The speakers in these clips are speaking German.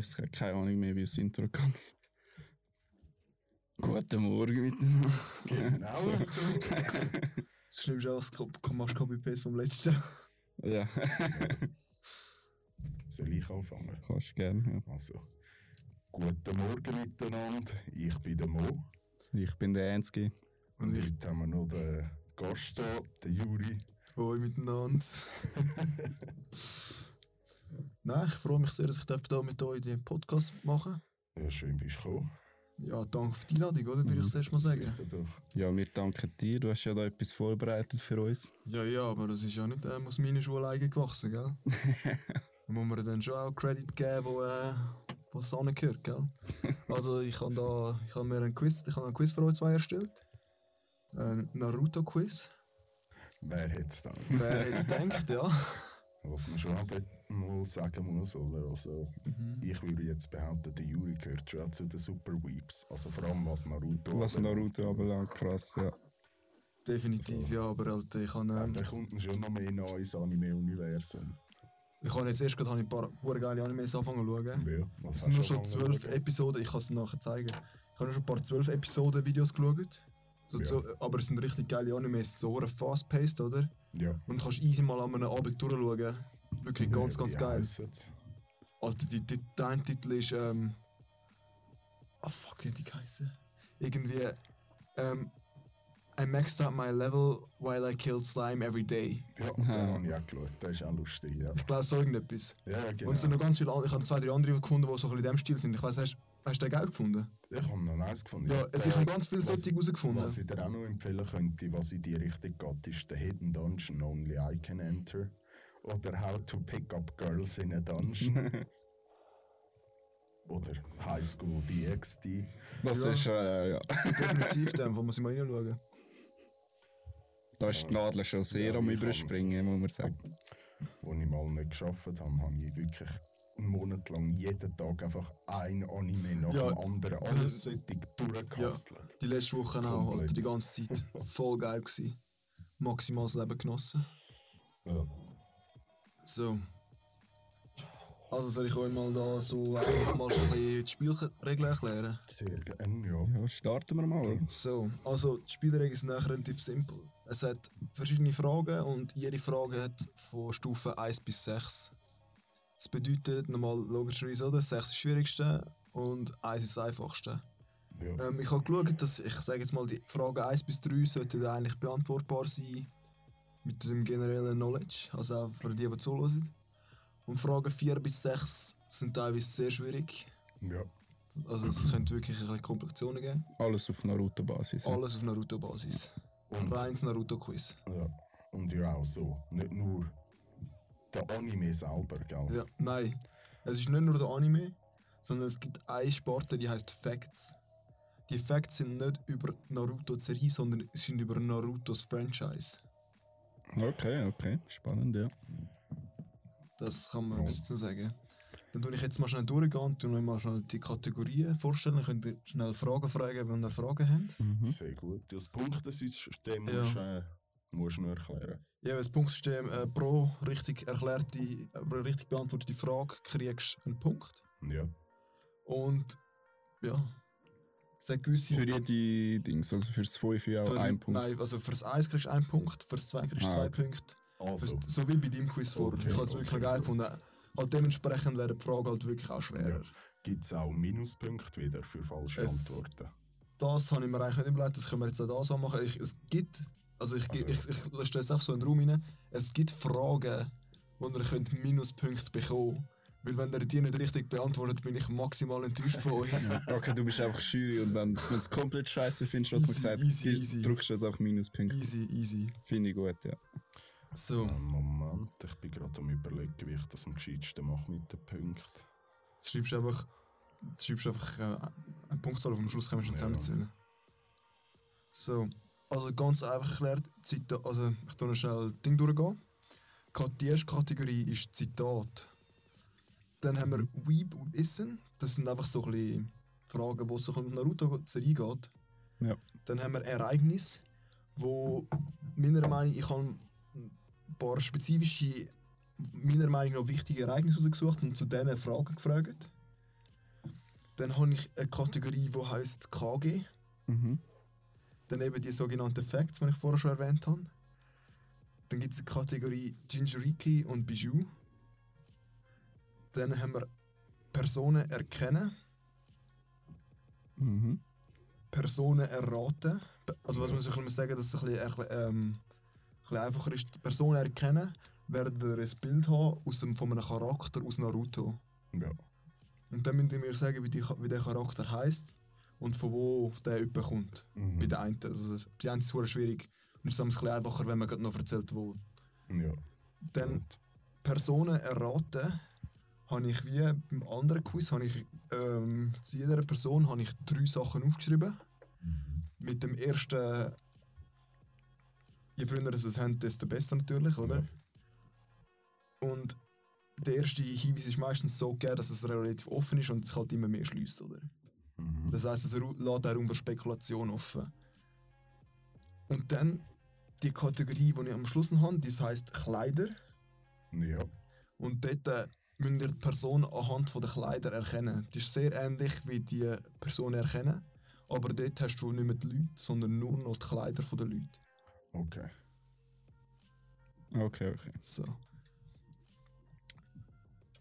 Ich habe keine Ahnung mehr, wie das Intro geht. Guten Morgen miteinander. Genau so. Das Schlimmste ist auch, du machst Copy-Paste vom letzten. Ja, Soll ich anfangen? kannst gerne. Also, guten Morgen miteinander. Ich bin der Mo. Ja. Ich bin der Einzige. Und heute haben wir noch den Gast da, den Juri. Hoi miteinander. Nein, ich freue mich sehr, dass ich hier mit euch den Podcast machen Ja, schön bist du gekommen. Ja, danke für die Einladung, oder? Würde ich zuerst mal sagen. Ja, wir danken dir. Du hast ja da etwas vorbereitet für uns. Ja, ja, aber das ist ja nicht ähm, aus meiner Schule eigen gewachsen, gell? da muss man dann schon auch Credit geben, wo, äh, wo es angehört, gell? Also ich habe da, ich habe mir einen Quiz, ich habe einen Quiz für euch zwei erstellt. Ein Naruto-Quiz. Wer hätte es dann? Wer hätte es gedacht, ja? Was man schon mal sagen muss, oder? Also, ich würde jetzt behaupten, der Juri gehört schon zu den Super Weeps. Also vor allem was Naruto Was Naruto anbelangt, krass, ja. Definitiv, ja, aber halt, ich habe Ja, ähm, da kommt schon noch mehr ins Anime-Universum. ich habe jetzt erst gerade ein paar hure geile Animes angefangen zu schauen. Ja, Es sind nur schon zwölf? Episoden, ich kann es nachher zeigen. Ich habe nur schon ein paar zwölf Episoden Videos geschaut. So, Ja. so, aber es sind richtig geile Animes, so fast-paced, oder? Ja. Und du kannst easy mal an einem Abend durchschauen. Wirklich ganz, Wie ganz geil. heissen's? Alter, die, die, dein Titel ist, ähm. Ah, fuck, wie die geheißen? Irgendwie, ähm. I maxed out my level while I killed slime every day. Ja, den habe ich auch geschaut. Der ist auch lustig, ja. Ich glaube, so irgendetwas. Ja, genau. Und es sind noch ganz viele andere, ich habe zwei, drei andere gefunden, die so ein bisschen in diesem Stil sind. Ich weiss, hast, hast du den geil gefunden? Ich habe noch nice gefunden. Ja, also ich habe ganz viele solche rausgefunden. Was ich dir auch noch empfehlen könnte, was in die Richtung geht, ist The Hidden Dungeon Only I Can Enter. Oder How to Pick Up Girls in a Dungeon. Oder High School DxD. Das Ja. ist, äh, ja. Definitiv dem, wo muss ich mal reinschauen. Da ist die Nadel schon sehr Ja, am Überspringen, muss man sagen. Wo ich mal nicht geschafft habe, habe ich wirklich einen Monat lang jeden Tag einfach ein Anime nach Ja, dem anderen, das- alles sollte durchgehustelt. Die letzte Woche auch. Alter, die ganze Zeit. Voll geil gewesen. Maximales Leben genossen. Ja. So. Also soll ich euch mal da so eigentlich mal schon ein bisschen die Spielregeln erklären? Sehr gerne, ja. Ja, starten wir mal. So, also die Spielregeln sind eigentlich relativ simpel. Es hat verschiedene Fragen und jede Frage hat von Stufe 1 bis 6. Das bedeutet nochmal logischerweise, oder? 6 ist das Schwierigste und 1 ist das Einfachste. ja. Ähm, ich habe geschaut, dass ich sage jetzt mal, die Fragen 1 bis 3 sollten eigentlich beantwortbar sein mit dem generellen Knowledge, also auch für die, die zuhören. Und Fragen 4 bis 6 sind teilweise sehr schwierig. ja. Also es könnte wirklich ein bisschen Komplikationen geben. Alles auf Naruto-Basis. ja. Alles auf Naruto-Basis. Und- Reines Naruto-Quiz. Ja, und ja auch so. Nicht nur der Anime selber, gell? Ja, nein. Es ist nicht nur der Anime, sondern es gibt eine Sparte, die heißt Facts. Die Facts sind nicht über Naruto die Serie, sondern sind über Narutos Franchise. Okay, okay. Spannend, ja. Das kann man bis jetzt noch sagen. Dann tue ich jetzt mal schnell durchgehen und tue mal schnell die Kategorien vorstellen. Dann könnt ihr schnell Fragen fragen, wenn ihr Fragen habt. Sehr gut. Das Punktesystem Ja. musst, äh, musst du nur erklären. Ja, das Punktsystem äh, pro richtig erklärte, äh, richtig beantwortete Frage kriegst du einen Punkt. Ja. Und ja, hat gewisse... Für jede Dings, also fürs 5 ja auch für- ein Punkt. Nein, also fürs 1 kriegst du einen Punkt, fürs 2 kriegst du Ah, zwei okay. Punkte. Also, Fürs- So wie bei deinem Quiz vor. Okay, ich habe es wirklich okay, geil gut. gefunden. Halt dementsprechend wäre die Frage halt wirklich auch schwerer. gibt es auch Minuspunkte wieder für falsche Es- Antworten? Das habe ich mir eigentlich nicht überlegt, das können wir jetzt auch da so machen. Ich, es gibt, also ich, Also- ich, ich, ich stelle es einfach so in den Raum rein, es gibt Fragen, wo ihr könnt Minuspunkte bekommen Weil wenn ihr die nicht richtig beantwortet, bin ich maximal enttäuscht von euch. Okay, du bist einfach Jury und wenn du es komplett scheiße findest, was man Easy, gesagt easy, hat, easy. drückst du es auf Minuspunkte. easy, easy. Finde ich gut, ja. So, Äh, Moment, ich bin gerade am überlegen, wie ich das am gescheitsten mache mit den Punkten. schreibst einfach, schreibst einfach äh, eine Punktzahl auf am Schluss können wir schon Ja. zusammenzählen. So, also ganz einfach erklärt, Zita also ich tue schnell das Ding durchgehen. Die erste Kategorie ist Zitat. Dann haben wir Weeb und Essen. Das sind einfach so ein bisschen Fragen, wo es so um die Naruto-Serie geht. Ja. Dann haben wir Ereignis, wo meiner Meinung nach, ich habe ein paar spezifische, meiner Meinung nach wichtige Ereignisse rausgesucht und zu diesen Fragen gefragt. Dann habe ich eine Kategorie, die heißt KG. Mhm. Dann eben die sogenannten Facts, die ich vorher schon erwähnt habe. Dann gibt es eine Kategorie Jinjuriki und Bijou. Dann haben wir Personen erkennen, Mhm. Personen erraten. Also was man bisschen sagen, dass es ein bisschen, ähm, ein bisschen einfacher ist. Die Personen erkennen, werden ihr ein Bild haben aus von einem Charakter aus Naruto. Ja. Und dann müsst ihr mir sagen, wie, die, wie der Charakter heißt und von wo der jemand kommt. Mhm. Bei den einen. Also, bei den einen ist es schwierig. Und es ist ein bisschen einfacher, wenn man gerade noch erzählt, wo. Ja. Dann Personen erraten, habe ich wie beim anderen Quiz, habe ich ähm, zu jeder Person habe ich drei Sachen aufgeschrieben. Mit dem ersten, je früher ihr es habt, desto besser natürlich, oder? Und der erste Hinweis ist meistens so gegeben, dass es relativ offen ist und sich halt immer mehr schließt, oder? Mhm. Das heisst, es lässt auch Raum für Spekulation offen. Und dann die Kategorie, die ich am Schluss habe, das heisst Kleider. Ja. Und dort äh, müsst ihr die Person anhand der Kleider erkennen. Das ist sehr ähnlich wie die Person erkennen. Aber dort hast du nicht mehr die Leute, sondern nur noch die Kleider der Leute. Okay. Okay, okay. So.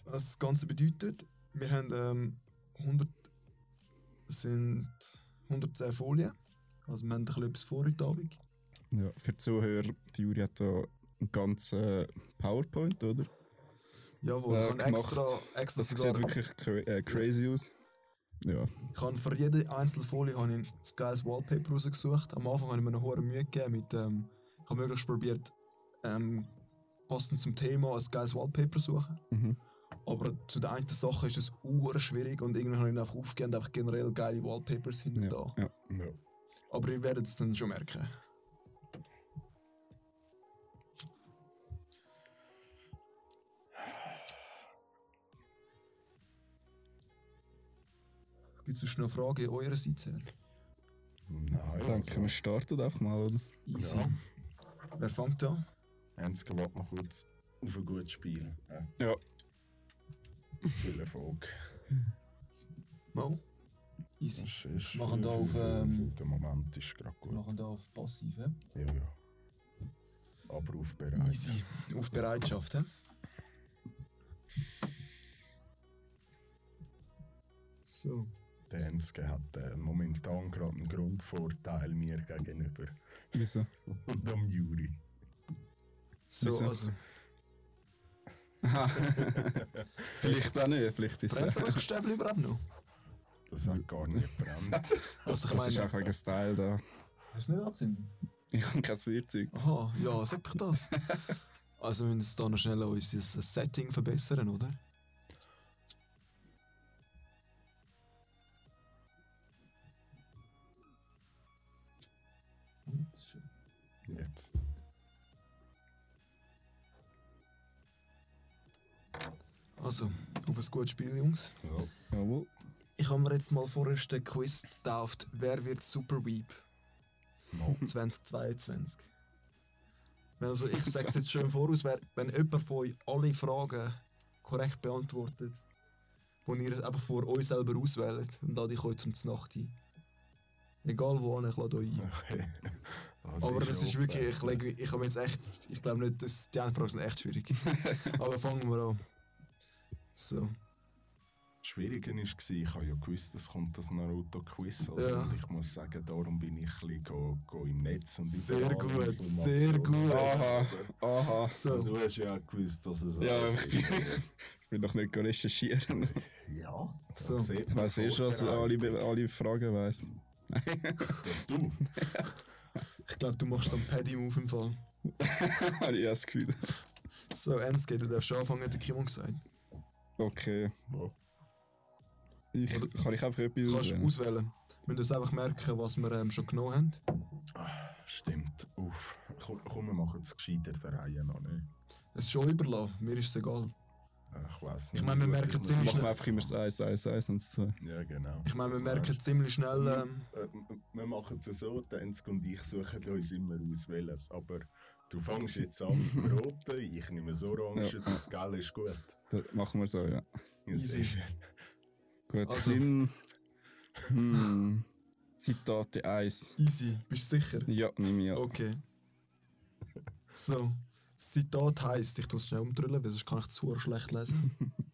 Was das Ganze bedeutet, wir haben ähm, 100 sind 110 Folien. Also wir haben ein bisschen etwas vor heute Abend. Ja, für die Zuhörer, die Juri hat da einen ganzen PowerPoint, oder? Jawohl, Äh, ich habe extra, extra Das sogar, sieht wirklich cra äh, crazy aus. Ja, ich habe für jede einzelne Folie habe ich ein geiles Wallpaper rausgesucht. Am Anfang habe ich mir eine hohe Mühe gegeben mit, ähm, ich habe möglichst probiert, ähm, passend zum Thema ein geiles Wallpaper zu suchen. Mhm. Aber zu der einen Sache ist es uhr schwierig und irgendwann habe ich einfach aufgegeben, einfach generell geile Wallpapers hinten ja, da. ja. Ja. Aber ihr werdet es dann schon merken. Gibt es noch Fragen eurerseits her? Nein. Ich denke, wir starten einfach mal, oder? Easy. Ja. Wer fängt an? Einzige warte noch kurz auf ein gutes Spiel. Ja. Ja. Viel Erfolg. Mal. Easy. Das ist Machen da auf, ähm, Den Moment ist gerade Wir gut. machen da auf Passiv. hä? Ja, ja. Aber auf bereit. Easy. Auf Bereitschaft. hä? So. Der Enske hat äh, momentan gerade einen Grundvorteil mir gegenüber. Wieso? Und am Juri. So, also. Vielleicht auch nicht, vielleicht ist Brennt es. solche Stäbel überhaupt noch? Das hat gar nicht brennt. Ich Das ist einfach ein Style da. hast du nicht angezündet? Ich habe kein Feuerzeug. Aha, ja, sag doch das. also wir müssen da noch schnell unser Setting verbessern, oder? Also, auf ein gutes Spiel, Jungs. Ja. Jawohl. Ich habe mir jetzt mal vorerst den Quiz getauft. Wer wird Super Weep No. 2022? Also ich sage es jetzt schon voraus, wenn jemand von euch alle Fragen korrekt beantwortet, die ihr einfach vor euch selber auswählt, dann lade ich euch zum Znacht ein. Egal wo, ich lade euch ein. Das Aber das ist wirklich, ich, ich habe jetzt echt, ich glaube nicht, dass die Fragen sind echt schwierig. Aber fangen wir an. So. Das Schwierige war, ich habe ja gewusst, es kommt das Naruto-Quiz. Also Ja. Und ich muss sagen, darum bin ich ein bisschen go, go im Netz und Sehr gut, sehr gut. Aha, aha. So. Du hast ja gewusst, dass es Ja, ich bin, ist. ich bin doch nicht recherchieren. Ja, So. das Ich weiß eh schon, dass ich alle, alle Fragen weiss. Dass du. Ich glaube, du machst so einen Paddy-Move im Fall. Habe ich das Gefühl. So, Enske, du darfst anfangen, hat der Kimon gesagt. Okay. Ja. Ich, kann ich einfach etwas kannst auswählen? auswählen. Wir müssen einfach merken, was wir ähm, schon genommen haben. Stimmt. Uff. Komm, komm, wir machen es gescheiter der Reihe noch, ne? Es ist schon überlassen, mir ist es egal. Ich weiß Ich meine, wir merken ziemlich Machen wir einfach immer das 1, 1, 1 und das 2. Ja, genau. ich meine, wir merken ziemlich schnell, ähm, Äh, wir machen es so, Densk und ich suchen uns immer aus, welches. Aber du fängst jetzt an mit dem Roten, ich nehme das Orange, Ja. das Gelbe ist gut. Das machen wir so, ja. Easy. Gut, Also- dann. Hm, Zitate 1. Easy, bist du sicher? Ja, nehme ich an. Okay. So, das Zitat heisst, ich tue es schnell umdrüllen, weil sonst kann ich zu schlecht lesen.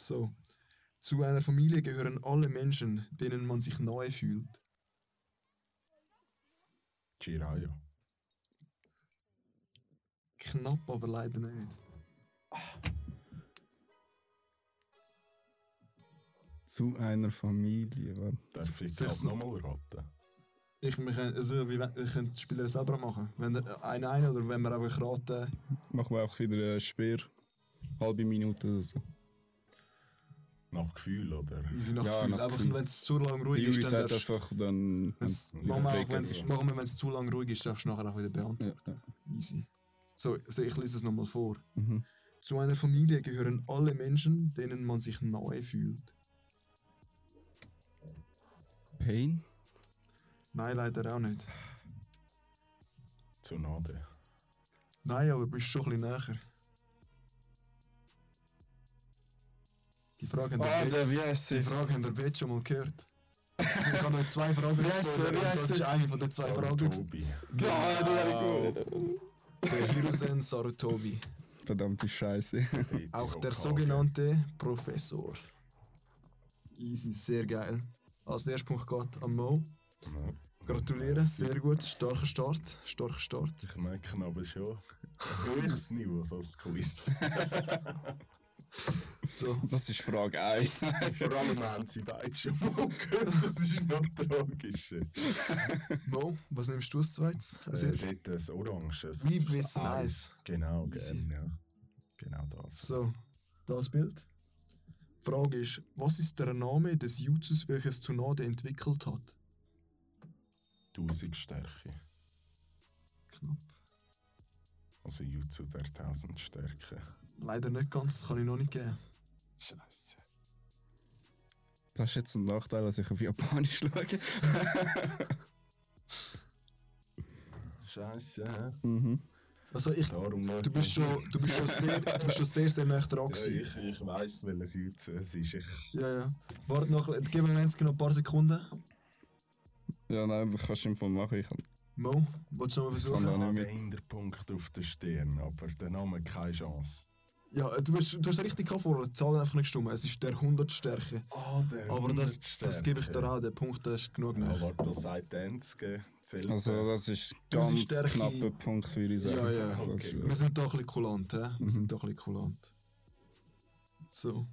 So, zu einer Familie gehören alle Menschen, denen man sich neu fühlt. Jiraiya. Knapp, aber leider nicht. Zu einer Familie. warte. Darf ich das nochmal raten? Ich, wir können, also, wie, wir können die Spieler selber machen. Wenn der eine eine oder wenn wir einfach raten. Machen wir auch wieder ein Speer. Halbe Minute oder so. Nach Gefühl, oder? Easy nach Ja, Gefühl. nach Einfach Gefühl. wenn es zu lange ruhig Juri ist, dann sagt darfst einfach dann. wenn's, machen wir wenn's, machen wir, wenn es zu lange ruhig ist, darfst du nachher auch wieder beantworten. Ja, ja. Easy. So, also ich lese es nochmal vor. Mhm. Zu einer Familie gehören alle Menschen, denen man sich neu fühlt. Pain? Nein, leider auch nicht. Tsunade. Nein, aber bist schon ein bisschen näher. Die Frage haben wir der, wie heißt die? Frage haben wir jetzt schon mal gehört. Ich habe noch zwei Fragen der? Und heisst Das ist der? eine von den zwei Fragen. Ja, der wäre gut. Der Hiruzen Sarutobi. Verdammte Scheiße. Auch der Hokage. sogenannte Professor. Easy, sehr geil. Als der erste Punkt geht an Mo. Ja. Gratuliere, sehr gut. Starker Start. Starker Start. Ich merke aber schon, höchstes Niveau, das Quiz. So, Das ist Frage 1. Vor allem haben sie gehört, das ist noch tragisch. Mo, was nimmst du als zweites? Also, Äh, ein oranges. Wie Wissen Eis. Genau, gern, ja. Genau das. So, das Bild. Die Frage ist, was ist der Name des Jutsus, welches Tsunade entwickelt hat? 1000 Stärke. Knapp. Also Jutsu der 1000 Stärke. Leider nicht ganz, das kann ich noch nicht geben. Scheiße. Das ist jetzt ein Nachteil, dass ich auf Japanisch schaue. Scheiße. Mhm. Also ich, du bist schon, du bist schon sehr, du bist schon sehr, sehr nah dran Ja, ich, ich weiss, welches Jutsu es ist. Ich, Ja, ja. Warte noch, gib mir jetzt noch ein paar Sekunden. Ja, nein, das kannst du im Fall machen. Ich kann, Mo, willst du noch mal versuchen? da habe den Hinterpunkt auf der Stirn, aber der Name keine Chance. Ja, du hast, du hast richtig gehabt vorher, die Zahl hat einfach nicht gestimmt. Es ist der 100 Stärke. Ah, der Aber das, 100 das gebe ich dir auch, der Punkt der ist genug Ja, warte, das sagt. Zählt also, das ist ganz bist Stärke- knapper Punkt, würde ich sagen. Ja, ja. Okay. Wir sind doch ein bisschen kulant, hä? Wir Mhm. sind doch ein bisschen kulant. So.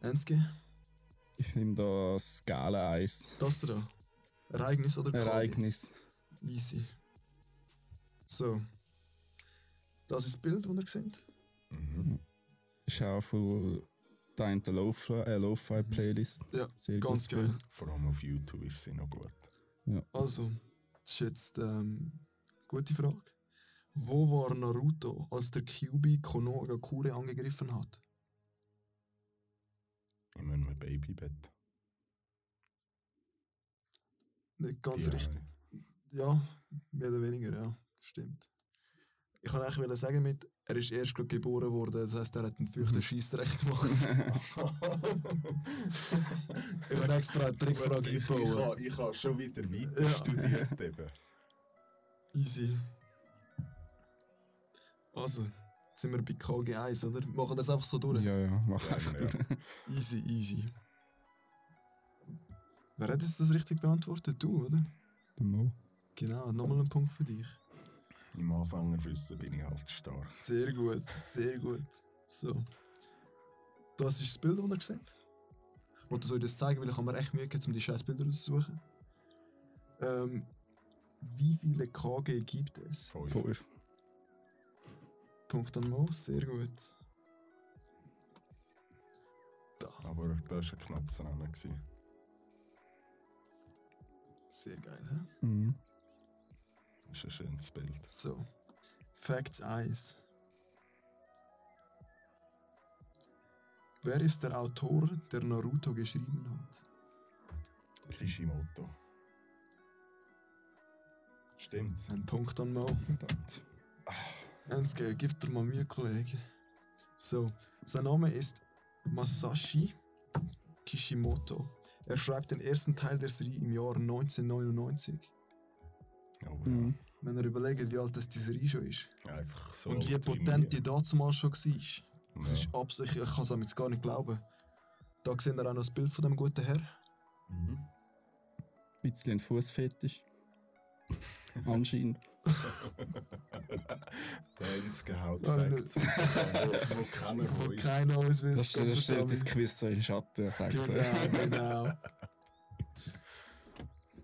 Enske, Ich nehme da Skala 1. das da. Ereignis oder? Ereignis. Easy. So. Das ist das Bild, das ihr seht. Mhm. Ist auch von der Lo-Fi äh, Playlist. Ja, Sehr Ganz geil. Bild. Vor allem auf YouTube ist sie noch gut. Also, das ist jetzt ähm, gute Frage. Wo war Naruto, als der Kyubi Konogakure angegriffen hat? In einem Babybett. Nicht ganz Die, richtig. Ja, mehr oder weniger, ja. Stimmt. Ich kann eigentlich sagen mit, er ist erst gerade geboren worden, das heisst, er hat einen feuchten Scheissdreck gemacht. ich habe extra eine Trickfrage ich, ich, eingebaut. habe, ich habe schon wieder weiter Ja. studiert. Eben. Easy. Also, jetzt sind wir bei KG1, oder? Machen wir das einfach so durch? Ja, ja, mach Ja, einfach ja. durch. Easy, easy. Wer hat jetzt das richtig beantwortet? Du, oder? Mo. Genau, nochmal ein Punkt für dich. Im Anfängerwissen bin ich halt stark. Sehr gut, sehr gut. So. Das ist das Bild, das ihr seht. Ich wollte es euch das zeigen, weil ich habe mir echt Mühe gegeben, um die scheiß Bilder rauszusuchen. Ähm, wie viele KG gibt es? Fünf. Fünf. Punkt an Mo, sehr gut. Da, Aber da war ein knappes Rennen. sehr geil, hä? Mhm. Das ist ein schönes Bild. So. Facts 1. Wer ist der Autor, der Naruto geschrieben hat? Kishimoto. Stimmt's? Ein Punkt an Mo. Verdammt. Ernstge, gib dir mal Mühe, Kollege. So, sein Name ist Masashi Kishimoto. Er schreibt den ersten Teil der Serie im Jahr 1999. Oh, ja. Mhm. Wenn ihr überlegt, wie alt das die Serie schon ist. Einfach so. Und wie wie potent die dazumal schon war. Das Ja. ist absolut, ich kann es jetzt gar nicht glauben. Da sehen wir auch noch das Bild von dem guten Herr. Mhm. Ein bisschen ein Fußfetisch. Anscheinend. Dance gehaut Ah, Facts. raus, wo, keiner weiß. keiner uns Das, wisst. das stellt das Quiz so in den Schatten, sagst du. Genau, genau.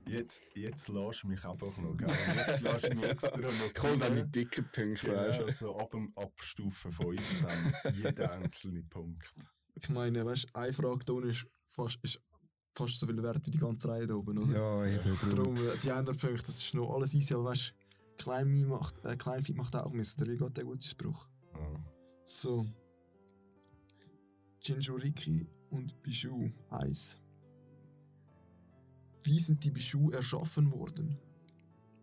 Jetzt, jetzt lass mich einfach noch, gell? Jetzt lass mich extra noch Komm dann die dicken Punkte, weißt Genau, du. so ab, dem, ab Stufe 5 dann jeder einzelne Punkt. Ich meine, weißt du, eine Frage da ist fast, ist fast so viel wert wie die ganze Reihe da oben, oder? Ja, eben. Darum, äh, die anderen Punkte, das ist noch alles easy, aber weißt du, Kleinvieh macht, äh, Kleinvieh macht auch Mist. Wie geht der gute Spruch? Ja. So. Jinjuriki und Bijou 1. Wie sind die Bijou erschaffen worden?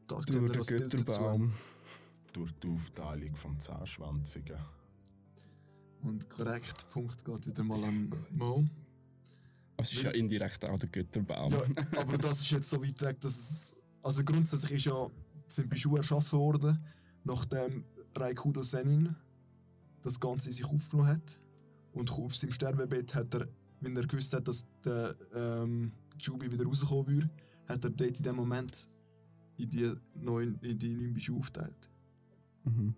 Da Durch den. Götterbaum. Durch die Aufteilung vom Zehnschwänzigen. Und korrekt, Punkt geht wieder mal an Mo. Aber es ist ja indirekt auch der Götterbaum. Ja, aber das ist jetzt so weit weg, dass es. Also grundsätzlich ist ja, sind Bijou erschaffen worden, nachdem Raikudo Senin das Ganze in sich aufgenommen hat. Und auf seinem Sterbebett hat er, wenn er gewusst hat, dass der ähm, Jubi wieder rauskommen würde, hat er dort in dem Moment in die neuen, in die neuen Bijou aufgeteilt. Mhm.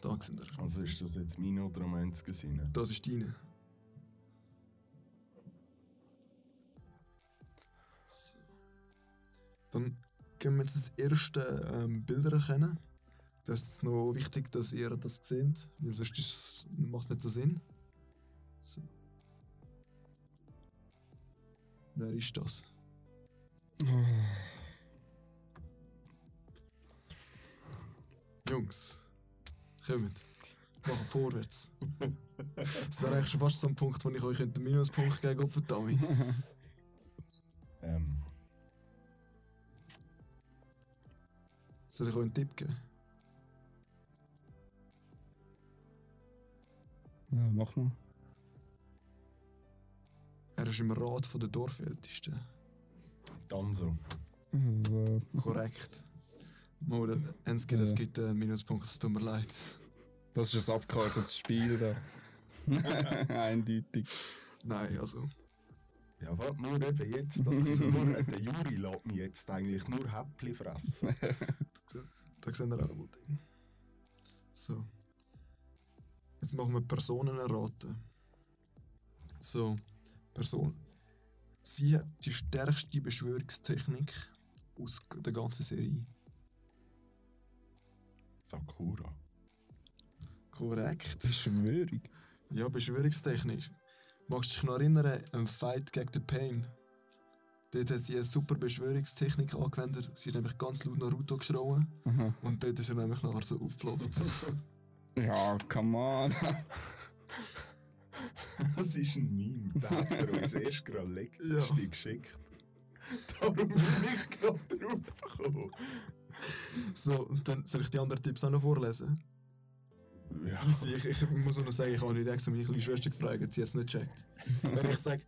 Da sind er. Also ist das jetzt meine oder am Ende gesehen? Das ist deine. So. Dann gehen wir jetzt das erste ähm, Bilder erkennen. Das ist jetzt noch wichtig, dass ihr das seht, weil sonst macht es nicht so Sinn. So. Wer ist das? Jungs, kommt. Machen vorwärts. Das wäre eigentlich schon fast so ein Punkt, wo ich euch einen Minuspunkt geben könnte, verdammt. Ähm, Soll ich euch einen Tipp geben? Ja, mach mal. Er ist im Rat der Dorfältesten. dann so. Was? Korrekt. Mal, Enske, das Ja. gibt einen Minuspunkt, es tut mir leid. Das ist ein abgekartetes Spiel da. Eindeutig. Nein, also. Ja, warte nur eben jetzt. Das ist nur, der Juri lässt mich jetzt eigentlich nur Häppchen fressen. Da sehen wir auch mal Ding. So. Jetzt machen wir Personen erraten. So, Person. Sie hat die stärkste Beschwörungstechnik aus der ganzen Serie. Sakura. Korrekt. Verschwörung. Ja, beschwörungstechnisch. Magst du dich noch erinnern, ein Fight gegen den Pain? Dort hat sie eine super Beschwörungstechnik angewendet. Sie hat nämlich ganz laut Naruto geschrien Aha. und dort ist er nämlich nachher so aufgeploppt. Ja, come on. Das ist ein Meme. Der hat er uns erst gerade leg- Ja. Geschickt. Darum bin ich gerade drauf gekommen. so, und dann soll ich die anderen Tipps auch noch vorlesen? Ja. Ich, ich muss noch sagen, ich habe nicht extra meine kleine Schwester gefragt, sie hat es nicht gecheckt. Wenn ich sage,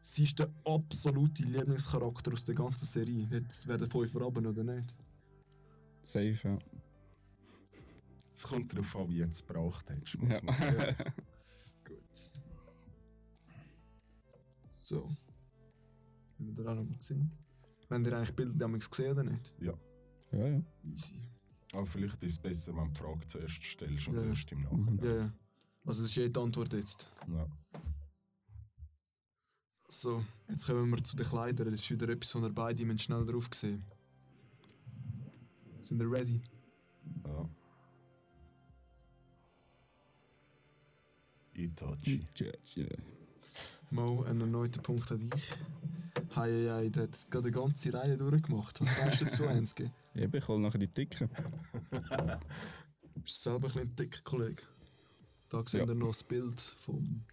sie ist der absolute Lieblingscharakter aus der ganzen Serie, jetzt werden fünf verraben oder nicht? Safe, ja. Es kommt darauf an, wie du es gebraucht hättest, muss Ja. man sagen. So. Wenn wir da auch noch mal sind. Wenn ihr eigentlich Bilder damals gesehen oder nicht? ja, ja. Easy. Aber vielleicht ist es besser, wenn du die Frage zuerst stellst und Ja. erst im Nachhinein. Ja, ja. Also das ist jede Antwort jetzt. Ja. So, jetzt kommen wir zu den Kleidern. Das ist wieder etwas, wo ihr beide müsst schnell drauf sehen. Sind ihr ready? ja. Itachi. Ja. Mo, einen erneuten Punkt an dich. Hei, hei, der hat gerade eine ganze Reihe durchgemacht. Was sagst du dazu, Enske? Eben, ich hole nachher die Dicken. Du bist selber ein bisschen dick, Kollege. Da seht Ja. ihr noch das Bild vom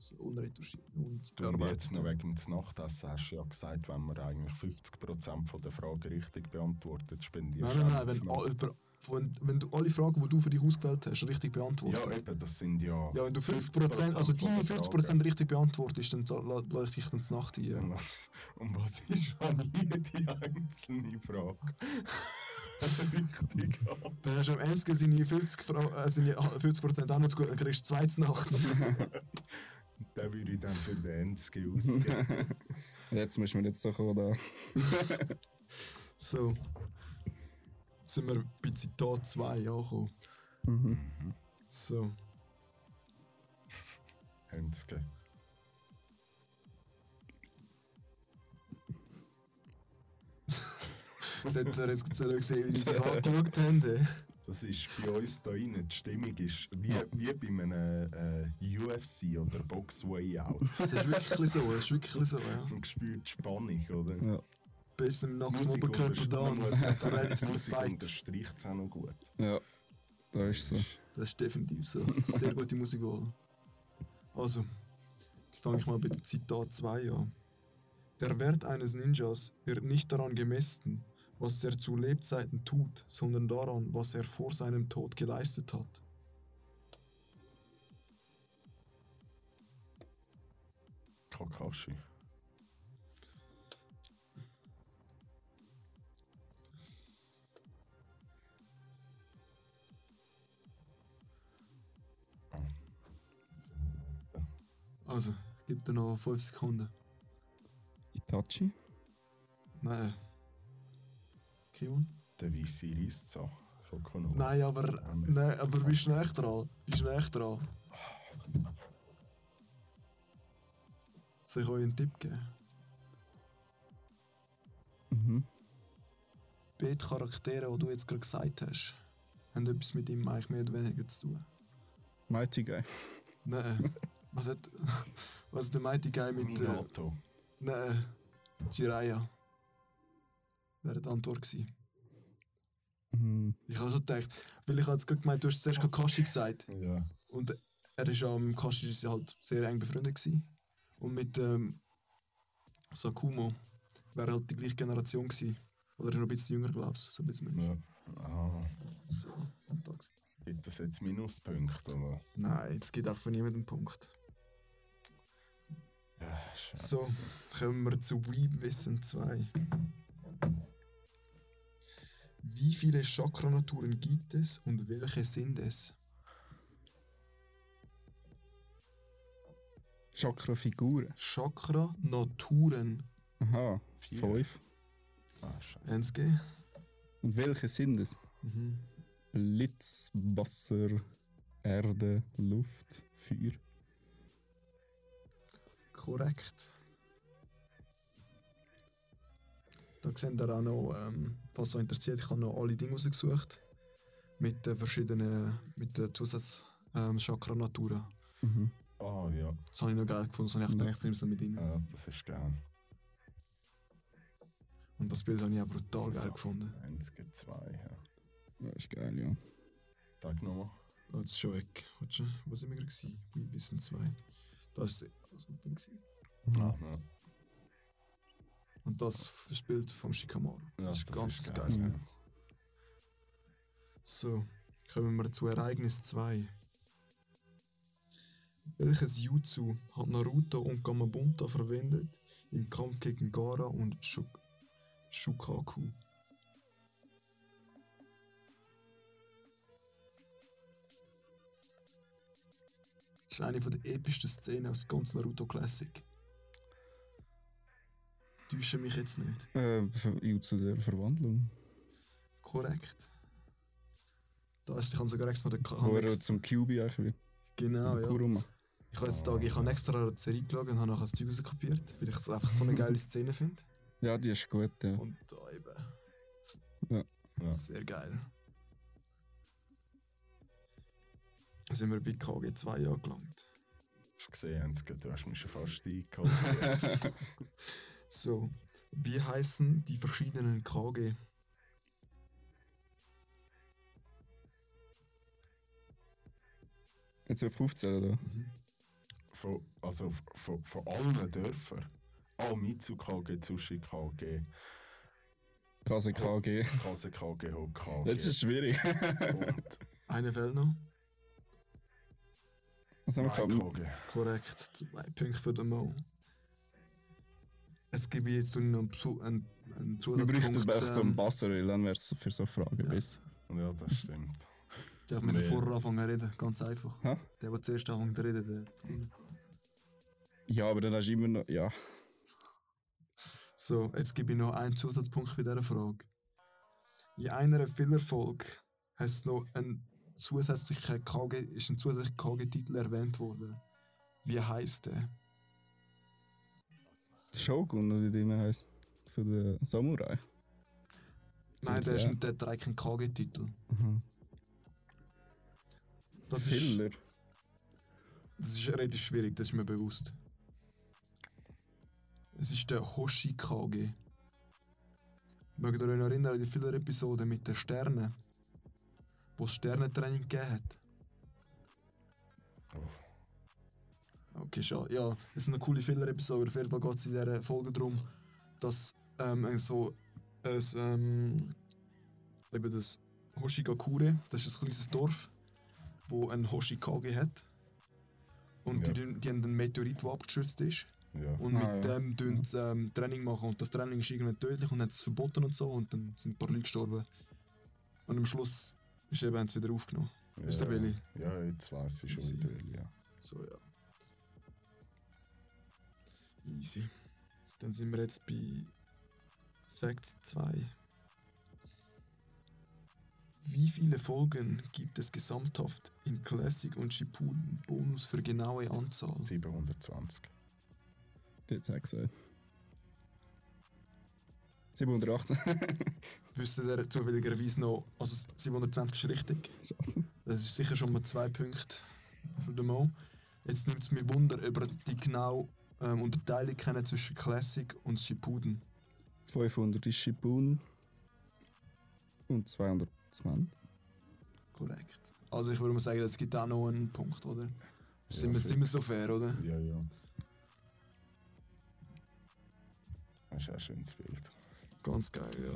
so unretuschiert. Und Du und jetzt noch wegen des Nachtessen hast du ja gesagt, wenn man eigentlich 50% von der Fragen richtig beantwortet, spendierst Nein, nein, nein, wenn, über, wenn, wenn du alle Fragen, die du für dich ausgewählt hast, richtig beantwortest. Ja, eben, das sind ja. Ja, wenn du 50%, also von deine der 50% Fragen. richtig beantwortest, dann lasse ich dich dann zur Nacht ein. Und was, und was ist, wenn jede einzelne Frage richtig? Dann hast du am Ende seine 50%, Fra äh, seine 50 auch noch zu gut, dann kriegst du zwei nachts. Den würde ich dann für den Enski ausgeben. Jetzt müssen wir jetzt so kommen, da. so. Jetzt sind wir bei Zitat 2 angekommen. Mhm. So. Enski. Das hätte ihr jetzt sollen sehen, wie die sich angeschaut haben. ey. Das ist bei uns da rein. Die Stimmung ist wie, wie bei einem äh, UFC oder Box Way Out. Das ist wirklich so, das ist wirklich so, ja. Man spürt Spannung, oder? Ja. Bist im nackten Musik Oberkörper da und so den Musik Fight. unterstreicht es auch noch gut. ja, da ist so. Das ist definitiv so. Sehr gute Musikwahl. Also, jetzt fange ich mal bei Zitat 2 an. Der Wert eines Ninjas wird nicht daran gemessen, was er zu Lebzeiten tut, sondern daran, was er vor seinem Tod geleistet hat. Kakashi. Also, gib dir noch 5 Sekunden. Itachi? Nein. Kimon? Der weiße Reisser von Konoha. Nein, aber, nein, aber bist du näher dran? Bist du näher dran? Soll ich euch einen Tipp geben? Mhm. Beide Charaktere, die du jetzt gerade gesagt hast, haben etwas mit ihm eigentlich mehr oder weniger zu tun. Mighty Guy. Nein. Was hat, was hat der Mighty Guy mit. Äh, Minato. nein. Jiraiya. Wäre die Antwort gewesen. Mhm. Ich habe schon gedacht, weil ich habe jetzt gerade gemeint, du hast zuerst Kakashi gesagt. Ja. Und er ist ja mit Kakashi ist halt sehr eng befreundet gewesen. Und mit ähm, Sakumo wäre halt die gleiche Generation gewesen. Oder noch ein bisschen jünger, glaube ich. So ein bisschen ja. Ah, So, gibt das jetzt Minuspunkte? Oder? Nein, es gibt auch von niemandem einen Punkt. Ja, scheiße. So, kommen wir zu Weeb-Wissen 2. Wie viele Chakranaturen gibt es und welche sind es? Chakra-Figuren. Chakranaturen. Aha, Vier. fünf. Ah, scheiße. NSG? Und welche sind es? Mhm. Blitz, Wasser, Erde, Luft, Feuer. Korrekt. Da seht ihr auch noch, ähm, was so interessiert, ich habe noch alle Dinge rausgesucht. Mit den verschiedenen, mit den Zusatz-Chakranaturen. Mhm. Ah, ja. das habe ich noch geil gefunden, das habe ich Ja. gedacht, ich nehme so mit rein. ja, das ist gern. Und das Bild habe ich auch brutal geil So. gefunden. Eins gibt zwei, ja. Das ist geil, ja. Sag nochmal. Oh, jetzt ist schon weg. Wo sind wir gerade gewesen? Bei Wissen 2. Da ist das ein Ding gewesen. Ah, ja. Und das das Bild von Shikamaru. Ja, das ist das ganz ist geiles geil. Bild. So, kommen wir zu Ereignis 2. Welches Jutsu hat Naruto und Gamabunta verwendet im Kampf gegen Gara und Shuk Shukaku? Ist eine von der epischsten Szenen aus der ganzen Naruto Classic. Täusche mich jetzt nicht. Äh, Jutsu der Verwandlung. Korrekt. Da ist, ich habe sogar extra den Wo er zum Kyubi eigentlich. Genau, ja. Kuruma. Ich habe jetzt da, ich habe extra eine Serie geschaut und habe nachher das Zeug rauskopiert, weil ich es einfach so eine geile Szene finde. Ja, die ist gut, ja. Und da eben. Ja. Ja. Sehr geil. Sind wir bei KG2 angelangt. Hast du gesehen, du hast mich schon fast eingeholt. So, wie heißen die verschiedenen KG? Jetzt auf aufzählen, oder? von, also von, von allen Dörfern. All Mitsukage, Tsushikage, KCKG. KCKG, Hokage. Jetzt ist es schwierig. und Eine fehlt noch. Was haben wir gehabt? Korrekt. Zwei Punkte für den Mo. Es gibt jetzt noch einen, einen, einen Wir Zusatzpunkt. bräuchten echt so einen ähm, Basser, dann wäre es für so Fragen Ja. besser. Ja, das stimmt. Der mit Nee. vorher anfangen zu reden, ganz einfach. Hä? Der, der zuerst anfängt zu reden, der. Ja, aber dann hast du immer noch. Ja. So, jetzt gebe ich noch einen Zusatzpunkt bei dieser Frage. In einer Fillerfolge hat es noch ein zusätzlicher KG, ist ein zusätzlicher KG-Titel erwähnt worden. Wie heißt der? Der Shogun, oder wie der heißt. Von der Samurai. Nein, der, ist, nicht- der trägt keinen KG-Titel. Mhm. Das ist, Hiller. das ist relativ schwierig, das ist mir bewusst. Es ist der Hoshi KG. Mögt ihr euch erinnern an die vielen Episoden mit den Sternen? Wo es Sternentraining gegeben hat? Okay, schade. Ja, es sind eine coole Filler-Episode. Auf jeden Fall geht es in dieser Folge darum, dass ähm, ein so ein, ähm, eben das Hoshigakure, das ist ein kleines Dorf, wo ein Hoshikage hat. Und Ja. die, die haben einen Meteorit, der abgestürzt ist. Ja. Und Ah, mit ja. dem tun sie ähm, Training machen. Und das Training ist irgendwie tödlich und haben es verboten und so. Und dann sind ein paar Leute gestorben. Und am Schluss ist eben, haben sie wieder aufgenommen. Ist der Willi? Ja, jetzt weiß ich schon Easy. wieder, Willi, ja. So, ja. Easy. Dann sind wir jetzt bei Fact 2. Wie viele Folgen gibt es gesamthaft in Classic und Shippuden Bonus für genaue Anzahl? 720. Jetzt habe ich gesagt. 718. Wüsste ihr zufälligerweise noch, also 720 ist richtig. Das ist sicher schon mal zwei Punkte für den Mo. Jetzt nimmt es mich Wunder, ob ihr die genaue ähm, Unterteilung kennen zwischen Classic und Shippuden. 500 ist Shippuden. Und 220. Korrekt. Also ich würde mal sagen, es gibt auch noch einen Punkt, oder? Sind, Ja, wir, sind wir so fair, oder? Ja, ja. Das ist auch ein schönes Bild. Ganz geil, ja.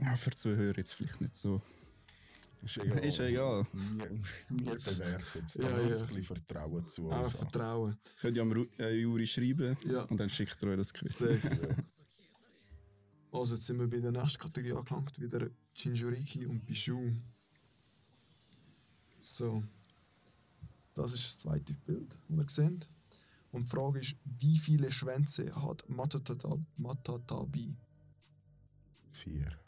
Ja, für Zuhörer jetzt vielleicht nicht so. Ist egal. Ist egal. Wir, bewerten es. Ja, Da muss ja. ein bisschen Vertrauen zu Auch uns haben. Vertrauen. Könnt ihr am Ru äh, Juri schreiben Ja, und dann schickt ihr euch das Quiz. safe. Ja. Also jetzt sind wir bei der nächsten Kategorie angelangt, wieder Jinjuriki und Bijou. So. Das ist das zweite Bild, das wir sehen. Und die Frage ist, wie viele Schwänze hat Matatabi? Vier.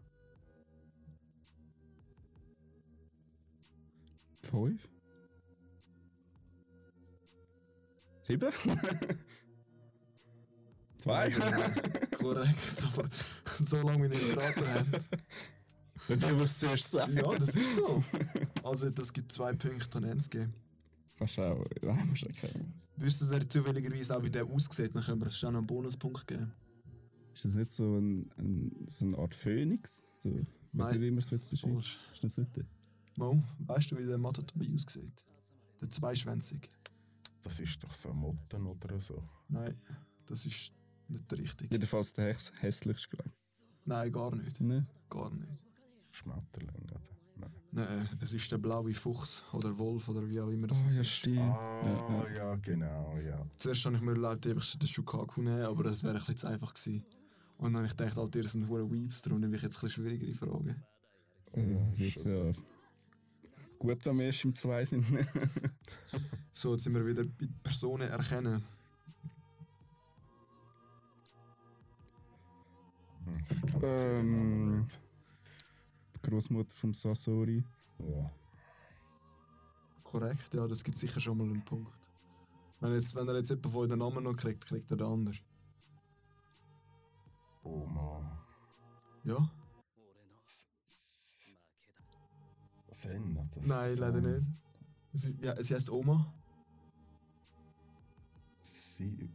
Fünf? Sieben? Zwei? Korrekt, aber so lange wie ich geraten habe. Wenn du was zuerst sagen. Ja, das ist so. Also das gibt zwei Punkte an Enz geben. Kannst du auch. Nein, musst du nicht sagen. Wüssten ihr zufälligerweise auch, wie der aussieht, dann können wir es schon einen Bonuspunkt geben. Ist das nicht so, ein, ein, so eine Art Phönix? So, weiß nicht, wie man es. Falsch. Ist das nicht der? Mo, weißt du, wie der Matatabi aussieht? Der zweischwänzig. Das ist doch so ein Motten oder so. Nein, das ist nicht richtig. Jedenfalls der häss- hässlichste, glaube Nein, gar nicht. ich. Ne? Gar nicht. Schmetterling, oder? Nein. Nein, es ist der blaue Fuchs oder Wolf oder wie auch immer das Oh, ja, ist. stimmt. Ah, Ja, ja, genau, ja. Zuerst habe ich mir erlaubt, ich sollte den Shukaku nehmen, aber das wäre ein bisschen zu einfach gewesen. Und dann habe ich gedacht, Alter, ihr sind hure Weeps, darum nehme ich jetzt ein bisschen schwierigere Fragen. Also, jetzt ja. Gut, wenn wir erst im 2 sind. So, jetzt sind wir wieder bei Personen erkennen. Hm, Ähm. Die Großmutter vom Sasori. Ja. Korrekt, ja, das gibt sicher schon mal einen Punkt. Wenn, jetzt, wenn er jetzt jemand von den Namen noch kriegt, kriegt er den anderen. Oh Mann. Ja? Das Nein, ist, leider nicht. Sie, ja, sie heißt Oma. Si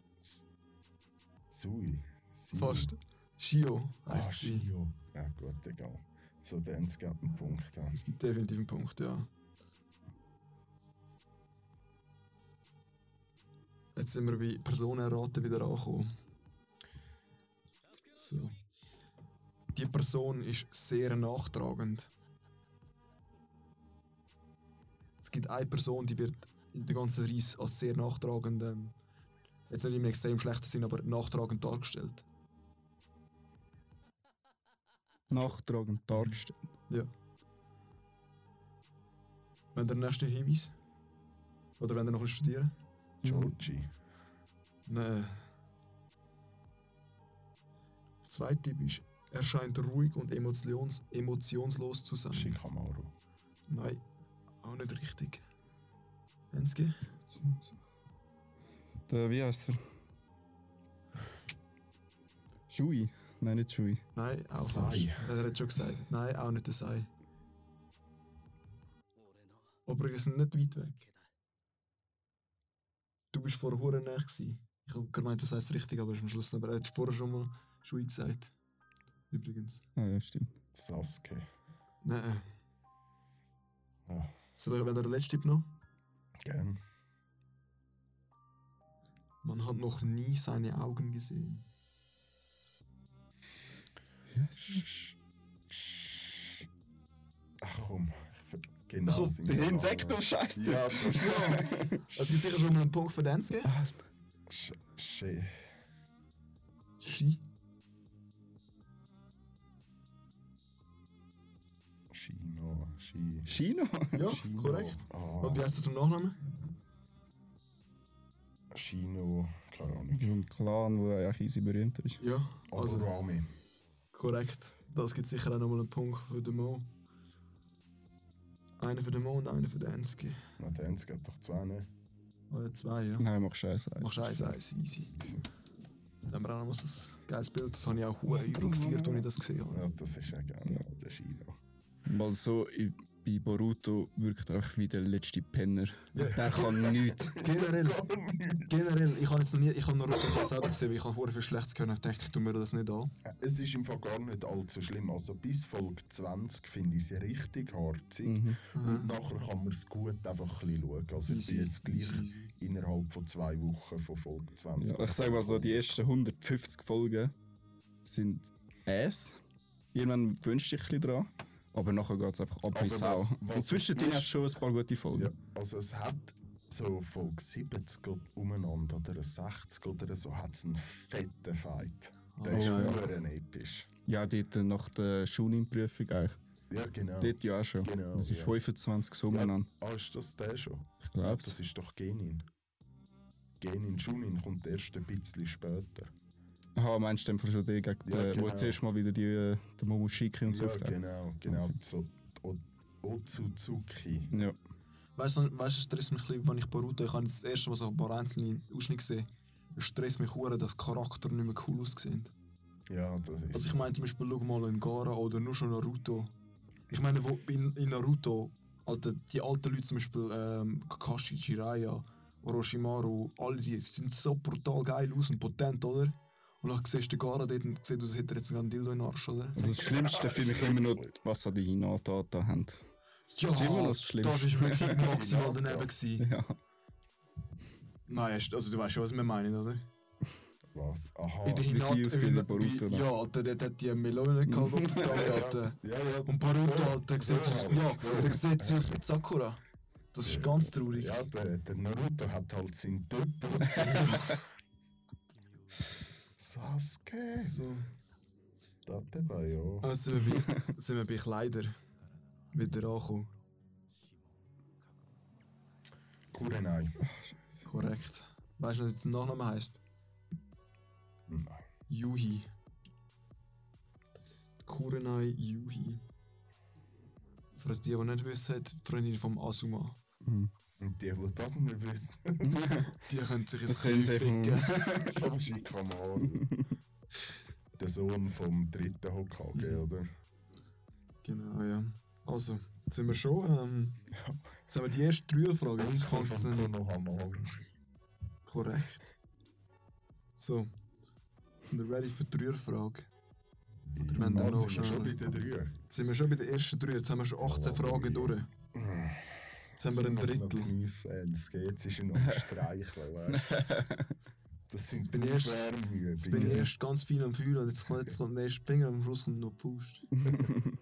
Sui. Si Fast. Shio Ah, heißt sie. Shio. Ja, gut, egal. So, dann es gibt einen Punkt. Ja. Es gibt definitiv einen Punkt, ja. Jetzt sind wir bei Personenraten wieder angekommen. So. Die Person ist sehr nachtragend. Es gibt eine Person, die wird in der ganzen Reise als sehr nachtragend, ähm, jetzt nicht im extrem schlechten Sinn, aber nachtragend dargestellt. Nachtragend dargestellt. Ja. Wenn der nächste Hinweis? Oder wenn ihr noch studieren? Georgie. Nein. Der zweite Tipp ist, er scheint ruhig und emotions emotionslos zu sein. Shikamaru. Nein, auch nicht richtig. Enski? Der, wie heißt er? Shui? Nein, nicht Shui. Nein, auch Sei. falsch. Er hat schon gesagt. Nein, auch nicht der Sei. Aber wir sind nicht weit weg. Du bist vorher hure näher gewesen. Ich habe gemeint, du sagst es richtig, aber ist am Schluss nicht. Aber er hat vorher schon mal Shui gesagt. Übrigens. Ah ja, stimmt. Sasuke. Nein. Ah, Soll ich, der letzte Tipp noch? gern. Man hat noch nie seine Augen gesehen. Ach komm. ich ver- Genau. Sind Der Insekt, du Scheiß. Ja, das ist Es gibt sicher schon einen Punkt für Danske. Sch- Sch- Ski. Ja, Shino. korrekt. Ah, Und wie heißt das zum Nachnamen? Shino. Keine Ahnung. Das ist ein Clan, der eigentlich easy berühmt ist. Ja, also Agurami. korrekt. Das gibt sicher auch nochmal einen Punkt für den Mo. Einer für den Mo und einer für den Enski. Na, der Insekt hat doch zwei, ne? Oder zwei, ja. Nein, mach Scheiße. Machst eins, eins, easy. Dann haben wir auch noch mal so ein geiles Bild. Das habe ich auch hure gefeiert, als ich das gesehen habe. Ja, das ist ja gerne der Shino. Mal so, bei Boruto wirkt er auch wie der letzte Penner. Ja. Der kann nichts. Generell, generell, ich habe jetzt noch nie, ich habe noch Naruto selber gesehen, weil ich habe viel Schlechtes gehört und dachte, ich tue mir das nicht an. Es ist im Fall gar nicht allzu schlimm. Also bis Folge 20 finde ich sie richtig harzig. Mhm. Und nachher kann man es gut einfach ein bisschen schauen. Also ich Easy, bin jetzt gleich easy. innerhalb von zwei Wochen von Folge 20. Ja, ich sage mal so, die ersten 150 Folgen sind Ass. Irgendwann wünscht dich ein bisschen dran. Aber nachher geht es einfach ab wie Sau. was- was Und zwischendrin hat es schon ein paar gute Folgen. Ja, also es hat so Folge 70 geht umeinander oder 60 oder so hat es einen fetten Fight. Der Oh, ist ja, episch. Ja, dort nach der Schunin-Prüfung eigentlich. Ja, genau. Dort ja auch schon. Genau, das ist ja. 25 so ja, umeinander. ah, ist das der schon? Ich Ja, glaube das ist doch Genin. Genin Shunin kommt erst ein bisschen später. Aha, meinst du den schon den, gegen Ja, den, wo genau. zuerst mal wieder die, äh, der Momoshiki und so ja, genau, genau. So o Otsutsuki. Ja. Weißt du, weißt, es stresst mich ein bisschen, wenn ich Boruto, ich habe das erste Mal so ein paar einzelne Ausschnitte gesehen. Es stresst mich hure, dass die Charakter nicht mehr cool aussehen. Ja, das ist. Also ich meine zum Beispiel, schau mal in Gara oder nur schon Naruto. Ich meine, wo in, in Naruto, Alter, die alten Leute zum Beispiel, ähm, Kakashi, Jiraiya, Orochimaru, alle die sind so brutal geil aus und potent, oder? Und dann siehst du den Gara dort und siehst, als hätte er jetzt einen Dildo in den Arsch, oder? Also das Schlimmste finde ich immer noch, was so die Hinata da haben. Ja, ist immer noch das Schlimmste. das ist wirklich maximal daneben gewesen. Ja. Nein, also du weißt schon, was wir meinen, oder? Was? Aha. In der wie sie Hinata- in- Boruto, wie- ne? Ja, Alter, der hat die Melone gehabt, auf der Tafel, Alter. ja, ja. Und Boruto, so, Alter, so sieht aus, halt, ja, so. der sieht sie aus mit Sakura. Das ist ganz traurig. Ja, der, der Naruto hat halt seinen Doppel. Sasuke. So. Das dabei, ja. Also sind wir bei, sind wir bei Kleider wieder angekommen. Kurenai. Korrekt. Weißt du, was jetzt der Nachname heisst? Nein. Yuhi. Kurenai Yuhi. Für die, die nicht wissen, die Freundin vom Asuma. Mhm. Und die, die das nicht wissen, Die können sich jetzt sie ficken. vom Shikamaru. Der Sohn vom dritten Hokage, Mhm. oder? Genau, ja. Also, jetzt sind wir schon. Ähm, jetzt haben wir die ersten drei Fragen. Jetzt fängt es. Korrekt. So. Sind wir ready für die Dreierfrage? Oder wenn dann noch sind wir schon bei den drei. Jetzt sind wir schon bei den ersten drei. Jetzt haben wir schon 18 Oh, Fragen ja. durch. Jetzt Jetzt haben wir ein Jetzt Drittel. geniessen. Es geht, es ist ja noch ein Streicheln, du. Das sind bin ich erst-. Jetzt bin ich erst ganz viel am Fühlen und jetzt kommt, jetzt kommt der erste Finger und am Schluss kommt noch Faust.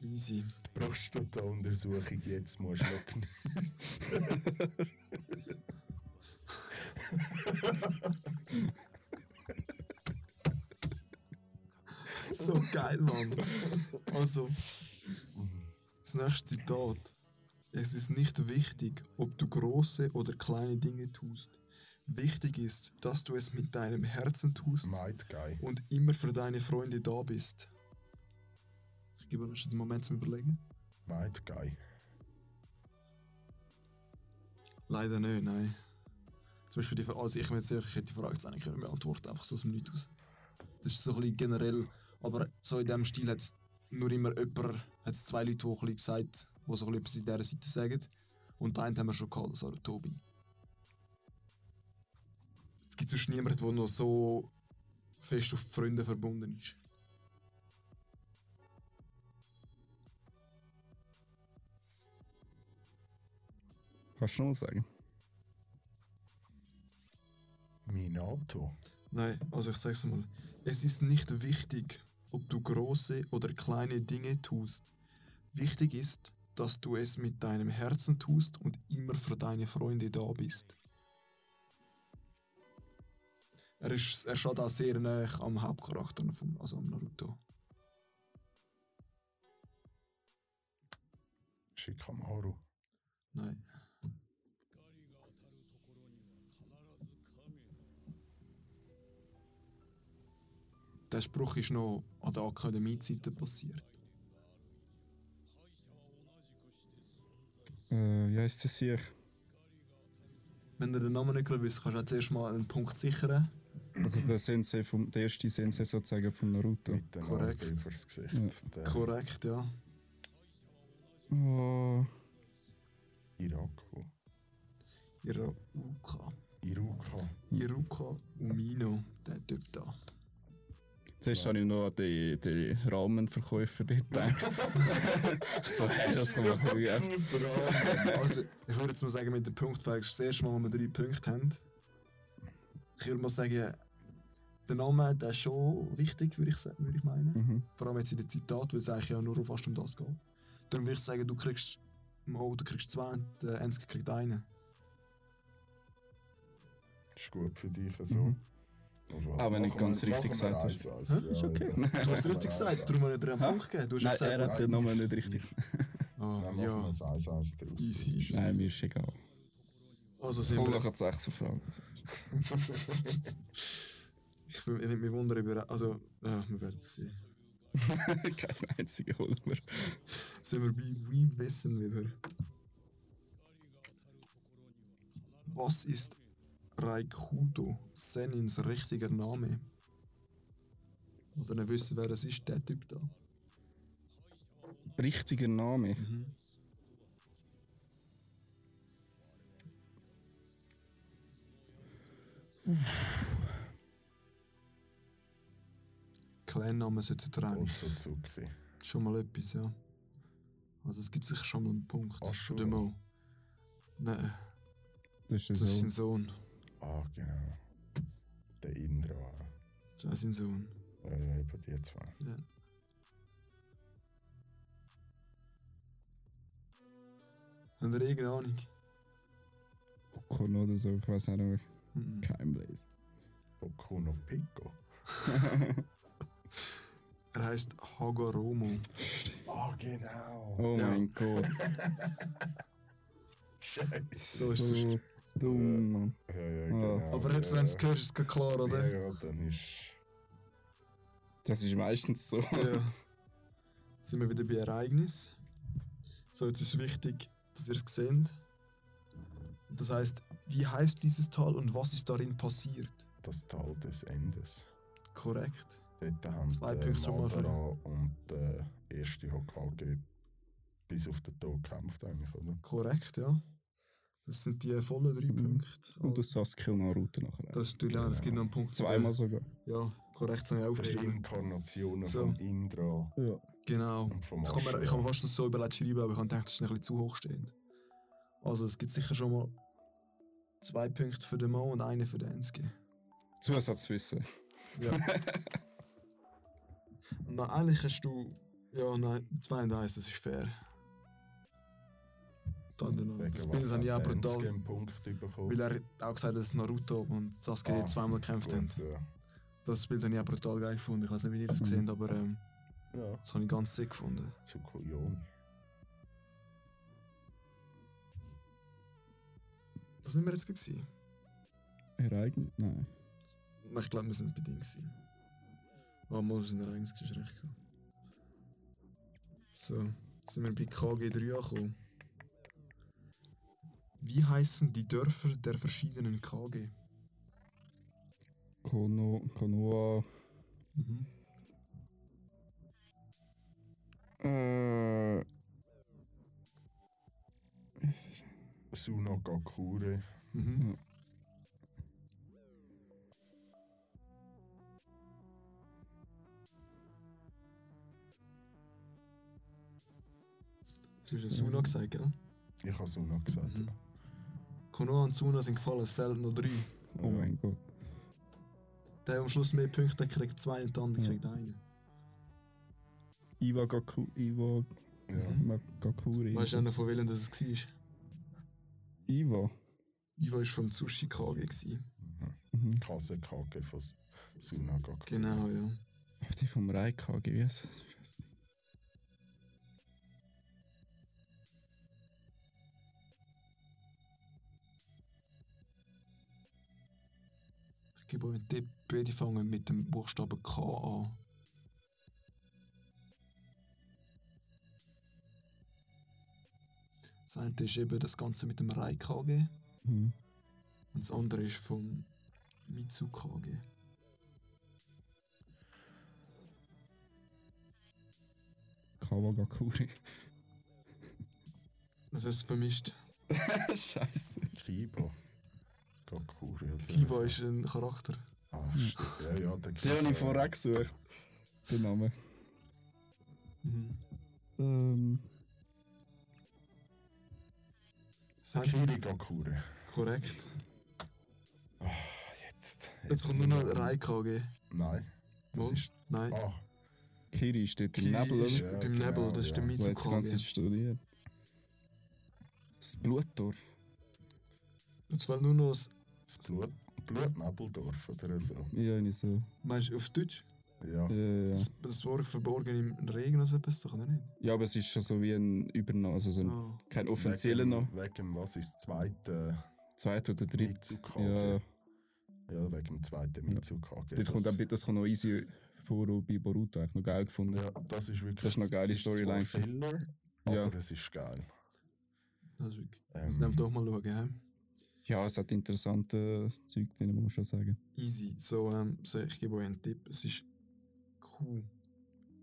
Easy. Die Prostata-Untersuchung jetzt musst du noch geniessen. So geil, Mann. Also, das nächste Zitat. Es ist nicht wichtig, ob du große oder kleine Dinge tust. Wichtig ist, dass du es mit deinem Herzen tust und immer für deine Freunde da bist. Ich gebe euch einen Moment zum Überlegen. Might Guy. Leider nicht, nein. Zum Beispiel die Frage, also ich, jetzt ich hätte die Frage jetzt eigentlich können beantworten, einfach so aus dem Nichts aus. Das ist so ein bisschen generell, aber so in diesem Stil hat es nur immer jemand, hat es zwei Leute, die gesagt, die so etwas in dieser Seite sagen. Und den einen haben wir schon gehabt, das war Tobi. Es gibt sonst niemanden, der noch so fest auf die Freunde verbunden ist. Kannst du noch mal sagen? Mein Auto. Nein, also ich sag's mal. Es ist nicht wichtig, ob du große oder kleine Dinge tust. Wichtig ist, dass du es mit deinem Herzen tust und immer für deine Freunde da bist. Er, ist, er steht auch sehr nah am Hauptcharakter, vom, also am Naruto. Shikamaru. Nein. Der Spruch ist noch an der Akademiezeiten passiert. Äh, wie heisst das hier? Wenn du den Namen nicht wisst, kannst du auch zuerst mal einen Punkt sichern. Also der Sensei vom, der erste Sensei sozusagen vom Naruto. Mit Korrekt. Übers Gesicht. Ja. Korrekt, ja. Oh, Irako. Iruka. Iruka. Iruka Umino, der Typ da. Zuerst habe ich noch an die, die Rahmenverkäufer dort gedacht. so, hey, das kann man machen. Also, ich würde jetzt mal sagen, mit dem Punktweg ist das erste Mal, wo wir drei Punkte haben. Ich würde mal sagen, der Name der ist schon wichtig, würde ich, würde ich meinen. Mhm. Vor allem jetzt in den Zitat, weil es eigentlich ja nur fast um das geht. Darum würde ich sagen, du kriegst, oh, du kriegst zwei und der Enske kriegt einen. Ist gut für dich so. Mhm. Auch wenn nicht ganz wir- richtig gesagt hast. Ist okay. eben. Du hast richtig gesagt, darum ich dir einen? Punkt gegeben. Du hast Nein, gesagt, er hat den Namen nicht richtig. ah, Dann machen wir es draus. Easy, Nein, mir ist egal. Also sind Voll wir, die sechs Fragen. ich würde mich wundern, über, also, ja, wir werden es sehen. Kein einziger holen wir. Jetzt sind wir bei We Wissen wieder. Was ist Raikudo Senins richtiger Name? Also nicht wissen, wer es ist, der Typ da. Richtiger Name. Clan-Name sollte rein. Otsutsuki. Schon mal etwas, ja. Also es gibt sicher schon mal einen Punkt. Ach, schon. Nein, Das ist das ist sein Sohn. Ah, genau. Der Indra. Das ist sein Sohn. Ja, ja, eben die zwei. Ja. Habt ihr irgendeine Ahnung? Okon oder so, ich weiß auch nicht. Mhm. Kein Blaze. Boku no Pico. Er heißt Hagoromo. Ah, genau. Oh Ja. mein Gott. Scheiße. So ist es. Dumm, Mann. Ja, ja, Ah. genau. Aber jetzt, ja, wenn du es hörst, ist es klar, oder? Ja, ja, dann ist. Das ist meistens so. Ja. Jetzt sind wir wieder bei Ereignis. So, jetzt ist wichtig, dass ihr es seht. Das heißt, wie heißt dieses Tal und was ist darin passiert? Das Tal des Endes. Korrekt. Dort haben Zwei der Punkte schon mal für- und der erste Hokage bis auf den Tod gekämpft, eigentlich, oder? Korrekt, ja. Das sind die vollen drei Mhm. Punkte. Und das Sasuke und Naruto nachher. das ist natürlich auch, es gibt noch einen Punkt. Zweimal sogar. Ja, korrekt, so habe aufgeschrieben. Inkarnationen So. von Indra. Ja. Genau. Und vom Ich kann, mir, Aschen, ich ja. fast das so überlegt schreiben, aber ich habe gedacht, das ist ein bisschen zu hochstehend. Also es gibt sicher schon mal zwei Punkte für den Mo und einen für den Enske. Zusatzwissen. Ja. Na, eigentlich hast du. Ja, nein, 2 und 1, das ist fair. Dann Das habe ich auch hat Dansky brutal. Weil er auch gesagt hat, dass Naruto und Sasuke Ah, zweimal gekämpft haben. Gut, ja. Das Bild habe ich auch brutal geil gefunden. Ich weiß nicht, wie ihr das gesehen aber ähm, ja, das habe ich ganz sick gefunden. zu Koyoni. Was sind wir jetzt gewesen? Ereignis? Nein. Ich glaube, wir sind bei Ding gewesen. Ah, mal, wir sind Ereignis gewesen, hast recht gehabt. So, jetzt sind wir bei KG3 angekommen. Wie heißen die Dörfer der verschiedenen KG? Kono, Konoa. Mhm. Äh. es ist- Sunagakure. Mhm. Du hast Suna gesagt, gell? Ich habe Suna gesagt. Mhm. ja. Konoha und Suna sind gefallen, es fehlen noch drei. Oh mein Gott. Der am Schluss mehr Punkte kriegt zwei und der andere Ja. kriegt einen. Iwa Gaku, Iwa Ja. Ma- Gakuri. Weißt du auch noch von welchem das es war? Iwa. Ivo war vom Sushi KG. gewesen. Mhm. Kasekage von Sunagakure. Genau, ja. Die vom Reika, wie heißt das? Ich gebe euch einen Tipp, beide fangen mit dem Buchstaben K an. Das eine ist eben das Ganze mit dem Rai KG Mhm. und das andere ist vom Mitsu KG. Kawagakuri. Das ist vermischt. Scheiße. Kiba. Gakure. oder Kiba ist ein Charakter. Ah, stimmt. Ja, ja, der Den habe ich vorher gesucht. Den Namen. Mhm. Ähm. Sagt Kirigakure. korrekt. Jetzt. Jetzt kommt nur noch Rai KG. Nein. Das Wo? ist. Nein. Ah, Kiri steht im Kiri Nebel, ist oder? Ja, beim genau, Nebel, das ist der Wo Mitsu jetzt die ganze studiert. Das Blutdorf. Jetzt fehlt nur noch das, das Blut, Blutnebeldorf oder so. Ja, nicht so. meinst du auf Deutsch? Ja. Ja, ja, ja. Das, das Wort verborgen im Regen oder so etwas, doch oder nicht? ja, aber es ist schon so wie ein Übernahme, also so ein, Ah. kein offizieller noch. Wegen was ist das zweite Zweit oder dritt. Mitsukage? Ja, Ja, wegen dem zweiten Mitsukage. dort kommt auch, das kommt noch easy vor bei Boruto, eigentlich noch geil gefunden. Ja, das ist wirklich. Das ist noch eine geile ist zwar Storyline Filler, Ja. aber es ist geil. Das ist wirklich. Ähm, einfach doch mal schauen? Ja, es hat interessante Zeug drin, muss man schon sagen. Easy. So, ähm, so, ich gebe euch einen Tipp. Es ist Q.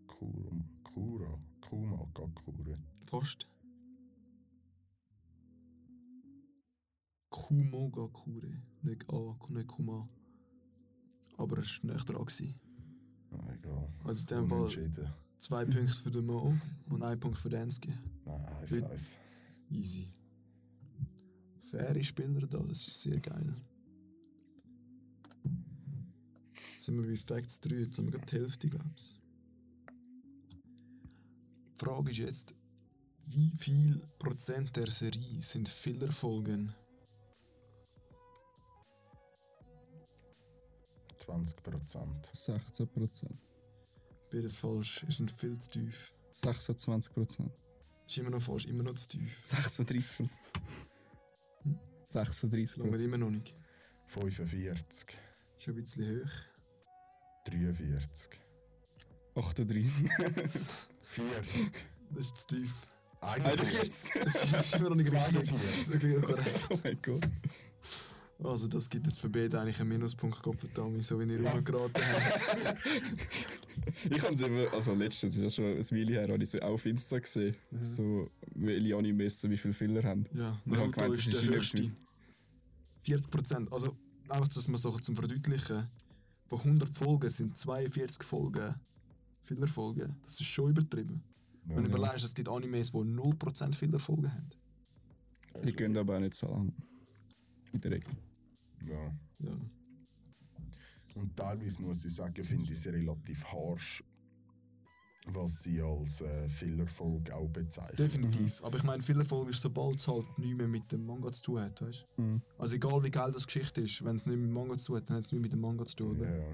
Kurum, Kura, Kuma, Gakure. Fast. Kumogakure. Nicht A, nicht Kuma. Aber es war näher dran. Gewesen. Egal. Also in dem Fall zwei Punkte für den Mo und ein Punkt für den Enski. Nein, eins, Bitte. eins. Easy. Faire Spieler da, das ist sehr geil. Jetzt sind wir bei Facts 3, jetzt haben wir gerade die Hälfte, glaube ich. Die Frage ist jetzt, wie viel Prozent der Serie sind Fillerfolgen? 20 Prozent. 16 Prozent. Beides falsch, ihr sind viel zu tief. 26 Prozent. Ist immer noch falsch, immer noch zu tief. 36 Prozent. 36 Lange Prozent. immer noch nicht. 45. Schon ein bisschen hoch. 43. 38. 40. Das ist zu tief. 41. Das ist immer noch nicht richtig. Das ist wieder korrekt. oh mein Gott. Also das gibt jetzt für beide eigentlich einen Minuspunkt, Gott verdammt, so wie ihr Ja. rumgeraten habt. Ich habe es eben, also letztens, ist ja schon ein Weile her, habe ich auch auf Insta gesehen. So, welche Animes so wie viele Filler haben. Ja, Ich hab Naruto gemeint, das ist der ihnen höchste. 40 Prozent. Also einfach, dass man so zum Verdeutlichen, von 100 Folgen sind 42 Folgen Fillerfolgen. Das ist schon übertrieben. Ja, Wenn du ja. überlegst, es gibt Animes, die 0% Fillerfolgen haben. Die gehen aber auch nicht so lang. In der Regel. ja. Ja. Und teilweise muss ich sagen, finde ich es relativ harsch, was sie als äh, Fillerfolge auch bezeichnen. Definitiv. Aber ich meine, Fillerfolge ist, sobald es halt nichts mehr mit dem Manga zu tun hat, weißt du? Mhm. Also egal wie geil das Geschichte ist, wenn es nicht mit dem Manga zu tun hat, dann hat es nichts mit dem Manga zu tun, oder? Ja.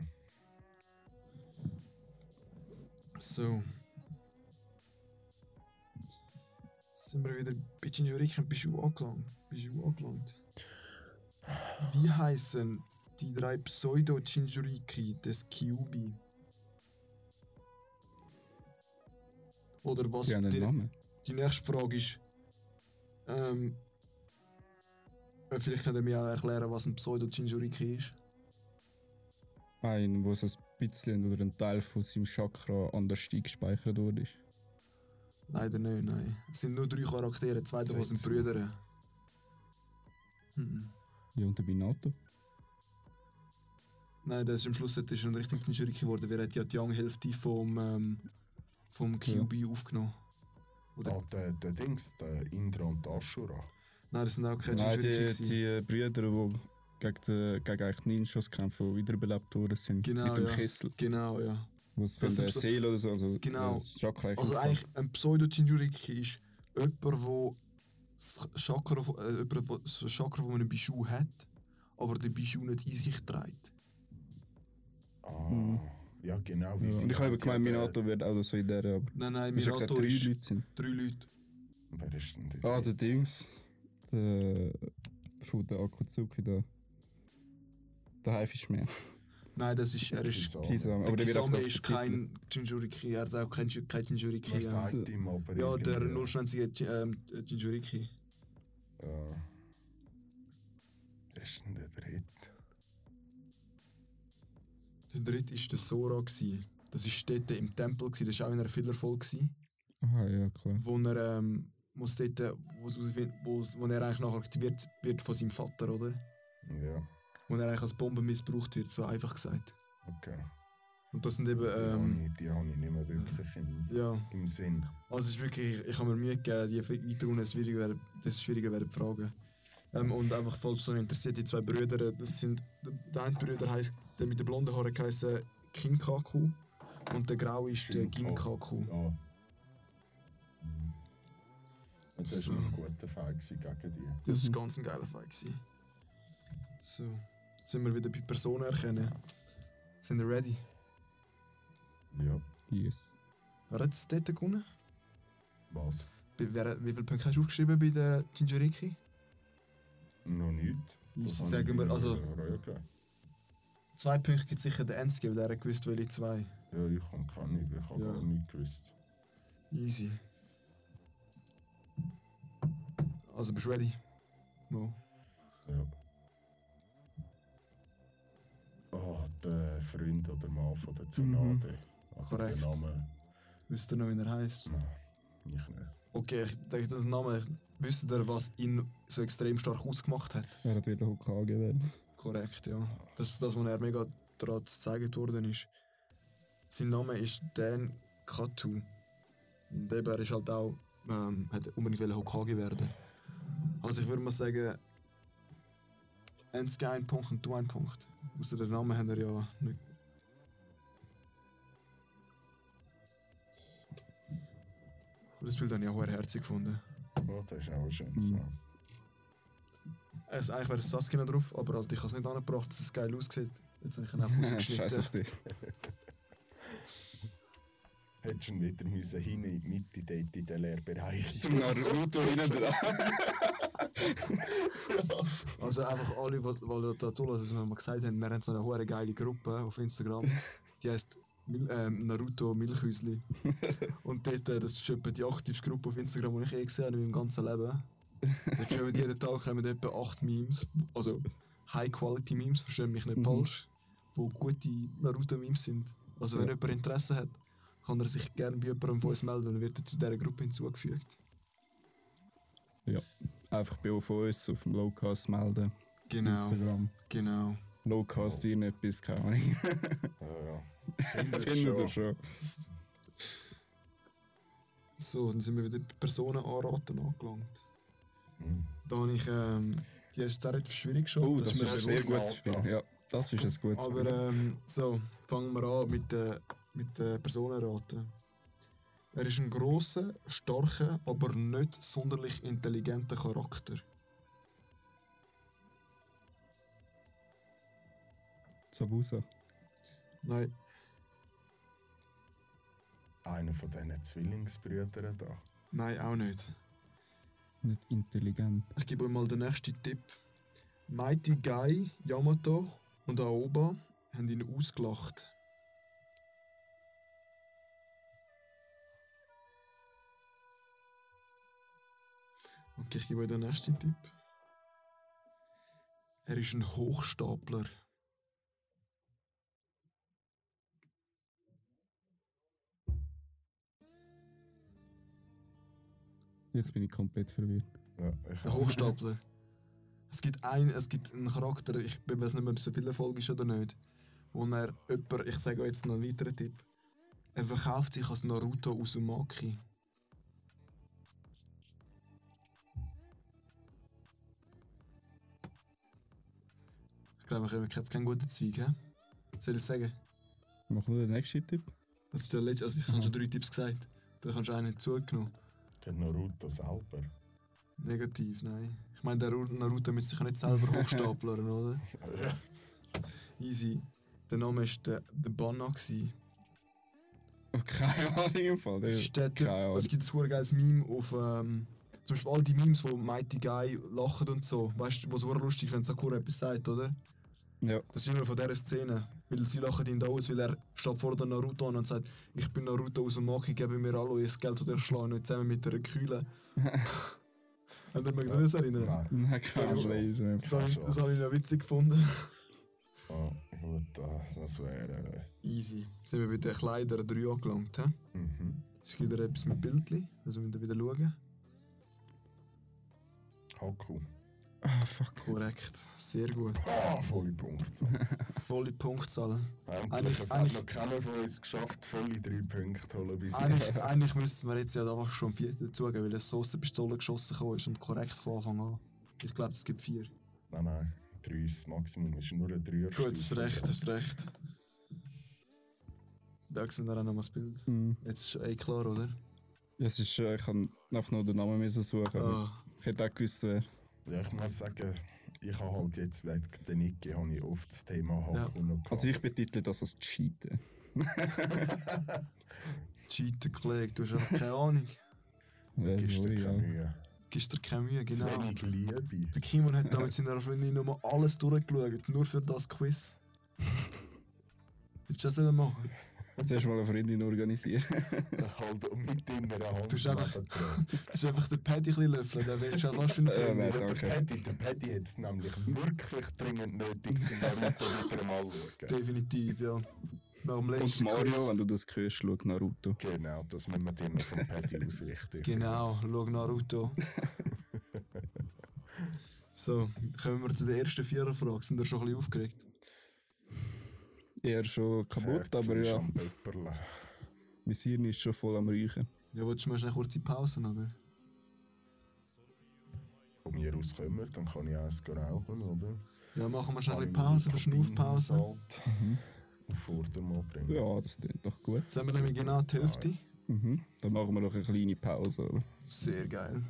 So. Jetzt sind wir wieder bei Jinjuriki und Bijou angelangt. Bijou angelangt. Wie heißen die drei Pseudo-Jinjuriki des Kyubi? Oder was? Die haben einen die, Namen. die nächste Frage ist. Ähm, äh, vielleicht könnt ihr mir auch erklären, was ein Pseudo-Jinjuriki ist. Ein, wo so ein bisschen oder ein Teil von seinem Chakra anders gespeichert wurde. Leider nicht, nein. Es sind nur drei Charaktere, zwei davon sind. Brüder. Mhm. Ja, und der Binato. Nein, das ist am Schluss das ist ein richtig Jinjuriki geworden. Wir hat ja die Young-Hälfte vom, ähm, vom QB aufgenommen. Oder? Ah, der, der Dings, der Indra und der Ashura. Nein, das sind auch keine Nein, die, die äh, Brüder, die gegen, die, gegen eigentlich Ninjas kämpfen, die wiederbelebt worden sind. Genau, mit dem ja. Kessel. Genau, ja. Wo es Das der Seele oder so. Also Genau. Das Chakra Also eigentlich ein Pseudo-Jinjuriki ist jemand, der das Chakra, äh, jemand, wo- das Chakra von einem Bijou hat, aber den Bijou nicht in sich trägt. Ah, Mhm. Ja genau. Wie Ja. sie Und ich habe gemeint, ja, Minato wird auch so in der. Aber Nein, nein, hast ja gesagt, Minato drei ist Leute sind. drei Leute. Wer ist denn der? Ah, der Dings. Der. Von der Akutsuki da. Der Haifischmann. Nein, das ist, er ist Kisame. Kisame. Der Kisame das ist kein Jinjuriki, er hat auch kein, kein Jinjuriki. Man Ja, sagt ihm aber ja der Ji- ähm, Jinjuriki. Ja. Wer ist denn der dritte? Der dritte war der Sora. Gewesen. Das war dort im Tempel, gewesen. das war auch in einer Fillerfolge, gewesen, Aha, ja, klar. wo er ähm, muss dort, wo, es herausfind- wo, es- er eigentlich nachher aktiviert wird von seinem Vater, oder? Ja, Wo er eigentlich als Bombe missbraucht wird, so einfach gesagt. okay. Und das sind eben, die ähm, habe ich, die habe ich nicht mehr wirklich im, ja, im Sinn. also es ist wirklich, ich habe mir Mühe gegeben, je weiter unten, desto schwieriger werden, desto schwieriger werden die Fragen. Ähm, und einfach, falls so interessiert, die zwei Brüder, das sind, der- eine Bruder heisst, der mit den blonden Haaren heisst Kinkaku und der graue ist der Ginkaku. Ja. Mhm. Und das So. war ein guter Fall gewesen gegen die. Das Mhm. war ganz ein geiler Fight. gewesen. So, jetzt sind wir wieder bei Personen erkennen. Sind wir ready? Ja, Yes. Wer hat es dort gewonnen? was? Bei, wer, wie viele Punkte hast du aufgeschrieben bei der Jinjuriki? Noch nicht. Das sagen wir, also. Zwei Punkte gibt sicher der Ernst, weil der hat gewusst, welche zwei. Ja, ich habe keine, ich habe Ja. gar nicht gewusst. Easy. Also bist du ready? Mo. Ja. Oh, der Freund oder Mann von der Tsunade. Mhm. Korrekt. Der Name, Wisst ihr noch, wie er heißt? nein, ich nicht. Okay, ich denke, das Name. Wisst ihr, was ihn so extrem stark ausgemacht hat? Er hat wieder Hokage werden. Korrekt, ja. Das ist das, was er mega daran gezeigt worden ist. Sein Name ist Dan Katu. Und eben, er ist halt auch, ähm, hat unbedingt Hokage werden. Also ich würde mal sagen, Enske ein Punkt und du ein Punkt. Außer den Namen haben wir ja nicht. Das Bild habe ich auch herzig gefunden. Oh, das ist auch ein schönes Mhm. Es, eigentlich wäre Saskia noch drauf, aber halt, ich habe es nicht angebracht, dass es geil aussieht. Jetzt habe ich ihn einfach Scheiß rausgeschnitten. auf dich. Hättest du ihn wieder müssen hin in die Mitte dort in den Lehrbereich. Zum Naruto hinten dran. Also einfach alle, die, da zulassen, dass wir mal gesagt haben, wir haben so eine hohe geile Gruppe auf Instagram. Die heisst Mil ähm, Naruto Milchhäusli. Und dort, äh, das ist etwa die aktivste Gruppe auf Instagram, die ich je gesehen habe in meinem ganzen Leben. Da kommen jeden Tag kommen etwa 8 Memes, also High-Quality-Memes, verstehe mich nicht Mhm. falsch, wo gute Naruto-Memes sind. Also wenn Ja. jemand Interesse hat, kann er sich gerne bei jemandem von uns melden, dann wird er zu dieser Gruppe hinzugefügt. Einfach bei von uns auf dem Lowcast melden. Genau, Instagram. genau. Lowcast irgendetwas, keine Ahnung. Ja, ja. Findet ihr schon. schon. So, dann sind wir wieder bei Personen anraten angelangt. Da habe ich, ähm, die ist auch relativ schwierig schon. Oh, das, ist mir ein sehr gutes Spiel. Ja, das ist ein gutes Aber Spiel. ähm, so, fangen wir an mit den mit den Personenraten. Er ist ein grosser, starker, aber nicht sonderlich intelligenter Charakter. Zabusa. Nein, Einer von diesen Zwillingsbrüdern da. nein, auch nicht. Nicht intelligent. Ich gebe euch mal den nächsten Tipp. Mighty Guy, Yamato und Aoba haben ihn ausgelacht. Okay, ich gebe euch den nächsten Tipp. Er ist ein Hochstapler. Jetzt bin ich komplett verwirrt. Ja, ich Ein Hochstapler. es, gibt ein, es gibt einen Charakter, ich weiß nicht mehr, ob es so viele Folgen ist oder nicht, wo er jemand, ich sage euch jetzt noch einen weiteren Tipp, er verkauft sich als Naruto Uzumaki. Ich glaube, ich habe keinen guten Zweig, hä? Soll ich es sagen? Mach nur den nächsten Tipp. Das ist der letzte, also ich habe schon drei Tipps gesagt. Da kannst du einen hinzugenommen. Der Naruto selber. Negativ, nein. Ich meine, der Ru- Naruto müsste sich ja nicht selber hochstaplern, oder? Easy. Der Name war der, der Banna. gsi. Oh, keine Ahnung im Fall. Das ist der Typ, Keine Ahnung. es gibt ein super geiles Meme auf. Ähm, zum Beispiel all die Memes, wo Mighty Guy lachen und so. Weißt du, was super lustig, wenn Sakura etwas sagt, oder? Ja. Das ist immer von dieser Szene. Weil sie lachen ihn da aus, weil er steht vor der Naruto an und sagt, ich bin Naruto aus dem Maki, gebe mir alle euer Geld oder ich schlage nicht zusammen mit einer Kühle. Habt ihr mich das erinnern? Nein. Nein, keine mehr. Das habe ich, das habe ich noch witzig gefunden. Ah, gut, ah, das wäre. Easy. Jetzt sind wir bei den Kleidern 3 angelangt. He? Mhm. Es gibt wieder etwas mit Bildchen, also müssen wir wieder schauen. Haku. Ah, fuck. Korrekt, sehr gut. Ah, volle Punkte. Volle Punktzahl. Endlich, Eigentlich- es hat eigentlich- noch keiner von uns geschafft, volle drei Punkte zu holen bis Eigentlich, jetzt. eigentlich müssten wir jetzt ja einfach schon vier dazugeben, weil es so aus der Pistole geschossen ist und korrekt von Anfang an. Ich glaube, es gibt vier. Nein, nein, drei ist das Maximum. Es ist nur ein Dreier. Gut, das ist recht, das ist recht. Da sehen wir auch noch mal das Bild. Hm. Jetzt ist eh klar, oder? Es ist, ich kann einfach nur den Namen müssen suchen. aber Ah, Ich hätte auch gewusst, wer. Ja, ich muss sagen, ich habe halt jetzt wegen der Niki habe ich oft das Thema gehabt. Also ich betitle das als Cheaten. Cheater, Kollege, du hast einfach keine Ahnung. Ja, Gibst dir ja. keine Mühe. Gibst dir keine Mühe, Zu genau. wenig Liebe. Der Kimon hat da mit seiner Freundin nochmal alles durchgeschaut, nur für das Quiz. Willst du das machen? Zuerst mal eine Freundin organisieren. halt mit in der Hand. Du bist einfach-. Du hast einfach den Paddy ein löffeln, dann willst du auch was für eine Freundin. nein, Der. Paddy, der Paddy hat es nämlich wirklich dringend nötig, zum Naruto wieder mal zu schauen. Definitiv, ja. Und Mario, wenn du das hörst, schau Naruto. Genau, das müssen wir dir noch vom Paddy ausrichten. Genau, schau Naruto. so, kommen wir zu der ersten Viererfrage. Sind ihr schon ein bisschen aufgeregt? Eher schon kaputt, aber ja, mein Hirn ist schon voll am Räuchen. Ja, willst du mal schnell kurze Pause, oder? Von mir aus kommen wir, dann kann ich eins rauchen, oder? Ja, machen wir schnell eine Pause, eine Schnaufpause. Nikotinhaushalt Auf Vordermann bringen. Ja, das klingt doch gut. Jetzt haben wir nämlich genau die Hälfte. Mhm. Dann machen wir noch eine kleine Pause. Oder? Sehr geil.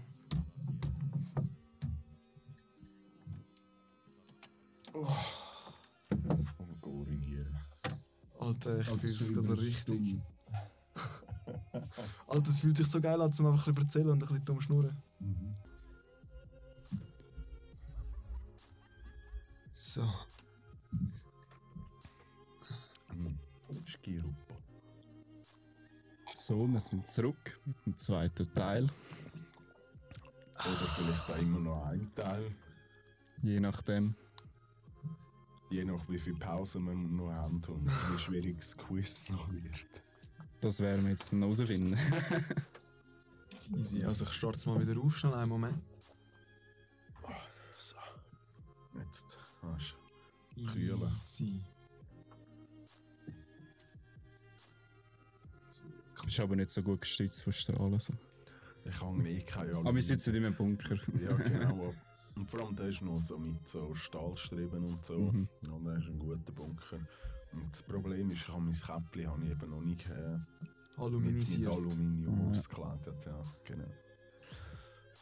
Und Alter, ich fühle es gerade richtig. Alter, es fühlt sich so geil an, um einfach ein bisschen erzählen und ein bisschen dumm schnurren. So. Mhm. Ist Girupa. So, wir sind zurück mit dem zweiten Teil. Oder vielleicht auch immer noch ein Teil. Je nachdem. Je nach wie viel Pause wir noch haben und wie schwierig das Quiz noch wird. Das werden wir jetzt noch rausfinden. Easy. Also ich starte es mal wieder auf, schnell einen Moment. So. Jetzt hast du Kühlen. Easy. Ist aber nicht so gut gestützt von Strahlen. So. Ich habe eh keine Ahnung. Aber wir sitzen in einem Bunker. Ja, genau. Und vor allem der ist noch so mit so Stahlstreben und so. Mhm. Ja, der ist ein guter Bunker. Und das Problem ist, ich habe mein Käppli habe ich eben noch nicht äh, mit, mit Aluminisiert. Aluminium Ja. ausgekleidet. Ja, genau.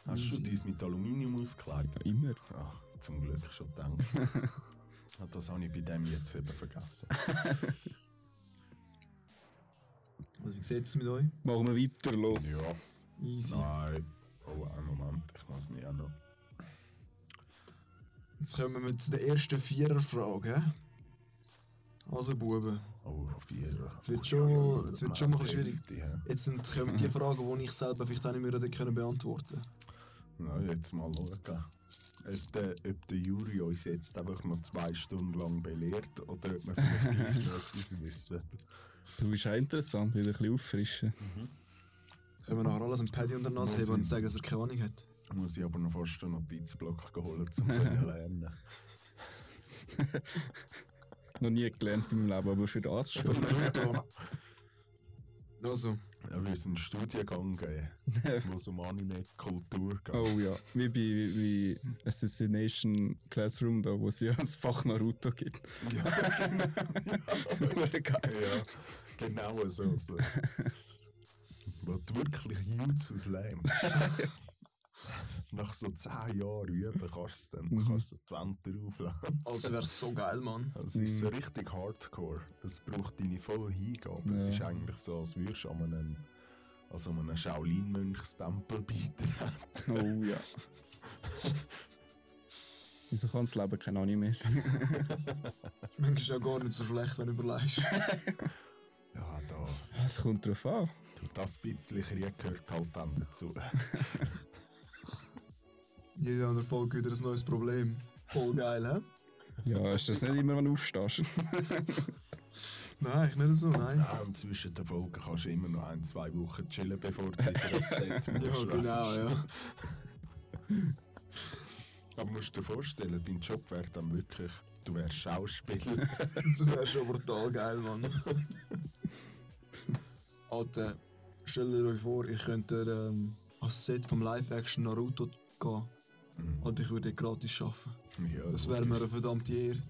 Hast du dies mit Aluminium ausgekleidet? Ja, immer. Ja, zum Glück schon gedacht. Das habe ich bei dem jetzt eben vergessen. Also, wie sieht es mit euch? Machen wir weiter, los. Ja, Easy. nein. Oh, einen Moment, ich muss mich auch noch. Jetzt kommen wir zu der ersten Viererfrage. Also, Buben. Oh, vier. Es wird schon- es wird schon mal schwierig. Jetzt sind, kommen die Fragen, die ich selber vielleicht auch nicht mehr hätte können beantworten Na, jetzt mal schauen. Ob der, ob der Juri uns jetzt einfach noch zwei Stunden lang belehrt oder ob wir vielleicht etwas wissen. Du bist auch interessant, wieder ein bisschen auffrischen. Können wir nachher alles im Paddy unter der Nase heben und sagen, dass er keine Ahnung hat? Muss ich aber noch fast einen Notizblock holen, um zu lernen. Noch nie gelernt in meinem Leben, aber für das schon. Also, Ja, wir sind einen Studiengang geben, wo es um Anime-Kultur geht. Oh ja, wie bei wie Assassination Classroom, da wo es ja das Fach Naruto gibt. Ja, Hure geil. ja, genau so. so. Wo du wirklich Jutsus lernst. Nach so 10 Jahren üben kannst du dann Mhm. kannst du die Wände aufladen. also wäre so geil, Mann. Es ist so richtig hardcore. Es braucht deine volle Hingabe. Es Ja. ist eigentlich so, als würdest du an einem, also an einem Shaolin-Mönchstempel beitreten. Oh ja. Wieso kann das Leben kein Anime sein? Manchmal ist ja gar nicht so schlecht, wenn du überlegst. Ja, da, Es kommt drauf an. du, das bisschen Krieg gehört halt dann dazu. Jede andere Folge wieder ein neues Problem. Voll geil, hä? Ja, ist das nicht immer, wenn du aufstehst? Nein, ich nicht so, nein. Ja, und zwischen den Folgen kannst du immer noch ein, zwei Wochen chillen, bevor du wieder das Set musst Ja, genau, ja. Aber musst du dir vorstellen, dein Job wäre dann wirklich, du wärst Schauspieler. Das wäre schon brutal geil, Mann. Alter, stellt euch vor, ihr könnt ähm, als Set vom Live-Action Naruto gehen. Mhm. Alter, ich würde gratis arbeiten. ja, Das wäre mir eine verdammte Ehre.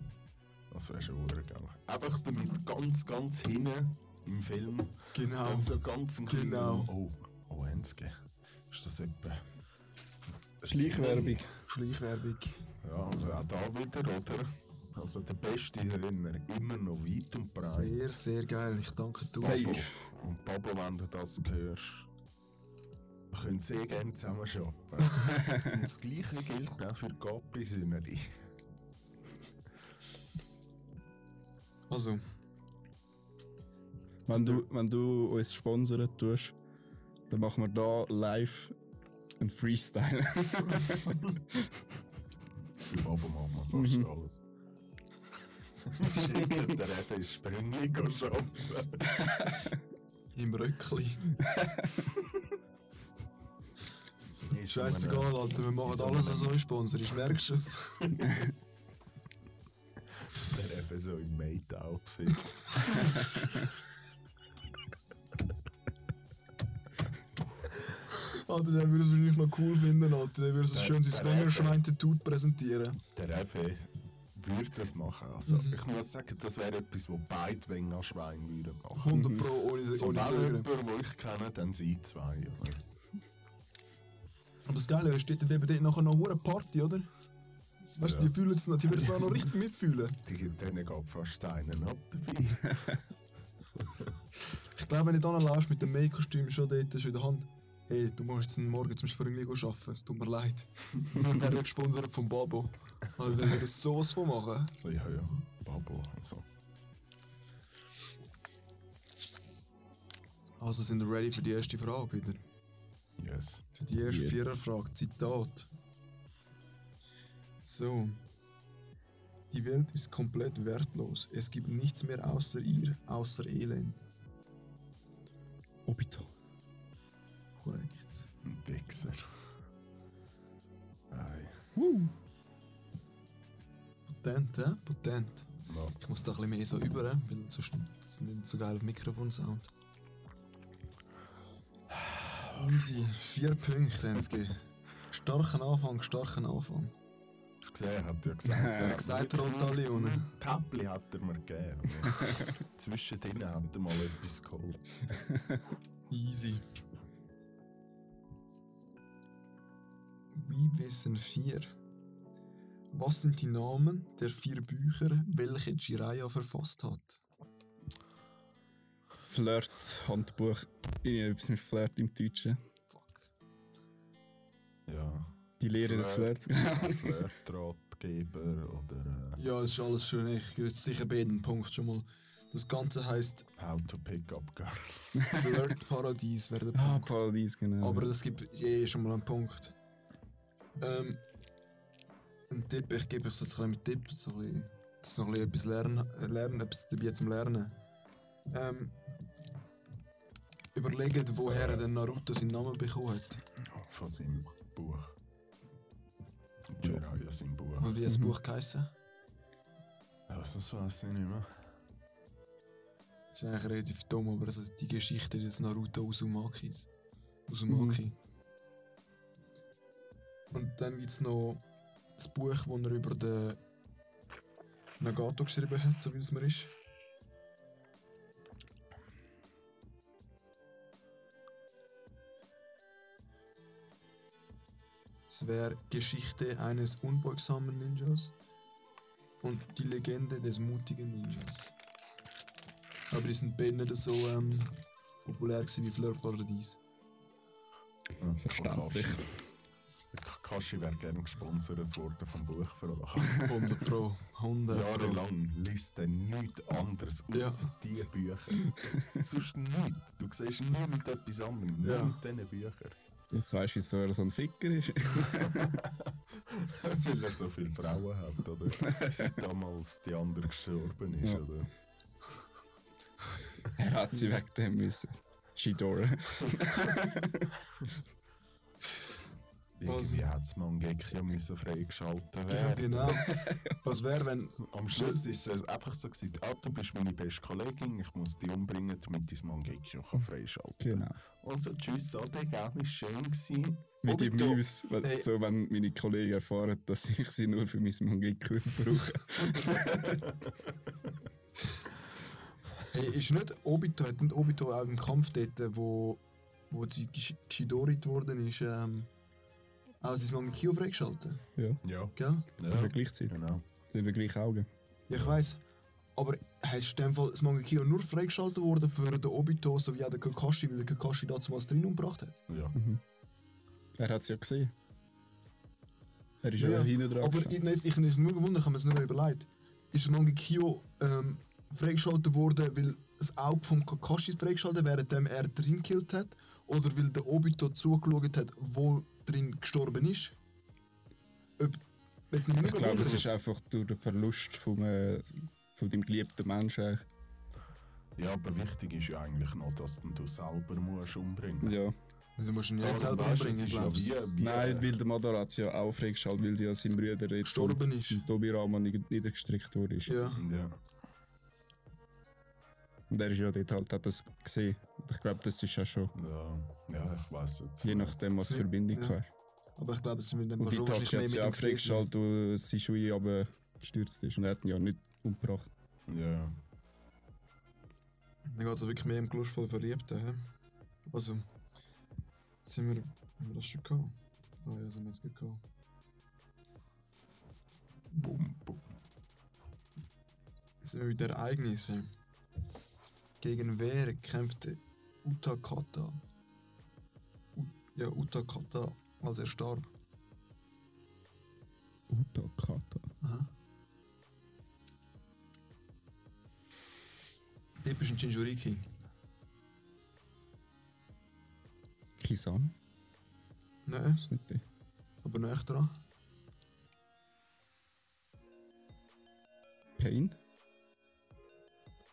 Das wäre schon geil. Einfach damit ganz, ganz hinten im Film. Genau. Dann so ganz ein Genau. Oh, oh, Enske. Ist das etwa. Schleichwerbung. Schleichwerbung. Ja, also auch da wieder, oder? Also der beste Hörner, immer noch weit und breit. Sehr, sehr geil. Ich danke dir. Safe. Und Pablo, wenn du das hörst, können sehr gerne zusammen arbeiten. und das Gleiche gilt auch für Gabi Süneri. Also, Wenn du, wenn du uns sponsern tust, dann machen wir da live einen Freestyle. Für Pablo machen wir fast alles. Schicken der Rede ist Springli arbeiten. im Röckli. Ist Scheißegal, Alter, wir machen so alles so in Sponsor. Ich merkst es? Der eben so im Mate-Outfit. Alter, der würde es wahrscheinlich noch cool finden, Alter. Der würde so Der- schön sein Swingerschwein-Tattoo präsentieren. Der Effe würde das machen. Also, Mhm. Ich muss sagen, das wäre etwas, was beide Wenger Schwein würden machen. 100 Pro, ohne, So, ohne wenn Zögern. jemand, den ich kenne, dann sie zwei. Oder? Aber das Geile ist, steht eben dort nachher noch eine Party, oder? Weißt du, Ja. die fühlen es noch, die würden es auch noch richtig mitfühlen. Die, denen geht fast einer ab dabei. Ich glaube, wenn du dann läufst mit dem Make-Kostüm schon dort schon in der Hand, hey, du musst jetzt morgen zum Springli arbeiten, es tut mir leid. Wir werden gesponsert vom Babo. Also, der würde sowas von machen. Ja, ja, Babo. Also. Also sind wir ready für die erste Frage wieder. Yes. Für die erste Yes. Viererfrage. Zitat. So. Die Welt ist komplett wertlos. Es gibt nichts mehr außer ihr, außer Elend. Obito. Korrekt. Ein Wichser. Nein. Uh. Potent, hä? Potent. Ja. Ich muss da ein bisschen mehr so über, weil sonst ist es nicht so geil auf Mikrofon-Sound. Easy. Vier Punkte haben gegeben. Starken Anfang, starken Anfang. Du gesehen, hat er gesagt. Er hat gesagt, Rotalione. Päppli hat er mir gegeben. Zwischendrin hat er mal etwas geholt. Easy. Wie wissen vier? Was sind die Namen der vier Bücher, welche Jiraiya verfasst hat? Flirt-Handbuch. Irgendetwas mit Flirt im Deutschen. Fuck. Ja. Die Lehre des Flirt. Flirts. Flirtratgeber oder Ja, es ist alles schön. Ich wüsste sicher beiden Punkt schon mal. Das Ganze heißt äh, How to Pick Up Girl. Flirt Paradies wäre der ah, Punkt. Paradies, genau. Aber das gibt eh schon mal einen Punkt. Ähm, ein Tipp, ich gebe euch jetzt ein mit Tipp, so ein bisschen, das ist noch ein bisschen etwas lernen, äh, lernen etwas dabei zum Lernen. Ähm, überlegt, woher der Naruto seinen Namen bekommen hat. Von seinem Buch. Jiraiya, sein Buch. Und wie das Mhm. Buch geheißen? Ja, das weiß ich nicht mehr. Das ist eigentlich relativ dumm, aber also die Geschichte des Naruto Uzumakis. Uzumaki. Und dann gibt es noch das Buch, das er über den Nagato geschrieben hat, so wie es mir ist. Es wäre Geschichte eines unbeugsamen Ninjas und die Legende des mutigen Ninjas. Aber die sind beide nicht so ähm, populär gewesen wie Flirt Paradies. Ja, Verständlich. Kakashi. Kakashi wäre gerne gesponsert worden vom Buchverlag. 100 Pro. 100 Pro. Jahrelang liest er nichts anderes Ja. außer diese Bücher. Sonst nichts. Du siehst nie mit etwas anderem, nur Ja. mit diesen Büchern. Jetzt weißt du, wieso er so ein Ficker ist. Weil er so viele Frauen hat, oder? Seit damals die andere gestorben ist, Ja. oder? er hat sie wegen dem müssen. Chidora. Irgendwie hat das Mangekyo müssen freigeschaltet Ja, werden. genau. Was wäre, wenn. Am Schluss ist es einfach so gewesen, ah, du bist meine beste Kollegin, ich muss dich umbringen, damit dein Mangekyo kann freischalten Genau. Also tschüss, Ade, gell, ist schön gewesen. Die Obito. Memes, Hey. so, wenn meine Kollegen erfahren, dass ich sie nur für mein Mangekyo brauche. Hey, ist nicht Obito, hat nicht Obito auch im Kampf dort, wo, wo sie Gishidorit worden ist, ähm, auch sein Mangekyo freigeschaltet? Ja, Ja, Gell? ja. ja, gleichzeitig. genau. Sie haben die gleichen Augen. Ja, ich weiss. Aber hast in dem Fall das Mangekyo nur freigeschaltet worden für den Obito sowie auch den Kakashi, weil der Kakashi damals drin umgebracht hat? Ja. Mhm. Er hat es ja gesehen. Er ist Ja, ja, hinten dran. Aber ich, gestanden. ich, ich habe es nur gewundert, ich habe mir es nur überlegt. Ist Mangekyo ähm, freigeschaltet worden, weil das Auge vom Kakashi freigeschaltet während er drin gekillt hat? Oder weil der Obito zugeschaut hat, wo drin gestorben ist? Ob, jetzt ich glaube, es ist einfach durch den Verlust vom, äh, von deinem geliebten Menschen. ja, aber wichtig ist ja eigentlich noch, dass du selber musst umbringen Ja. Du musst ihn ja nicht selber umbringen, ja glaube wie, Nein, weil der Madara hat ja auch freigeschaltet, weil ja sein Bruder jetzt Gestorben ist. vom Tobirama nicht- niedergestrickt wurde. Ja. Ja. Und er ist ja dort halt, hat das gesehen. Und ich glaube, das ist ja schon, Ja, ja, ich weiß jetzt. je nachdem, was die Sie- Verbindung ja. war. Aber ich glaube, es sind mit dem schon wahrscheinlich mehr mit sie dem auch gesessen. freigeschaltet, wo sein Shui aber gestürzt ist. Und er hat ihn ja nicht umgebracht. Ja. Dann geht es wirklich mehr im Gelust von Verliebten. hä? Also, sind wir. Haben wir das schon gehabt? Ah ja, sind wir jetzt gehabt. Bum, bum. Sind wir wieder Ereignisse. Gegen wer kämpfte Utakata? U ja, Utakata, als er starb. Utakata. Aha. Typ ist ein Jinjuriki. Kisame? Nein, Ist nicht der. aber näher dran. Pain?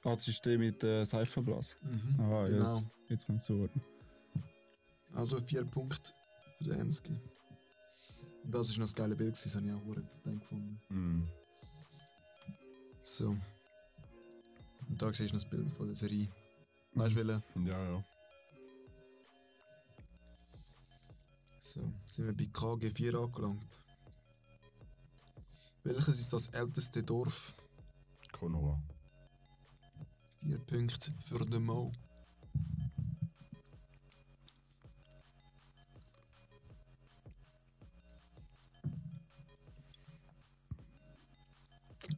Ah, das ist der mit äh, Seifenblas. Mhm. Ah, genau. jetzt, jetzt kommt es zuordnen. Also vier Punkte für den Enski. Das ist noch das geile Bild, das habe ich auch verdammt gefunden. Mm. So. Und da siehst du noch das Bild von der Serie. Weißt du, welche? Ja, ja. So, jetzt sind wir bei KG4 angelangt. Welches ist das älteste Dorf? Konoha. Vier Punkte für den Mo.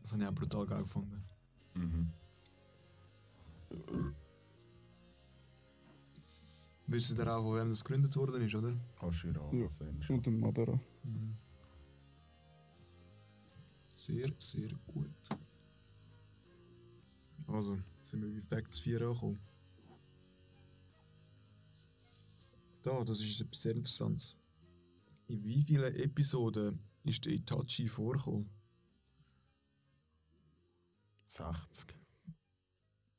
Das habe ich auch brutal geil gefunden. Mhm. Wisst ihr auch, von wem das gegründet worden ist, oder? Hashira. Ja. Und den Madara. Sehr, sehr gut. Also, jetzt sind wir bei Facts 4 angekommen. Da, das ist etwas sehr Interessantes. In wie vielen Episoden ist der Itachi vorgekommen? 60.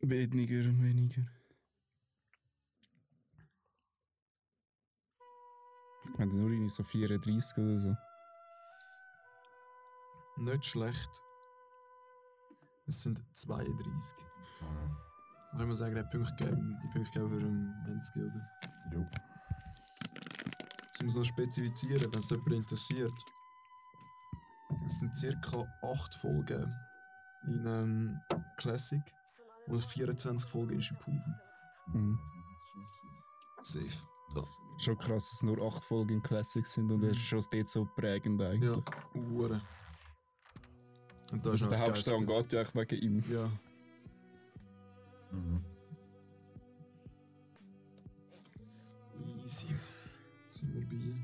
Weniger, weniger. Ich meine nur in so 34 oder so. Nicht schlecht. Es sind 32. Ah, Da kann man sagen, der Punkt geben, die Punkte geben für den Menski, oder? jo. Das muss noch spezifizieren, wenn es jemand interessiert. Es sind ca. 8 Folgen in ähm, Classic und 24 Folgen in Shippuden. Mhm. Safe. Da. Schon krass, dass es nur 8 Folgen in Classics sind und es ist schon dort so prägend eigentlich. Ja, Uhren. Und da ist Also der Hauptstrang geht ja auch wegen ihm. Ja, Mhm. easy. Jetzt sind wir bei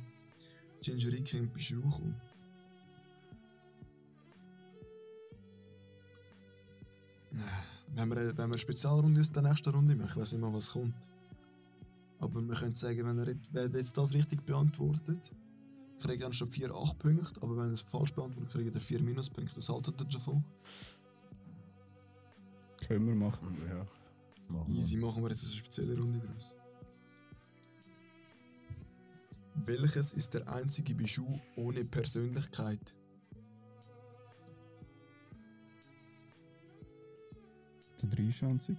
Jinjeriki und Bishuko. Wenn wir, wenn wir eine Spezialrunde aus der nächsten Runde machen, weiß ich mal, was kommt. Aber wir können sagen, wenn er jetzt- wer jetzt das richtig beantwortet, kriegt er anstatt 4 8 Punkte, aber wenn er es falsch beantwortet, kriegt er 4 Minuspunkte. Was haltet ihr davon? Können wir machen. Ja. Machen. Easy, machen wir jetzt eine spezielle Runde draus. Welches ist der einzige Bijou ohne Persönlichkeit? Der Dreischanzig.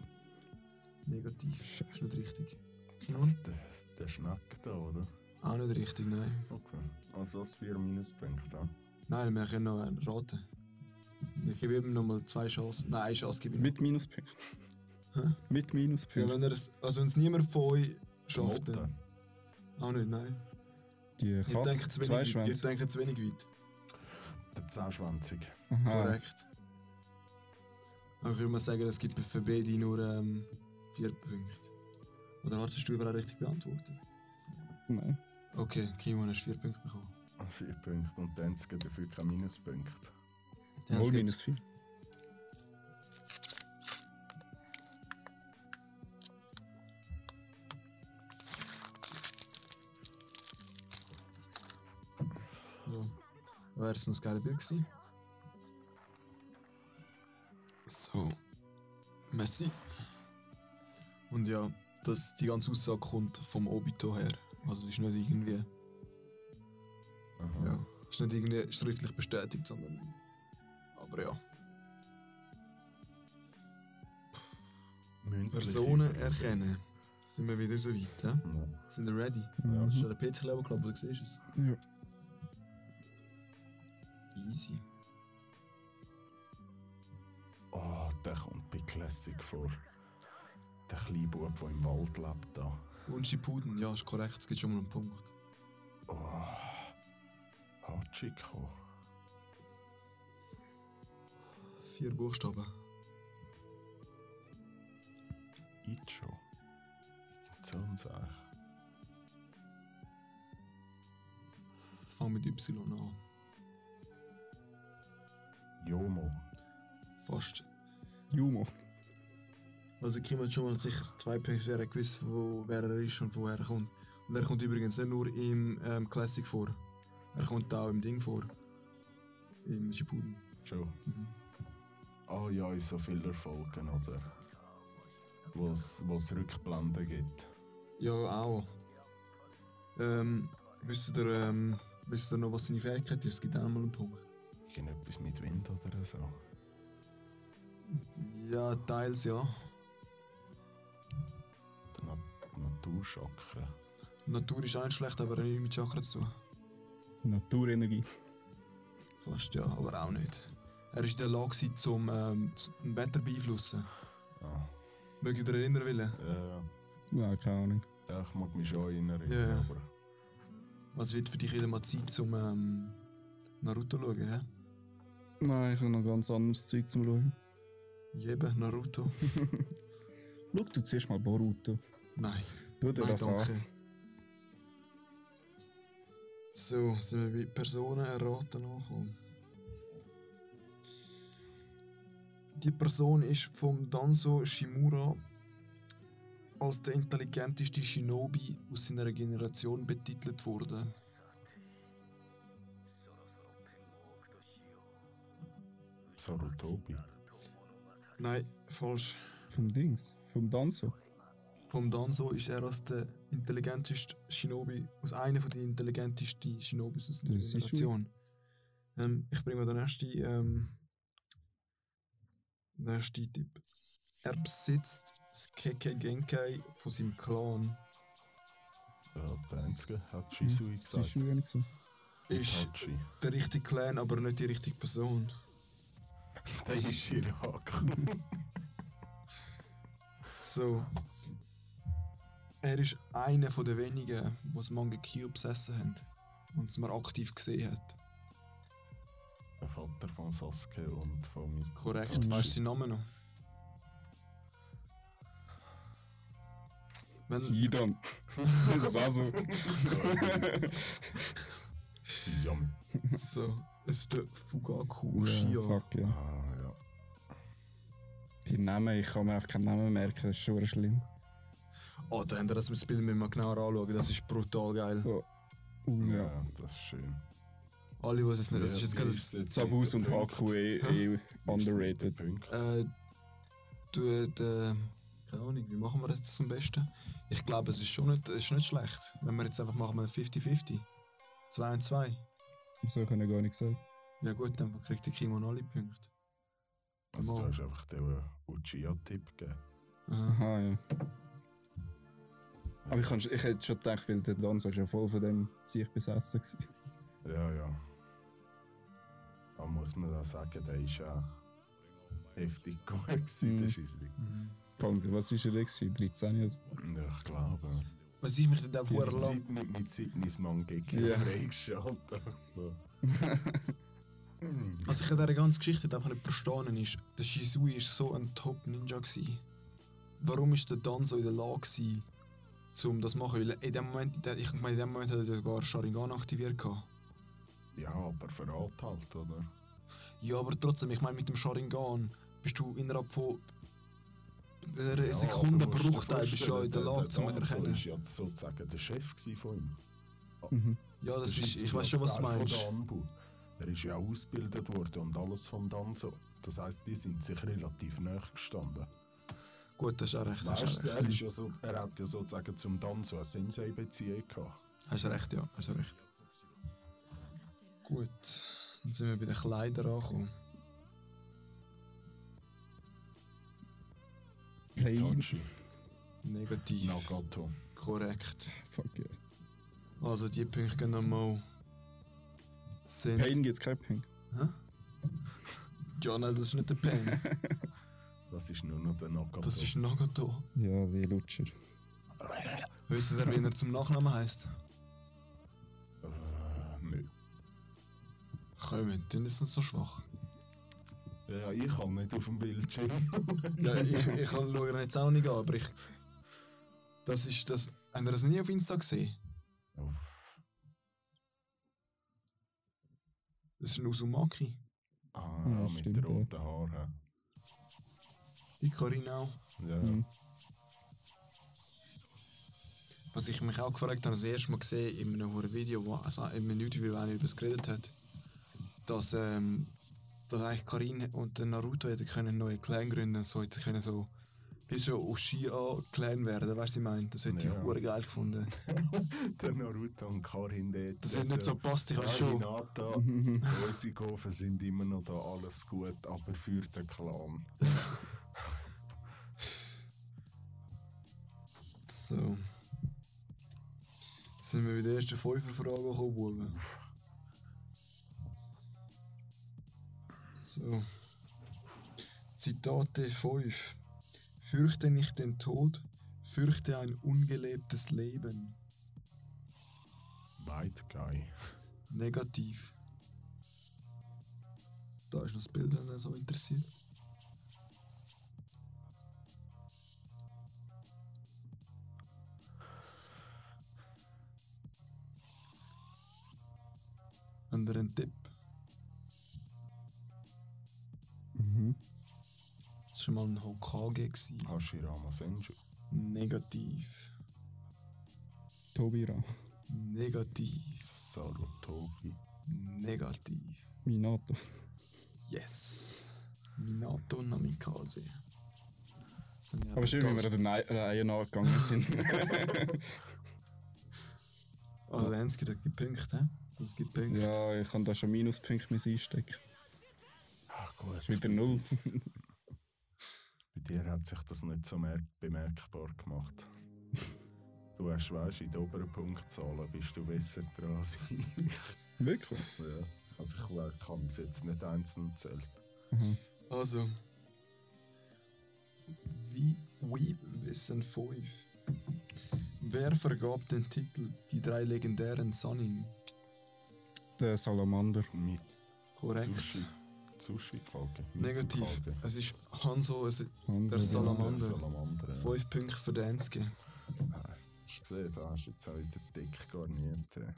Negativ. Ist nicht richtig. Kimon? Der, der Schnack da, oder? Auch nicht richtig, nein. Okay. Also das 4 Minuspunkte. ja. Nein, wir können noch einen raten. Ich gebe ihm nochmal zwei Chancen. Nein, eine Chance gebe ich ihm. Mit Minuspunkten. Mit Ja, Minuspunkten. wenn er es, also wenn es niemand von euch schafft, dann. Auch nicht, nein. Die Katze, denkt zu zwei wenig, weit. zu wenig weit. Der 10-schwänzig. Aha. Korrekt. Aber ich würde mal sagen, es gibt für beide nur ähm, vier Punkte. Oder hast du überhaupt richtig beantwortet? Nein. Okay, Kimon hast vier Punkte bekommen. 4 Punkte und dann gibt dafür keine Minuspunkte. Dann Null geht's- minus 4. Ja. Wäre es noch ein geiles Bild gewesen. So. Messi. Und ja, das, die ganze Aussage kommt vom Obito her. Also es ist nicht irgendwie. Aha. Ja. Ist nicht irgendwie schriftlich bestätigt, sondern. Aber ja. Mündliche Personen erkennen. Sind wir wieder so weit, hä? Ja. Sind wir ready? Mhm. Das ist schon ein Peter Level Club, du siehst es. Ja. Easy. Oh, der kommt bei Classic vor. Der kleine Bub, der im Wald lebt. Da. Und Shippuden, ja, ist korrekt, es gibt schon mal einen Punkt. Oh. Hachiko. Vier Buchstaben. Icho. So ein Sache. Fang mit Y an. Jomo. Fast. Jumo. Also Kim hat schon mal sicher zwei er gewusst, wo, wer er ist und woher er kommt. Und er kommt übrigens nicht nur im ähm, Classic vor. Er kommt auch im Ding vor. Im Shippuden. Schon. Mhm. Ah ja, in so vielen Folgen, oder? Wo es Rückblenden gibt. Ja, auch. Ähm, wisst ihr, ähm, wisst ihr noch, was seine Fähigkeit ist? Es gibt auch noch mal einen Punkt. Irgendetwas mit Wind oder so. Ja, teils ja. Der Nat Naturchakra. Natur ist auch nicht schlecht, aber nicht mit Chakra zu tun. Naturenergie. Fast ja, aber auch nicht. Er war in der Lage, zum ähm, das Wetter zu beeinflussen. Ja. Mögt ihr erinnern wollen? Ja, Ja, keine Ahnung. ja, ich mag mich schon erinnern. Ja, ja. Aber Was wird für dich wieder mal Zeit zum ähm, Naruto schauen? Hä? Nein, ich habe noch ganz anderes Zeug zum Schauen. Jeben, Naruto? Schau du zuerst mal Boruto. Nein, Tu dir nein, das an. danke. So, sind wir bei Personen erraten angekommen. Die Person ist vom Danzo Shimura als der intelligenteste Shinobi aus seiner Generation betitelt worden. Sarutobi. Nein, falsch. Vom Dings. Vom Danzo. Vom Danzo ist er als der intelligenteste Shinobi, aus einer von den intelligentesten Shinobis aus der Das Generation. Ähm, ich bringe mal den ersten, ähm, den ersten Tipp. Er besitzt das Keke Genkai von seinem Clan. Ja, der Einzige hat Shisui Das ist gesagt. schon wenig so. Ist Itachi. der richtige Clan, aber nicht die richtige Person. Der ist Irak. So. Er ist einer von den wenigen, die das Manga Kyo besessen haben. Und es man aktiv gesehen hat. der Vater von Sasuke und von mir. Korrekt, weißt du seinen Namen noch? Wenn, Hidan. Saso. Yami. so, es ist der Fugaku Ja, Uchiha. fuck, ja. Ah, ja. Die Namen, ich kann mir auch keinen Namen merken, das ist schon schlimm. Oh, da habt ihr das mit dem Bild mal genauer anschauen, das ist brutal geil. Ja, ja. das ist schön. Alle, die es nicht, das ist jetzt gerade das, Sabus und Haku eh, eh underrated. Punkt. äh, du, äh, keine Ahnung, wie machen wir das jetzt am besten? Ich glaube, es ist schon nicht, ist nicht schlecht, wenn wir jetzt einfach machen wir 50-50. 2 und 2. So kann ich gar nicht sagen. Ja gut, dann kriegt der Kimon alle Punkte. Also, du hast einfach den Uchiha-Tipp gegeben. Aha. Aha, ja. Aber ich, kann, ich hätte schon gedacht, weil der Danzo ist ja voll von dem sich besessen gewesen. Ja, ja. Da muss man da sagen, der ist ja heftig gut gewesen, Mhm. der Scheissdreck. Mhm. Allem, was war er gewesen? 13 also. Ja, ich glaube. Was ich mich auch Die vorher lang. Zeit mit, mit Sidneys Mangeki Ja. yeah. freigeschaltet. So. Was ich an dieser ganzen Geschichte einfach nicht verstanden ist, der Shisui ist so ein Top-Ninja. Warum ist der dann so in der Lage gewesen, um das zu machen? Weil in dem Moment, ich meine, in dem Moment hat er sogar Sharingan aktiviert. Gehabt. Ja, aber verrat halt, oder? Ja, aber trotzdem, ich meine, mit dem Sharingan bist du innerhalb von der Ja, Sekunde aber musst du dir Bruchteil bist du ja in der Lage zu erkennen. ist ja sozusagen der Chef von ihm. Mhm. Ja, das ist, ein ich weiß schon, was du von meinst. der Anbu. Er ist ja auch ausgebildet worden und alles vom Danzo. Das heisst, die sind sich relativ nahe gestanden. Gut, das ist auch recht. Weißt, er, ist ja so, er hat ja sozusagen zum Danzo eine Sensei-Beziehung gehabt. Hast recht, ja. Hast recht. Gut, dann sind wir bei den Kleidern angekommen. Pain. Negativ. Nagato. Korrekt. Fuck yeah. Also die Punkte gehen nochmal. Sind. Pain gibt es keinen Punkt. Hä? Nein, das ist nicht der Pain. Das ist nur noch der Nagato. Das ist Nagato. Ja, wie Lutscher. Wisst ihr, wie er zum Nachnamen heisst? Äh, nö. Kommen, dann ist es so schwach. Ja, ich kann nicht auf dem Bildschirm. Ja, ich, ich kann schauen jetzt auch nicht an, aber ich. Das ist das. Habt ihr das nie auf Insta gesehen? Uff. Das ist ein Uzumaki. Ah, Ja, mit stimmt, den ja. roten Haaren. Die Karin auch. Ja, Mhm. Was ich mich auch gefragt habe, das erste Mal gesehen in einem Video, wo, also in einem Interview, wo einer über das geredet hat, dass, ähm, dass eigentlich Karin und der Naruto hätten können einen neuen Clan gründen so hätten können so wie so Uchiha-Clan werden, weißt du, ich meine? Das hätte Ja. ich hure geil gefunden. der Naruto und Karin dort. Das hätte nicht so gepasst, ich weiß schon. Hinata, unsere Gofen sind immer noch da, alles gut, aber für den Clan. So. sind wir bei der ersten Fünferfrage gekommen, Buben. So. Zitate 5. Fürchte nicht den Tod, fürchte ein ungelebtes Leben. White Guy. Negativ. Da ist noch das Bild, wenn er so interessiert. Einen Tipp? Mhm. Das war schon mal ein Hokage. gewesen. Hashirama Senju. Negativ. Tobira. Negativ. Sarutobi. Negativ. Minato. Yes. Minato Namikaze. Aber schön, wie wir an der Reihe nachgegangen sind. Also, Lenski, das gibt Punkte, Das gibt Punkte. ja, ich kann da schon Minuspunkte mit einstecken. Ah, gut. Das ist wieder null. Bei dir hat sich das nicht so mer bemerkbar gemacht. Du hast, weißt, in den oberen Punktzahlen bist du besser dran als ich. Wirklich? ja. Also ich kann es jetzt nicht einzeln zählen. Mhm. Also. Wie We Wissen 5. Wer vergab den Titel Die drei legendären Sanin? Der Salamander. Mit Korrekt. Sushi. Sushi-Kage. Negativ. Es ist Hanzo, es ist Andere- Der Salamander. Salamander. Ja. 5 Punkte für den Enske. Hast du gesehen, da hast du jetzt auch wieder dick garniert. äh.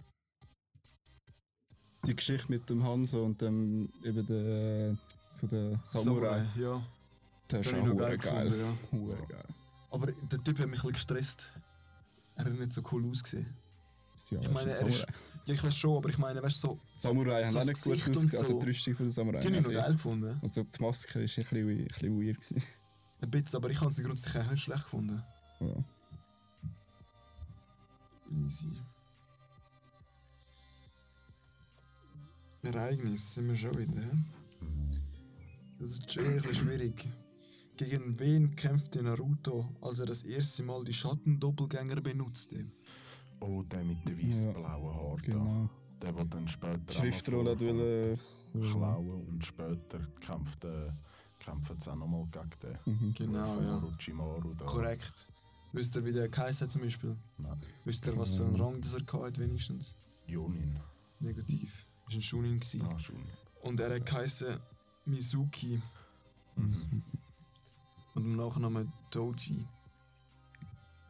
Die Geschichte mit dem Hanso und dem eben der von der Samurai. Ja. Der ist auch geil geil. gefunden, ja. Hure geil. Aber der Typ hat mich ein bisschen gestresst. Er hat nicht so cool ausgesehen. Ja, Ich meine, ein er ist. Ja, ich weiß schon, aber ich meine, weißt du, so. Samurai so haben auch nicht gut Gesicht und ausgesehen. Also so. die Rüstung von der Samurai. Die habe ich noch geil gefunden. Also die Maske ist ein bisschen, ein bisschen weird gewesen. Ein bisschen, aber ich habe sie grundsätzlich auch nicht schlecht gefunden. Ja. Easy. Ereignis sind wir schon wieder. Das ist eher ein bisschen schwierig. Gegen wen kämpfte Naruto, als er das erste Mal die Schattendoppelgänger benutzte? Oh, der mit den weiß-blauen Haaren. Genau. Da. Der, der dann später. Die Schriftrolle wollen. klauen und später kämpft, äh, kämpfen sie auch nochmal gegen den. Mhm. Genau, ja. Orochimaru da. Korrekt. Wisst ihr, wie der geheißen hat zum Beispiel? Nein, Wisst ihr, was für einen Rang das er hatte, wenigstens? Jonin. Negativ. Das war ein Shunin. gewesen. Ah, schon. Und er hat geheißen Mizuki. Mhm. Und im Nachnamen Doji.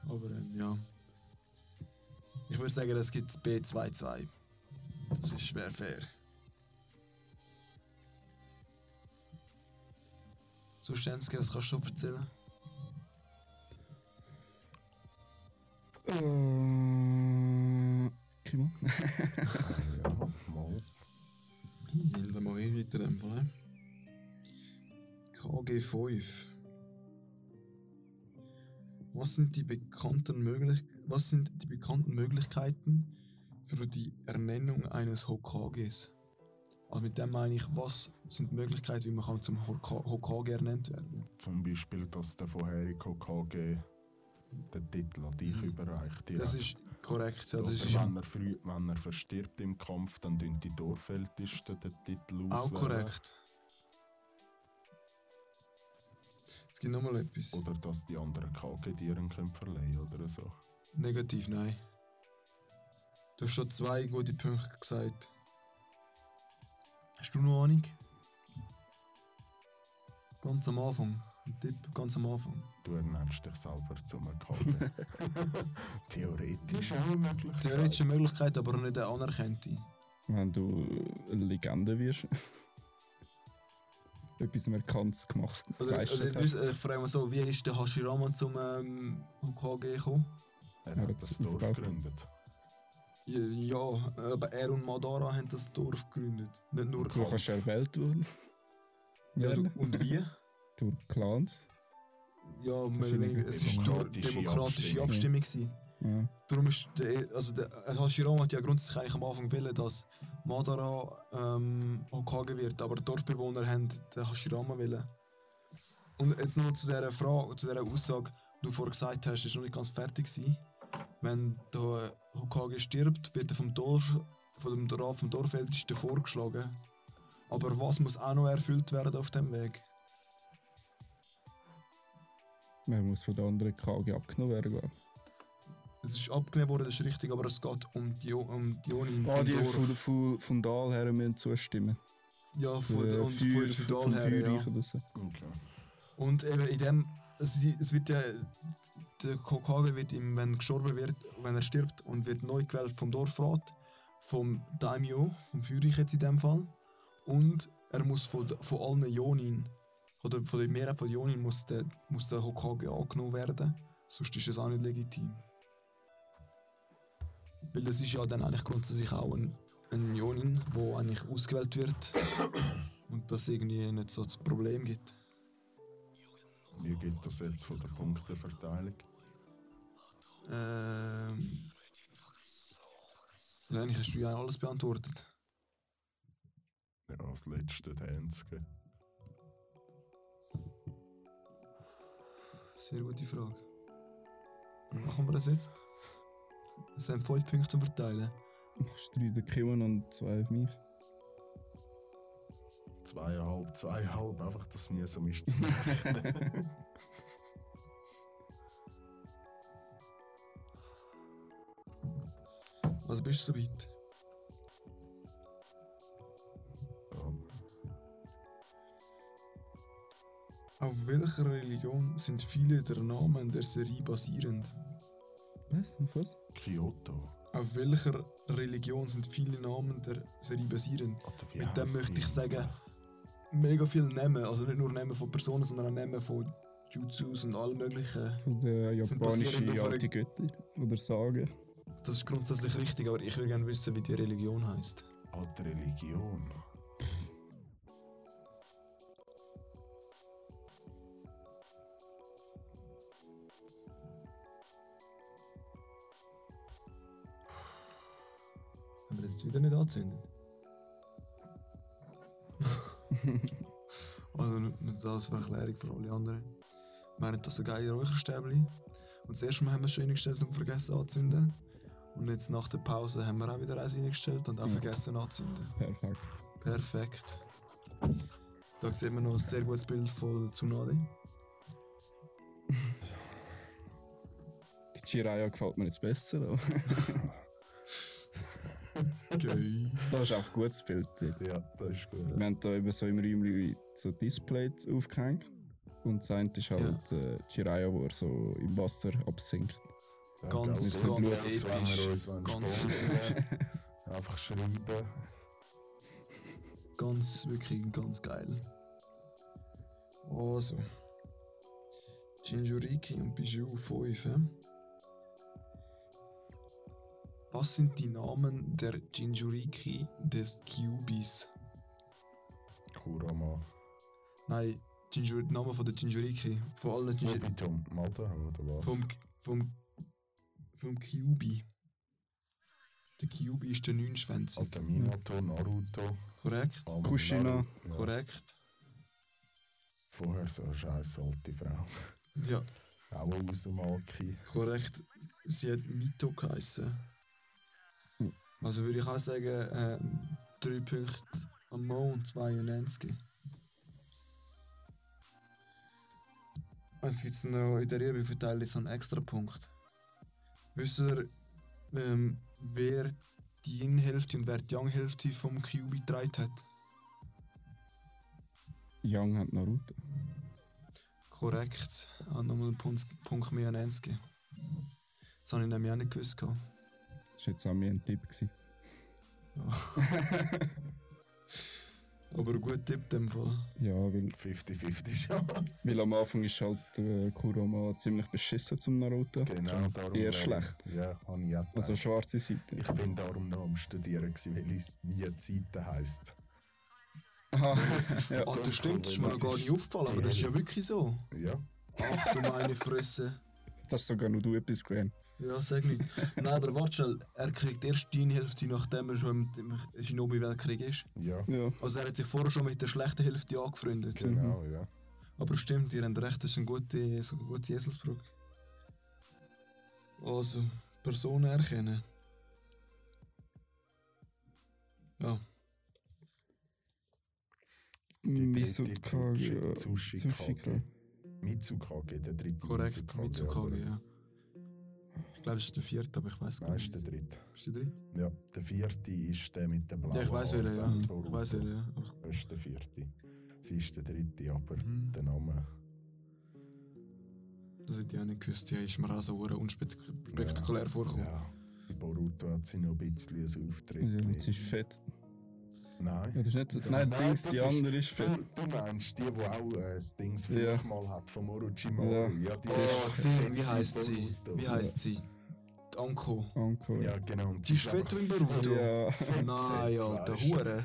Aber ähm, ja. Ich würde sagen, das gibt B22. Das ist schwer fair. So was kannst du erzählen? Äh. Kimo? ja, mal. Easy, dann mache ich weiter in dem Fall. hä? KG5. Was sind die bekannten möglich was sind die bekannten Möglichkeiten für die Ernennung eines Hokages? Also mit dem meine ich, was sind die Möglichkeiten, wie man kann zum Hoka Hokage ernannt werden? Zum Beispiel, dass der vorherige Hokage den Titel an dich Mhm. überreicht. Das direkt. ist korrekt. Ja, das ist wenn, er früh, wenn er verstirbt im Kampf, dann tun die Dorfältesten den Titel auch auswählen. korrekt. Es gibt nochmal etwas. Oder dass die anderen KG-Tieren können verleihen oder so. Negativ, nein. Du hast schon zwei gute Punkte gesagt. Hast du noch Ahnung? Ganz am Anfang. Ein Tipp, ganz am Anfang. Du ernennst dich selber zum KG. Theoretisch auch eine Möglichkeit. Theoretische Möglichkeit, aber nicht eine anerkannte. Wenn du eine Legende wirst. Etwas Markantes gemacht. Oder, oder, hast. ich frage mal so, wie ist der Hashirama zum ähm, Hokage gekommen? Er hat das das Dorf gegründet. Ja, ja, aber er und Madara haben das Dorf gegründet. Nicht nur Du kannst erwählt worden. Ja, du, werden. und wie? Durch Clans. Ja, mehr oder Verschiedene weniger. Es war durch demokratische demokratische Abstimmung. Abstimmung. Ja. Darum ist der, also der Hashirama hat ja grundsätzlich eigentlich am Anfang wollen, dass Madara ähm, Hokage wird, aber die Dorfbewohner haben den Hashirama wollen. Und jetzt noch zu dieser Frage, zu dieser Aussage, die du vorher gesagt hast, ist noch nicht ganz fertig gewesen. wenn der Hokage stirbt, wird er vom Dorf, von dem Dorf, vom Dorfältesten vorgeschlagen. Aber was muss auch noch erfüllt werden auf dem Weg? Man muss von der anderen KG abgenommen werden, Es ist abgelehnt worden, das ist richtig, aber es geht um die, um ich. Ah, die von, von, von Dahl her müssen zustimmen. Ja, von, Äh, und Feuer- von Feudal vom her, ja. Feuerreich oder so. Okay. Und eben in dem, es, es wird ja, der Hokage wird ihm, wenn er gestorben wird, wenn er stirbt und wird neu gewählt vom Dorfrat, vom Daimyo, vom Feuerreich jetzt in dem Fall. Und er muss von, von allen Jonin, oder von der Mehrheit von Jonin muss der, muss der Hokage angenommen werden, sonst ist es auch nicht legitim. Weil das ist ja dann eigentlich grundsätzlich auch ein, ein Jonin, wo eigentlich ausgewählt wird und das irgendwie nicht so das Problem gibt. Wie geht das jetzt von der Punkteverteilung? Ähm. Ja, eigentlich hast du ja alles beantwortet. Ja, als letzte Danske. Sehr gute Frage. Machen wir das jetzt? Es sind fünf Punkte zu verteilen. Machst drei den Kimon und zwei auf mich. Zweieinhalb, zweieinhalb, einfach, dass mir so ist zu rechnen. Also bist du soweit? ja. Auf welcher Religion sind viele der Namen der Serie basierend? Was? Auf was? Kyoto. Auf welcher Religion sind viele Namen der Serie basierend? Oder Mit dem möchte ich sagen, mega viele Namen. Also nicht nur Namen von Personen, sondern auch Namen von Jutsus und allem möglichen. Von der Sind japanischen basierend auf alte Götter oder Sagen. Das ist grundsätzlich richtig, aber ich will gerne wissen, wie die Religion heißt. Alte Religion. Jetzt wieder nicht angezündet? also nur nur das als Erklärung für alle anderen. Wir haben das so geile Räucherstäbchen. Und das erste Mal haben wir es schon reingestellt und vergessen anzuzünden. Und jetzt nach der Pause haben wir auch wieder eins reingestellt und auch Ja. vergessen anzuzünden. Perfekt. Perfekt. Da sieht man noch ein sehr gutes Bild von Tsunade. Die Jiraiya gefällt mir jetzt besser. Geil. das ist auch ein gutes Bild. Ja, das ist gut. Wir haben da eben so im Räumchen so Displays aufgehängt. Und das eine ist halt äh, Jiraiya, wo er so im Wasser absinkt. Ja, Ganz, ganz das episch. Wenn wir uns wollen Ganz- einfach schreiben. Ganz, wirklich ganz geil. Also. Jinjuriki und Bijou 5. hä? Was sind die Namen der Jinjuriki des Kyubis? Kurama. Nein, Jinjur Namen von der Jinjuriki. Von allen Jinjur Obito Mada oder was? vom, vom, vom Kyubi. Der Kyubi ist der neunschwänzige. Oder Minato, Naruto. Korrekt? Kushina. Ja. Korrekt. Vorher so eine scheiß alte Frau. Ja, Auch Uzumaki. korrekt. Sie hat Mito geheißen. Also würde ich auch sagen, ähm, drei Punkte an Mo und zwei an Nenski. Und Jetzt gibt es noch in der verteilt so einen extra Punkt. Wisst ihr, ähm, wer die Yin-Hälfte und wer die Yang-Hälfte vom QB getragen hat? Young hat Naruto. Korrekt. Auch nochmal einen Punkt, Punkt mehr an Nenski. Das habe ich nämlich auch nicht gewusst. gehabt. Das war jetzt auch mir ein Tipp. Aber ein guter Tipp in dem Fall. Ja, weil, 50-50 Chance. weil am Anfang ist halt äh, Kurama ziemlich beschissen zum Naruto. Genau, darum. Eher schlecht. Ja, habe ich auch Also schwarze Seite. Ich bin darum noch am Studieren, gewesen, weil es wie eine Seite heisst. Aha. Ja. Ah, das stimmt, das ist mir noch Das gar nicht aufgefallen, aber das ist ja wirklich so. Ja. Ach du meine Fresse. Das ist sogar noch du etwas gelernt. Ja, sag nicht. Nein, aber warte schnell, er kriegt erst die Hälfte, nachdem er schon im, Shinobi-Weltkrieg ist. Ja, Ja. Also er hat sich vorher schon mit der schlechten Hälfte angefreundet. genau, ja. Aber stimmt, ihr habt recht, das ist eine gute, so eine gute Eselsbrücke. Also, Personen erkennen. Ja, Die Mitsukage. Tsushikage. Mitsukage, der dritte korrekt. Mitsukage, ja. Ich glaube, es ist der vierte, aber ich weiß gar Nein, nicht. ist der dritte. Ist der dritte? Ja, der vierte ist der mit der blauen Ja, ich weiß welcher, ja. Ich weiß welcher, ja. Das ist der vierte. Sie ist der dritte, aber Mhm. der Name. Das hätte ich auch nicht gewusst. Ja, ist mir auch so unspektakulär vorgekommen. Ja, bei Boruto hat sie noch ein bisschen ein Auftritt. Ja, sie ist fett. Nein. Ja, das ist nicht. Ja, Nein, nein, Dings, das die andere ist fett. Du, du meinst die, die auch äh, das Dings Ja. früher mal hat von Orochimaru. Ja. Ja, die Oh, ist Ding, fett wie heisst sie? Wie heisst sie? Die Anko. Anko. Ja, genau. Die ist fett wie in Boruto. Ja. fett, Nein, fett, Alter. Hure.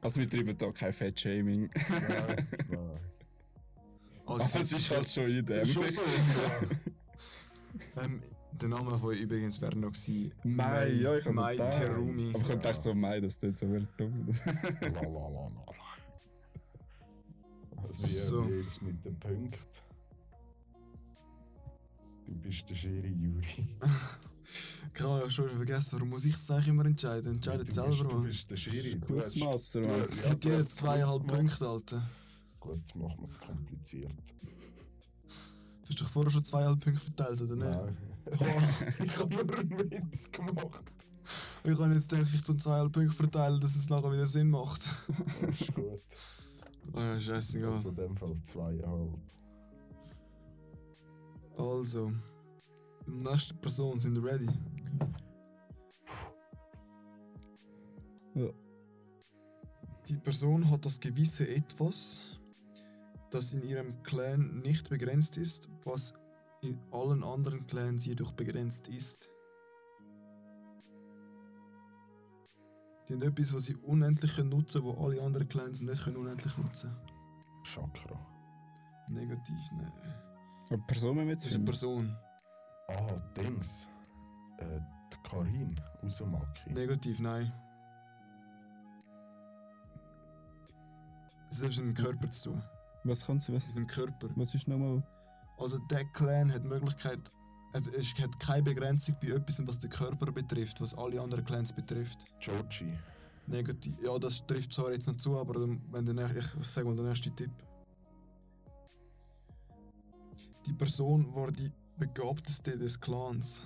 Also, wir treiben da kein Fettshaming. Nein, nein. Aber es ist halt schon in dem. Schon so. ähm, der Name von ihr übrigens wäre noch gewesen. Mai, ja, ich habe Mai. Terumi. Aber ich dachte so, Mai, das tut so wieder dumm. La, la, la, la. Wie, So. wie ist es mit den Punkten? Du bist der Schiri Juri. Ich habe ja schon vergessen, warum muss ich das eigentlich immer entscheiden? Entscheidet du selber, bist, du Mann. bist der Schiri. Du hast, Quizmaster, du- Mann. Ich du hast zweieinhalb. Punkte, Alter. Gut, machen wir es kompliziert. Du hast doch vorher schon zweieinhalb Punkte verteilt, oder nicht? Nein. ich habe nur einen Witz gemacht. Ich habe jetzt gedacht, ich tue zweieinhalb Punkte verteilen, dass es nachher wieder Sinn macht. Das ist gut. Oh ja, scheißegal. Also in dem Fall zweieinhalb. Also, die nächste Person, sind ready? Ja. Die Person hat das gewisse Etwas, das in ihrem Clan nicht begrenzt ist, was in allen anderen Clans jedoch begrenzt ist. Die haben etwas, was sie unendlich können nutzen können, wo alle anderen Clans nicht können unendlich nutzen Chakra. Negativ, nein. Aber Person jetzt Das ist eine. Person. Ah, Dings. Äh, die Karin Uzumaki. Negativ, nein. Es hat mit dem Körper zu tun. Was kann sie? Was, Mit dem Körper. was ist nochmal? Also der Clan hat die Möglichkeit, also es hat keine Begrenzung bei etwas, was den Körper betrifft, was alle anderen Clans betrifft. Joji. Negativ. Ja, das trifft zwar jetzt nicht zu, aber dann- wenn der, ich sage mal den ersten Tipp. Die Person war die begabteste des Clans.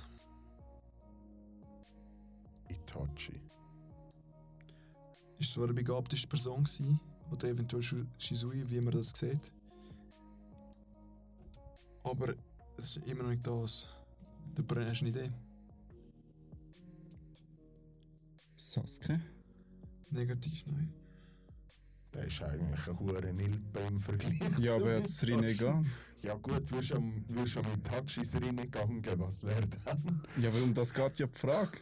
Itachi. Ist zwar die begabteste Person gewesen, oder eventuell Shizui, wie man das sieht. Aber es ist immer noch nicht das. Du brennst eine Idee. Sasuke? Negativ, nein. Der ist eigentlich ein hoher Nilpe im Vergleich Ja, aber jetzt Itachi. Rinnegan. Ja gut, du bist am, du bist am Itachis Rinnegan, was wäre dann? Ja, aber um das geht ja die Frage.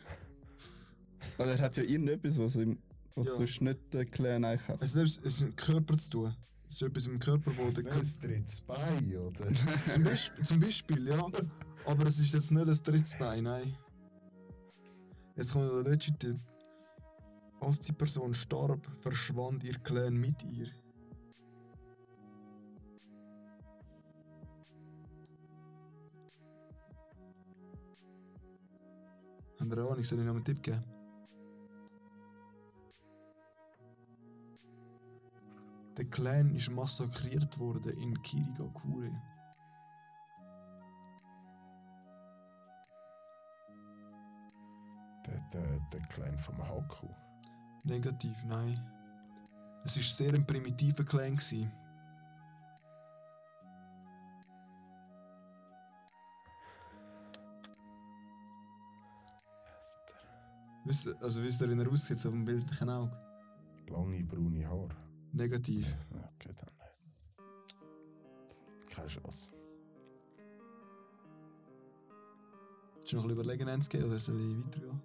Weil er hat ja irgendetwas, was, ihm, was Ja. sonst nicht der Clan eigentlich hat. Es ist, es ist mit dem Körper zu tun. Es ist etwas im Körper, wo Das der ist Kö- ein drittes Bein, oder? zum, Beispiel, zum Beispiel, ja. Aber es ist jetzt nicht das dritte Bein, nein. Jetzt kommt der letzte Tipp. Als die Person starb, verschwand ihr Clan mit ihr. Haben wir eine Ahnung, soll ich noch einen Tipp geben? Der Clan ist massakriert worden in Kirigakure. Der, der, der Clan vom Haku. Negativ, nein. Es war sehr ein primitiver Clan. Gewesen. Wisst, ihr- also wisst ihr, wie er aussieht, so auf dem bildlichen Auge? Lange braune Haare. Negativ. Okay, dann nicht. Keine Chance. Willst du noch ein bisschen überlegen, eins gehen, oder soll ich weitergehen?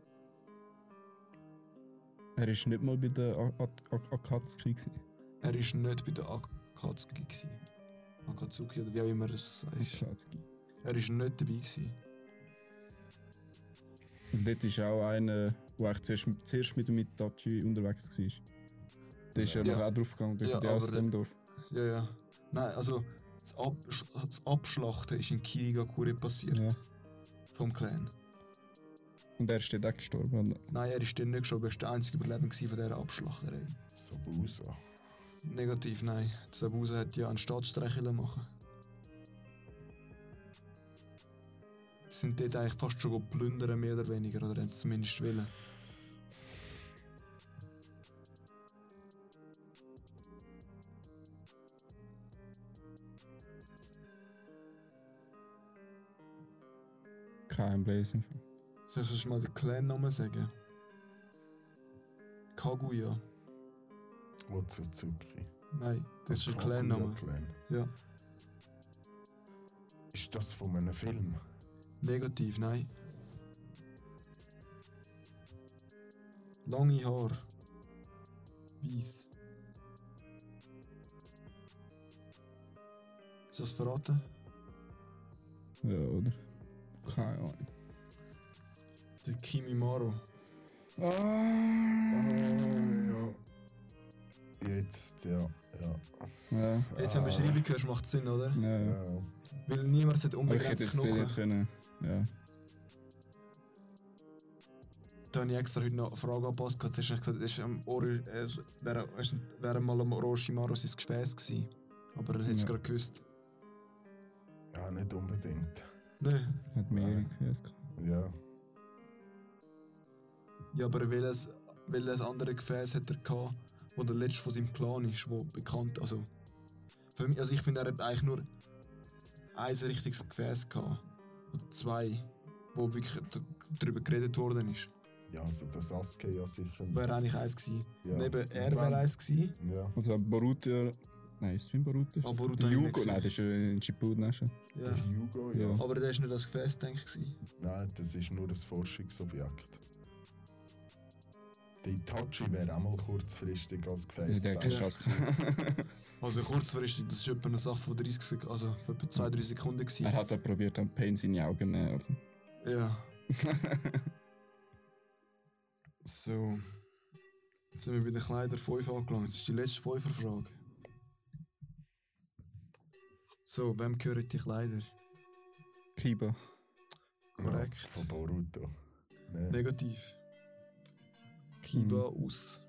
Er war nicht mal bei der A- A- A- Akatsuki. gewesen. Er war nicht bei der Akatsuki. gewesen. Akatsuki oder wie auch immer es sagt. Akatsuki. Er war nicht dabei. Gewesen. Und dort ist auch einer, der eigentlich zuerst, mit- zuerst mit dem Itachi unterwegs war. Der ist ja, Ja. noch auch draufgegangen, der Ja, ja, aus dem Dorf. Ja, ja. Nein, also das, Absch das Abschlachten ist in Kirigakure passiert. Ja. vom Clan. Und er ist dort auch gestorben. oder? Nein, er ist dann nicht gestorben, er war der einzige Überlebende von dieser Abschlacht. Sabusa. Negativ, nein. Sabusa hat ja einen Staatsstreich wollen machen. Sind dort eigentlich fast schon go plündern, mehr oder weniger, oder haben es zumindest wollen. Kein Blaze. Soll ich mal den Clan-Namen sagen? Kaguya. Otsutsuki. Nein, das ist ein Clan-Name. Clan. Ja. Ist das von einem Film? Negativ, nein. Lange Haar. Weiss. Ist das verraten? Ja, oder? Keine Ahnung. Der Kimimaro. Ah. ja. Jetzt, ja. Ja. Ja. Jetzt, wenn du Beschreibung hörst, macht es Sinn, oder? Ja. ja. Weil niemand hat Aber ich hätte unbegrenzt Knochen. nicht können. Ja. Da habe ich extra heute noch eine Frage angepasst. Zuerst habe ich gesagt, es ist am Ori, äh, wäre mal am Orochimaru sein Gefäß gewesen. Aber er hat es Ja. gerade gewusst. ja, nicht unbedingt. Nein. Hat mehrere Gefäße gehabt. Ja. Ja, aber welches, welches andere Gefäß hat er gehabt, wo der letzte von seinem Clan ist, wo bekannt, also... Für mich, also ich finde, er hat eigentlich nur ein richtiges Gefäß gehabt. Oder zwei, wo wirklich darüber geredet worden ist. Ja, also der Sasuke ja sicher. Wäre eigentlich eins gewesen. Ja. Neben er Und wäre eins gewesen. Ja. Also Boruto. Nein, ist es mein Boruto? Aber Boruto Der gesehen. Nein, das ist äh, in Shippuden auch schon. Ja. Der Hugo, ja. Ja. Aber der ist nicht das Gefäß, denke ich. Gewesen. Nein, das ist nur ein Forschungsobjekt. Der Itachi wäre auch mal kurzfristig als Ja, Gefäß. der hat keine da. Chance. Also kurzfristig, das ist etwa eine Sache von 30 Sekunden, also von etwa 2-3 Sekunden er gewesen. hat auch probiert, dann Pain seine Augen zu nehmen. Also. Ja. So. Jetzt sind wir bei den Kleider 5 angelangt. Das ist die letzte 5er Frage. So, wem gehören die Kleider? Kiba. Korrekt. Ja, von Boruto. Nee. Negativ. Kiba aus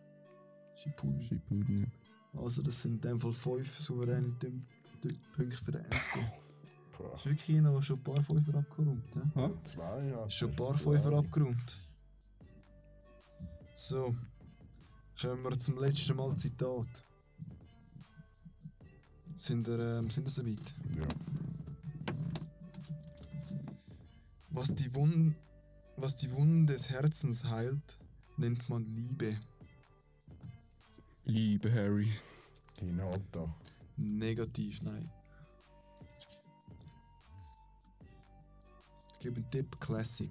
Shippuden. Shippuden, ja. Also das sind in dem Fall 5 souveräne Punkte für den NSG. Boah. Ist wirklich noch schon ein paar Fünfer abgeräumt, ja? Ha? Zwei, ja. Schon ein paar zwei. Fünfer abgeräumt. So. Kommen wir zum letzten Mal Zitat. Sind ihr, ähm, sind ihr soweit? Ja. Was die, Wun was die Wunden des Herzens heilt, nennt man Liebe. Liebe Harry. Hinata. Negativ, nein. Ich gebe einen Tipp, Classic.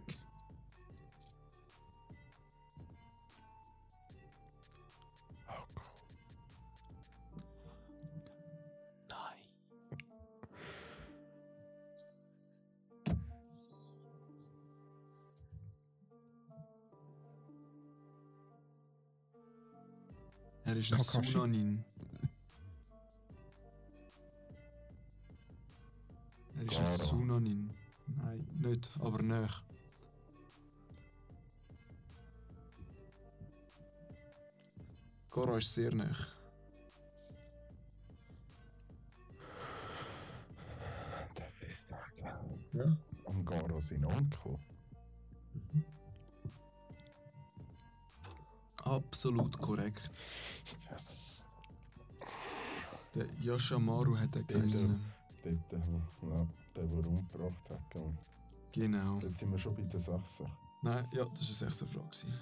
Er ist ein Kakashi. Sunanin. Er ist ein. Sunanin. Nein, nicht, aber nicht. Goro ist sehr nah. Darf ich sagen? Ja? Am Garo sein Onkel. Absolut korrekt. Yes. Der Yashamaru hat er geheißen. Äh, wo- ja, der, der umgebracht hat. Genau. Jetzt sind wir schon bei der Sachse. Nein, ja, das war eine sechste Frage. gewesen.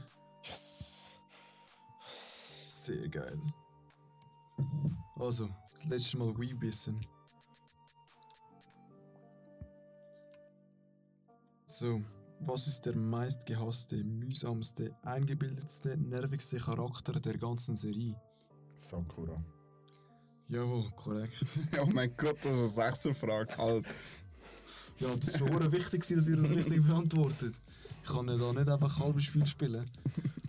Yes. Sehr geil. Also, das letzte Mal Wii-Bissen. So, was ist der meistgehasste, mühsamste, eingebildetste, nervigste Charakter der ganzen Serie? Sakura. Jawohl, korrekt. oh mein Gott, das ist eine Sechserfrage. Halt. Ja, das war verdammt wichtig, dass ihr das richtig beantwortet. Ich kann ja da nicht einfach ein halbes Spiel spielen.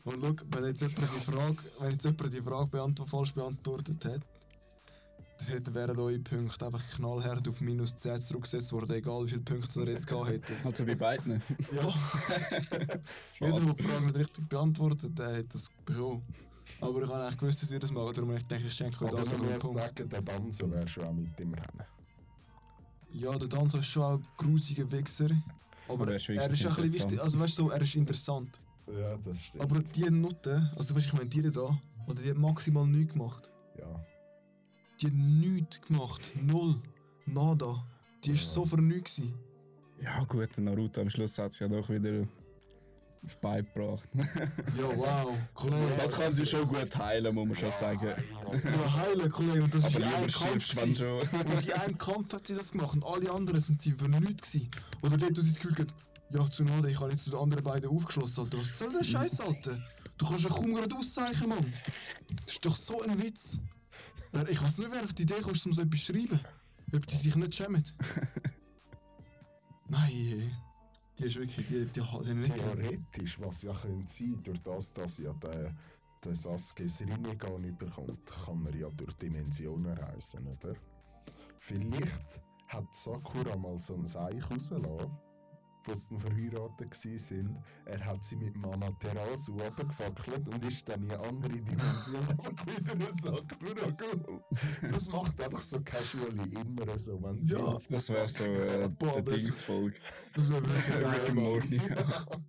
Und schau, wenn jetzt jemand die Frage, wenn jetzt jemand die Frage beantwo falsch beantwortet hat, Hätte wären eure Punkte einfach knallhart auf minus 10 zurückgesetzt worden, egal wie viele Punkte ihr jetzt gehabt hättet. Also bei beiden. Ja. Jeder, der die Frage nicht richtig beantwortet, der hat das bekommen. Aber ich habe eigentlich gewusst, dass ihr das macht, darum ich denke, ich schenke euch Aber das einen muss Punkt. sagen, der Danzo wäre schon auch mit im Rennen. Ja, der Danzo ist schon auch ein grusiger Wichser. Aber Aber er er ist ist, wenigstens auch ein bisschen interessant. wichtig, also weißt du, so, er ist interessant. Ja, das stimmt. Aber die Nutte, also weißt du, ich meine, die da, oder die hat maximal nichts gemacht. Die hat nichts gemacht. Null. Nada. Die war Ja. so vernünftig. gewesen. Ja gut, Naruto am Schluss hat sich ja doch wieder auf die Beine gebracht. Ja, wow. Kollege. Das kann sie schon gut heilen, muss man schon sagen. Ja, heilen, Kollege. Und das Aber ist lieber Kampf. stirbst wenn schon. Und in einem Kampf hat sie das gemacht und alle anderen sind sie für nichts gewesen. Oder dort, wo sie das Gefühl hat, ja, Tsunade, ich habe jetzt zu den anderen beiden aufgeschlossen, Alter. Was soll der Scheiß, Alter? Du kannst ja kaum gerade auszeichnen, Mann. Das ist doch so ein Witz. Ich weiß nicht, wer auf die Idee kommt, um so etwas zu schreiben. Ob die sich nicht schämen. Nein, die ist wirklich, die, die, die, nicht. Theoretisch, was ja könnte sein, durch das, dass ja der, der Sasuke's Rinnegan überkommt, kann er ja durch Dimensionen reisen, oder? Vielleicht hat Sakura mal so ein Seich rausgelassen, wo sie verheiratet waren. Er hat sie mit Amaterasu runtergefackelt und ist dann in eine andere Dimension und wieder eine Sakura geholt. Das macht einfach so casually immer so, wenn sie... Ja, Das wäre so äh, Boah, der Dingsfolge. Das wäre wirklich Rick and.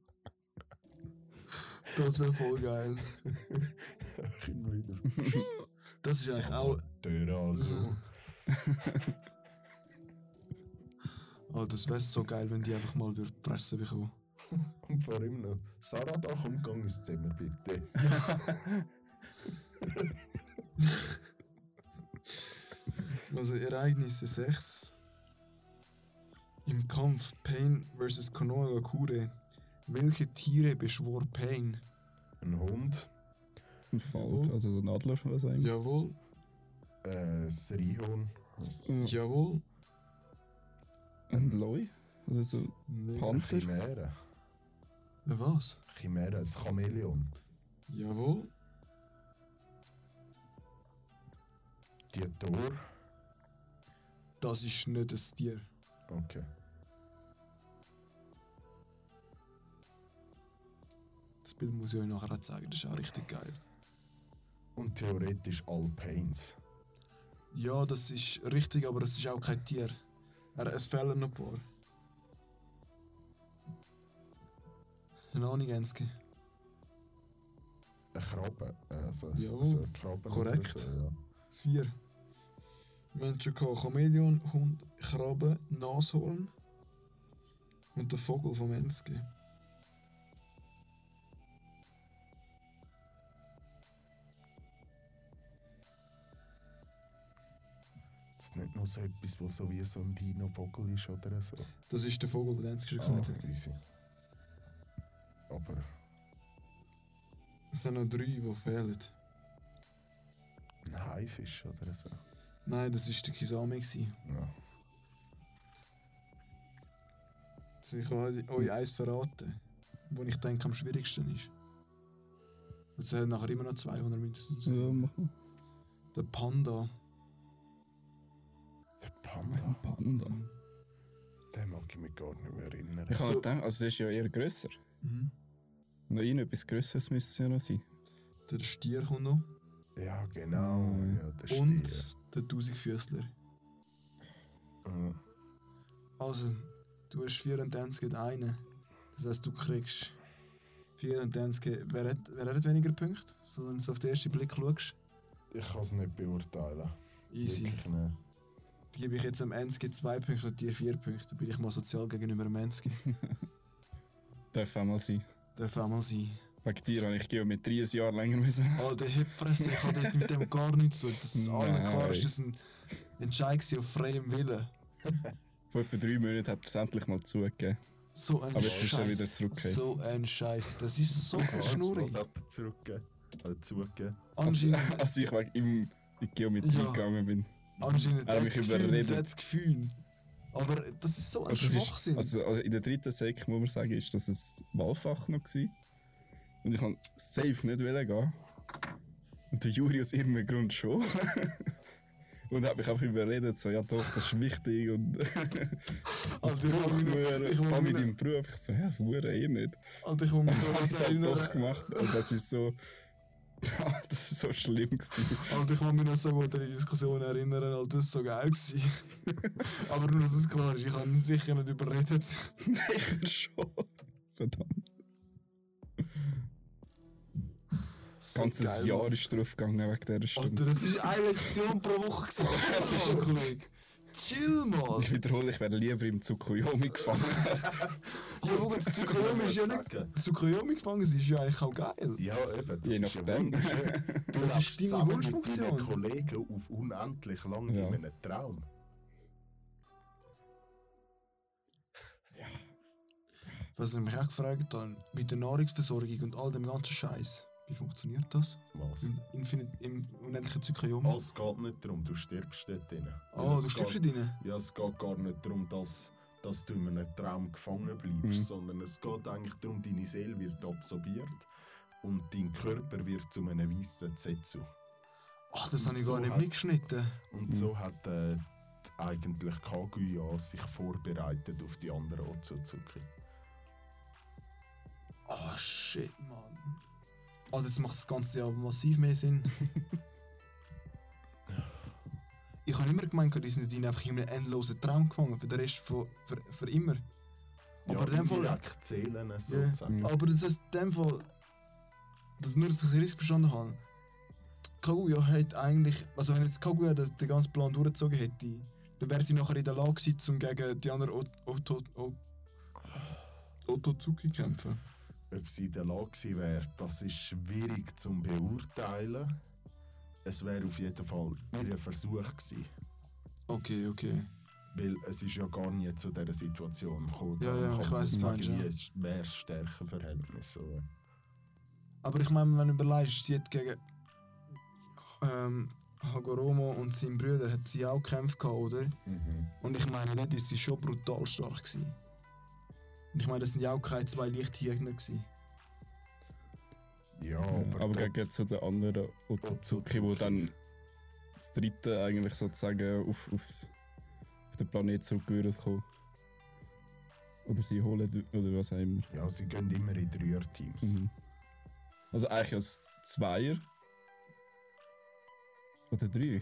Das wäre voll geil. Wieder. Das ist eigentlich auch. Terasu. Oh, das wäre so geil, wenn die einfach mal würde Fresse bekommen. Und vor ihm noch. Sarah, da komm, geh ins Zimmer, bitte. Also Ereignisse 6. Im Kampf Pain vs. Konohagakure. Welche Tiere beschwor Pain? Ein Hund, Ein Falk, also der Adler, was immer. Jawohl, äh, ein ein Ja. jawohl. Ein Loi? Oder so Nee. Panther? Chimäre. Was? Chimäre, ein Chamäleon. Jawohl. Die Tor. Das ist nicht ein Tier. Okay. Das Bild muss ich euch nachher auch zeigen, das ist auch richtig geil. Und theoretisch Alpains. Ja, das ist richtig, aber es ist auch kein Tier. Er, es fehlen noch ein paar. Eine Krabbe. Also, Jawohl. so eine Krabbe Korrekt. So, ja. Vier. Menschen gehabt Chamäleon, Hund, Krabbe, Nashorn und der Vogel vom Enski. Ist nicht nur so etwas, was so wie so ein Dino-Vogel ist oder so. Das ist der Vogel, den Enski schon gesagt Ah, hat. easy. Aber Es sind noch drei, die fehlen. ein Haifisch oder so. Nein, das war der Kisame. Ja. Also ich habe euch eins verraten, wo ich denke am schwierigsten ist. Und es sind nachher immer noch zwei, die ihr mindestens Ja, mach mal. Der Panda. Panda, Panda. den mag ich mich gar nicht mehr erinnern. Ich So- habe gedacht, also der ist ja eher grösser. Mhm. Noch irgendetwas Grösseres müsste es ja noch sein. Der Stier kommt noch. Ja, genau. Mhm. Ja, der Und Stier. der Tausendfüßler. Ja. Also, du hast 24 gegen einen. Das heisst, du kriegst 24 gegen... Wer hat, wer hat weniger Punkte? So, wenn du auf den ersten Blick schaust. Ich kann es nicht beurteilen. Easy. Wirklich nicht. Gebe ich jetzt am Enski zwei Punkte und dir vier Punkte. Dann bin ich mal sozial gegenüber dem Enski. Darf auch mal sein. Darf auch mal sein. Wegen dir habe ich Geometrie ein Jahr länger müssen. Alter, Hipfresse, ich habe dort mit dem gar nichts zu tun. Das ist allen klar, ist das ein Entscheid auf freiem Willen. Vor etwa drei Monaten hat er es endlich mal zugegeben. So ein Aber jetzt ist er Scheiß. wieder zurückgekehrt. So ein Scheiß. Das ist so Was, schnurig. was hat er zurückgegeben? Oder zugegeben? Also, Anscheinend, als ich wegen ihm in die Geometrie Ja. gegangen bin. Anscheinend hat das Gefühl, das Gefühl. Aber das ist so ein Also, das ist, Schwachsinn. also, also in der dritten Sek muss man sagen, ist das ein Wahlfach noch gewesen. Und ich kann safe nicht wollen gehen. Und der Juri aus irgendeinem Grund schon. Und hat mich einfach überredet, so, ja doch, das ist wichtig und das Also, ich braucht man, ich kann mit deinem Beruf. Ich so, ja, Hure eh nicht. Und ich muss mich so habe an halt doch erinnern. gemacht und das ist so, das ist so schlimm gewesen. Und ich kann mich noch so gut an die Diskussion erinnern, weil das so geil war. Aber nur, dass es klar ist, ich habe ihn sicher nicht überredet. Sicher schon. Verdammt. Das So ganze geil, Jahr ist drauf gegangen wegen dieser Stunde. Alter, das war eine Lektion pro Woche. gewesen. Das ist ein Kollege. Chill mal. Ich wiederhole, ich wäre lieber im Tsukuyomi gefangen. Ja, mal, das Tsukuyomi ist ja nicht. Tsukuyomi gefangen ist ja eigentlich auch geil. Ja, eben. Das Je ist nachdem. Ja. Du Das ist deine Wunschfunktion. Mit deinen Kollegen auf unendlich lang Ja. in einem Traum. Was ich mich auch gefragt habe, mit der Nahrungsversorgung und all dem ganzen Scheiß, wie funktioniert das? Was? Im, Infinite, im unendlichen Tsukuyomi? Oh, es geht nicht darum, du stirbst dort drin. Oh, Es du stirbst nicht rein? Ja, es geht gar nicht darum, dass, dass du in einem Traum gefangen bleibst, Mhm. sondern es geht eigentlich darum, deine Seele wird absorbiert und dein Körper wird zu einem weißen Zetsu. Ach, das Und habe ich so gar nicht hat- mitgeschnitten. Und Mhm. so hat äh, eigentlich Kaguya sich vorbereitet auf die anderen Otsutsuki. Oh shit, Mann. Also jetzt macht das Ganze ja massiv mehr Sinn. ich habe immer gemeint, die sind in einfach in einem endlosen Traum gefangen, für den Rest von, für, für immer. Aber in dem Fall. Zählen Ja, sozusagen. Mhm. aber das heißt in dem Fall. Das nur, dass ich es richtig verstanden habe. Kaguya hat eigentlich. Also, wenn jetzt Kaguya den, den ganzen Plan durchgezogen hätte, dann wäre sie nachher in der Lage gewesen, um gegen die anderen Ot- Oto- O- Otozuki zu kämpfen. Ob sie in der Lage wäre, das ist schwierig zu beurteilen. Es wäre auf jeden Fall ihr Versuch gewesen. Okay, okay. Weil es ist ja gar nie zu dieser Situation gekommen. Ja, ja, ich man weiss, nicht es wäre das Stärkenverhältnis. So. Aber ich meine, wenn du überlegst, sie hat gegen ähm, Hagoromo und seinen Brüder hat sie auch gekämpft, oder? Und ich meine, dort ist sie schon brutal stark. Gewesen. Und ich meine, das sind ja auch keine zwei Lichtjäger. gewesen. Ja, aber aber, gegen zu den anderen Otozuki, wo dann das dritte eigentlich sozusagen auf, auf, auf den Planet zurückgehört kommen. Oder sie holen, oder was auch immer. ja, sie gehen immer in Dreier-Teams. Mhm. Also eigentlich als Zweier. Oder drei.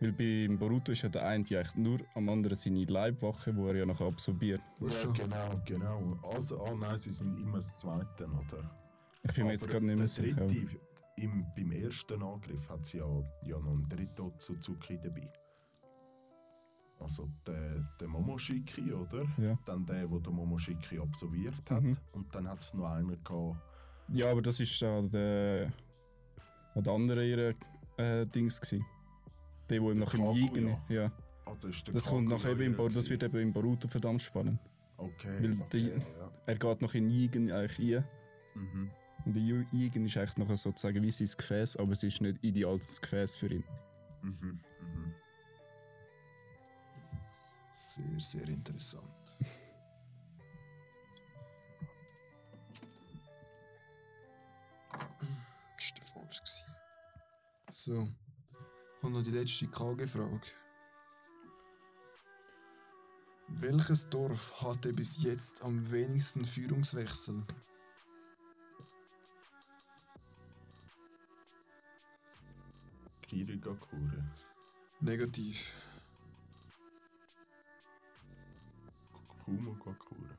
Weil beim Boruto ist ja der eine eigentlich nur am anderen seine Leibwache, die er ja nachher absorbiert. Ja, genau, genau. Also, ah nein, sie sind immer das Zweite, oder? Ich bin mir jetzt gerade nicht mehr der sicher. Dritte, im, beim ersten Angriff hat sie ja, ja noch einen dritten Otsutsuki dabei. Also der, der Momoshiki, oder? Ja. Dann der, der den Momoshiki absolviert hat. Mhm. Und dann hat es noch einen gehabt. Ja, aber das ist an der, der anderen ihre äh, Dings gsi. Der, wo Der noch im Kaguya. Jigen. Ja. Ah, das ist der Das kommt Kaguya nachher eben im Boruto, das wird eben im Boruto verdammt spannend. Okay. weil okay die- ja. Er geht noch in Jigen eigentlich rein. Mhm. Und der Jigen ist eigentlich noch sozusagen wie sein Gefäß, aber es ist nicht ideal das Gefäß für ihn. Mhm. Mhm. Sehr, sehr interessant. Das war der falsch. gewesen. So. Kommt noch die letzte KG-Frage. Welches Dorf hatte bis jetzt am wenigsten Führungswechsel? Kirigakure. Negativ. Kumogakure.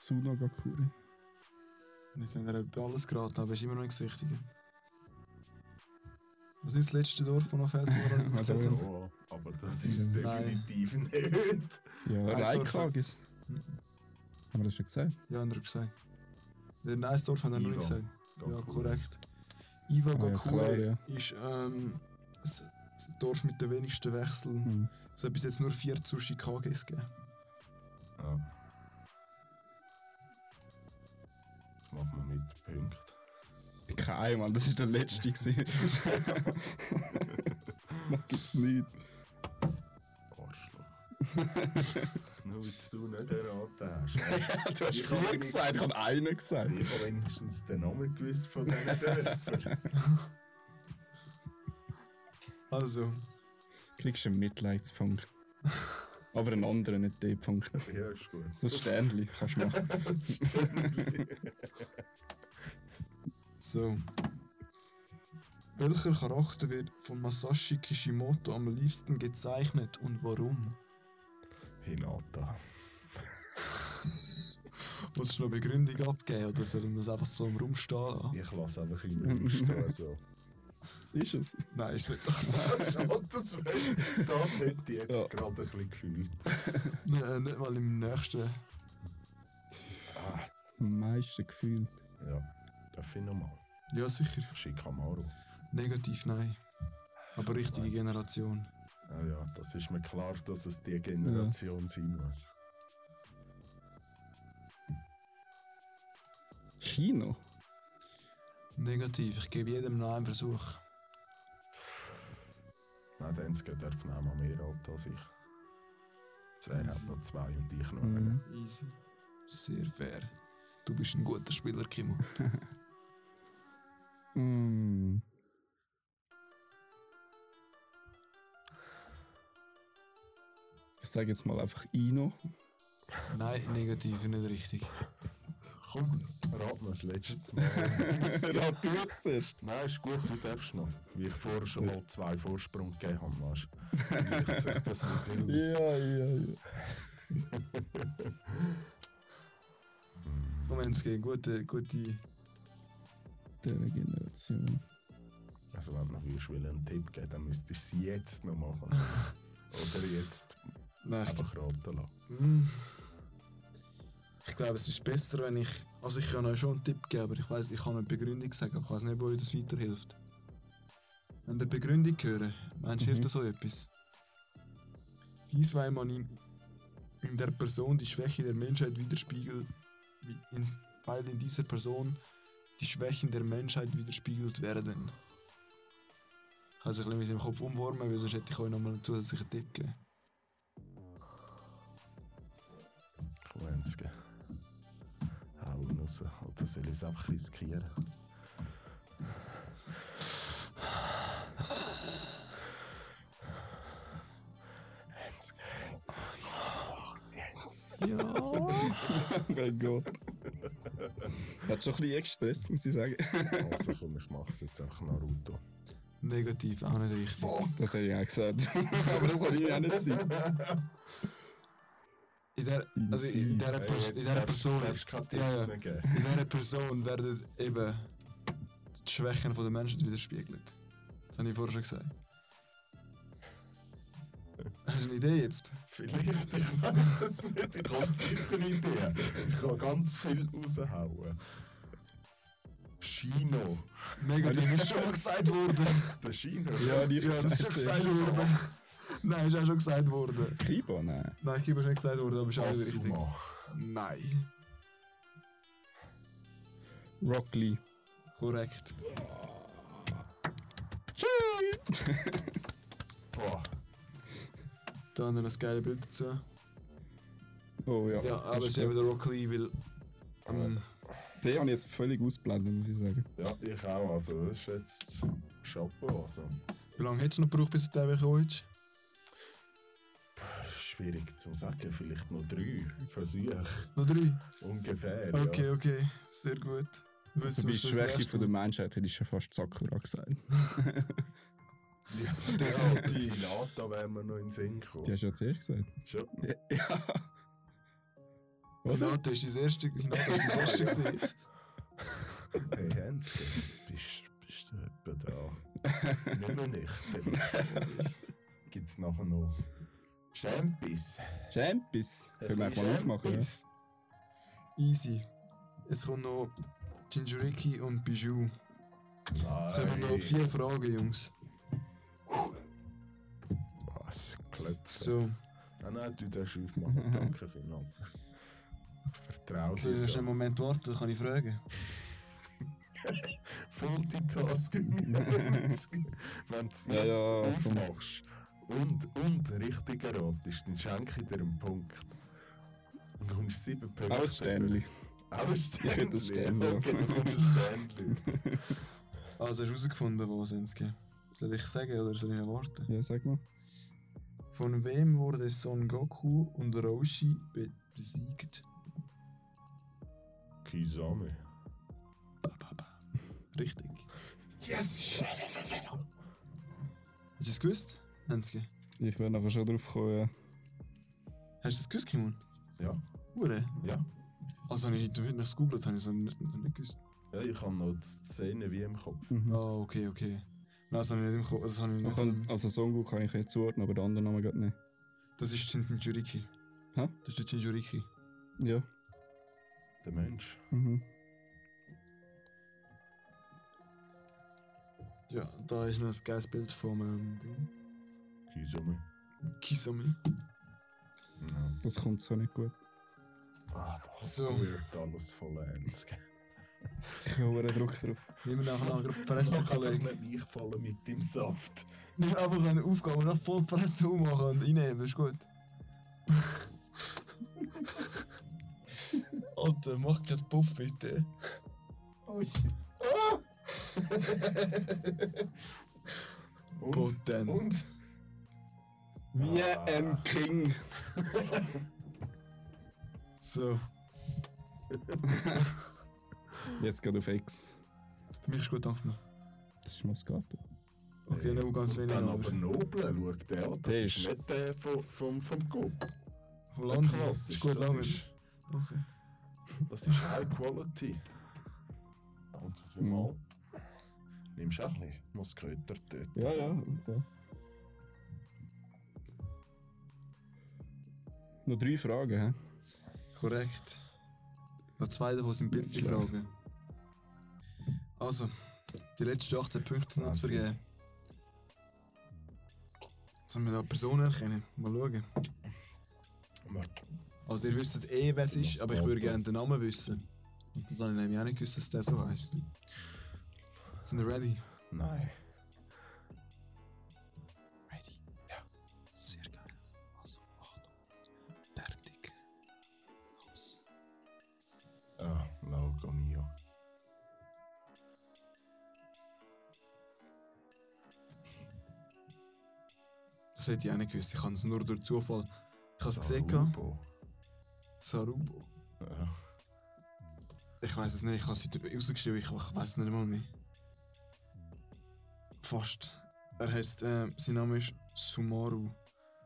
Sunagakure. Jetzt haben wir etwa alles geraten, aber ist immer noch nicht das Richtige. Was ist das letzte Dorf, das noch fehlt, das wir noch nicht Also? Ja, aber das ist Nein. definitiv nicht. Ja, Ein Dorf- Reikagis. Haben wir das schon gesagt? Ja, haben wir gesagt. Den Eisdorf haben wir noch nicht Iva. gesagt. Ja, korrekt. Iva Ah, ja, ja. ist ähm, das, Dorf mit den wenigsten Wechseln. Mhm. Es hat bis jetzt nur vier Tsushi-KGs gegeben. Ja. Das machen wir mit Punkten. Kein Mann, das war der letzte. Noch gibt's nicht. Arschloch. Nur weil du nicht erraten hast. du hast Ich vier gesagt, ich habe einen gesagt. Ich habe wenigstens den Namen gewusst von diesen Dörfern. Also, Kriegst du einen Mitleidspunkt. Aber einen anderen, nicht den Punkt. ja, ist gut. So ein Sternli kannst du machen. So. Welcher Charakter wird von Masashi Kishimoto am liebsten gezeichnet und warum? Hinata. Willst du noch eine Begründung abgeben oder sollen wir das einfach so im Raum stehen lassen? Ich lasse einfach im Raum stehen. So. Ist es? Nein, ist nicht das. Das, das hätte ich jetzt Ja. gerade ein bisschen gefühlt. Nein, nicht mal im nächsten. Ah, Am meisten gefühlt. ja, darf ich nochmal? Ja, sicher. Shikamaru. Negativ, nein. Aber richtige Generation. Ah ja, das ist mir klar, dass es die Generation sein muss. Kino? Negativ, ich gebe jedem noch einen Versuch. Nein, Denske darf noch mal mehr alt als ich. Er hat da zwei und ich noch Mhm. einen. Easy. Sehr fair. Du bist ein guter Spieler, Kimo. Mm. Ich sage jetzt mal einfach Ino. Nein, negativ, nicht richtig. Komm, rat noch das letzte Mal. ja, du jetzt zuerst. Nein, ist gut, du darfst noch. Wie ich vorher schon mal zwei Vorsprung gegeben habe, weißt du. Das mit aus. Ja, ja, ja. Moment, es geht gute, gute. Generation. Also wenn du noch würdest, will einen Tipp geben, dann müsstest du es jetzt noch machen. Oder jetzt Nein, einfach raten lassen. Ich glaube, es ist besser, wenn ich. Also, ich kann euch schon einen Tipp geben, aber ich weiß, ich kann eine Begründung sagen, aber ich weiß nicht, ob euch das weiterhilft. Wenn ihr Begründung hören, meinst du, hilft Mhm. das so etwas? Dies, weil man in, in der Person die Schwäche der Menschheit widerspiegelt, in, weil in dieser Person die Schwächen der Menschheit widerspiegelt werden. Ich kann sich ein bisschen im Kopf umformen, weil sonst hätte ich euch nochmal einen zusätzlichen Tipp gegeben. Komm, Enske. Hau ihn raus. Oder soll ich es einfach riskieren? Enske. Mach's jetzt. Ja. mein Gott. Hat schon ein bisschen gestresst, muss ich sagen. Also komm, ich mach's jetzt einfach Naruto. Negativ, auch nicht richtig. Das hätte ich auch gesagt. Aber das kann ich auch nicht sein. In der, also in Hey, Pers in darfst- Person, Ja, ja. in dieser Person werden eben die Schwächen der Menschen widerspiegelt. Das habe ich vorher schon gesagt. Hast du eine Idee jetzt? Vielleicht, ich weiß es nicht, ich habe sicher Ideen. Ich kann ganz viel raushauen. Chino. Negativ ist schon mal gesagt worden. Der Chino? Ja, die Ja, das ist schon gesagt worden. Nein, ist auch schon gesagt worden. Kiba, nein. Nein, Kiba ist nicht gesagt worden, aber ist auch richtig. Nein. Rock Lee. Korrekt. Boah, Da haben wir noch ein geiles Bild dazu. Oh ja. Ja, aber das es ist eben der Rock Lee, weil. Ähm, Den habe ich jetzt völlig ausblendet, muss ich sagen. ja, ich auch. Also, das ist jetzt Chapeau. Also. wie lange hättest du noch gebraucht, bis du den gekommen ist? Schwierig zu sagen, vielleicht noch drei Versuche. Noch drei? Ungefähr. Okay, Ja. okay. Sehr gut. Wissen wir fürs Schwäche von der. Menschheit hätte ich schon fast Sakura gesagt. Ja, ja, die Nata wären wir noch in den Sinn Die gekommen. hast du ja zuerst gesagt. Schon. Ja. Die Oder? Nate ist das erste, die Nate ist das erste. Hey Hänschen, bist, bist du etwa da? Nicht mehr nicht. Gibt es nachher noch Champis? Champions. Können wir einfach mal aufmachen, ja? Easy. Jetzt kommt noch Jinjuriki und Bijou. Jetzt kommen noch vier Fragen, Jungs. Was? Klöpfen. So, Nein, nein, du darfst aufmachen. Danke vielmals. Ich vertraue soll ich dir. einen Moment warten? Kann ich fragen? Multitasking. Wenn du es Ja, jetzt ja, komm. aufmachst und, und richtig erratest, dann schenke ich dir einen Punkt. Du kommst sieben Punkte. Sternli. Auch ein Sternli. Ich Sternli, ja. Okay, du kommst ein Sternli. Also hast du herausgefunden, wo Sensuke? Soll ich sagen oder soll ich noch warten? Ja, sag mal. Von wem wurde Son Goku und Roshi be besiegt? Kisame. Ba, ba, ba. Richtig. Yes! Hast du es gewusst, Sensuke? Ich werde nachher schon drauf kommen. ja. Hast du es gewusst, Kimon? Ja, Ure? ja. Also, habe ich heute noch gegoogelt, habe ich es nicht, nicht gewusst. Ja, ich habe noch die Szene wie im Kopf. Mhm. Ah, okay, okay. Nein, das habe ich nicht im Kopf. Das, habe ich nicht kann, im- also Songu kann ich jetzt zuordnen, aber den anderen Namen geht nicht. das ist Jinjuriki. Hä? Das ist der Jinjuriki. Ja. Der Mensch. Mhm. Ja, da ist noch ein geiles Bild vom ähm, Ding. Kisame. Kisame. Ja. Das kommt so nicht gut. Ah, das So. wird alles vollends. Ich habe einen Druck drauf. Wir nachher noch gerade Kollege. nicht einfallen mit dem Saft. Nicht einfach eine Aufgabe, gerade voll Presse ummachen und reinnehmen, ist gut. Alter, mach keinen Puff bitte. Oh shit. Ah! und, Potent. und? Wie Ah. ein King. So, Jetzt geht auf X. für mich ist gut, mir. Das ist Moscato. Okay, noch ganz Und wenig. Dann Aber aber Nobel, schau der an. Das ist nicht der vom, vom, vom Coop. von Land Krass, ist gut, das ist, Okay. das ist High Quality. Danke vielmals. Nimmst du auch ein bisschen Musköter dort? Ja, ja. ja. Noch drei Fragen, hä? Korrekt. Noch zwei davon sind bildliche Schlaf. Fragen. Also, die letzten 18 Punkte noch Ah, zu sind- vergeben. Sollen wir da Personen erkennen? Mal schauen. Warte. Also, ihr wisst eh, wer es ist, aber ich würde gerne den Namen wissen. Und das habe ich nämlich auch nicht gewusst, dass der so heisst. Sind ihr ready? Nein. Das hätte ich auch nicht gewusst. Ich habe es nur durch Zufall. Ich habe es gesehen. Sarubo. Sarubo. Ja. Ich weiß es nicht, ich habe es heute rausgeschrieben, ich, ich weiß es nicht mal mehr. Fast. Er heißt, äh, sein Name ist Sumaru.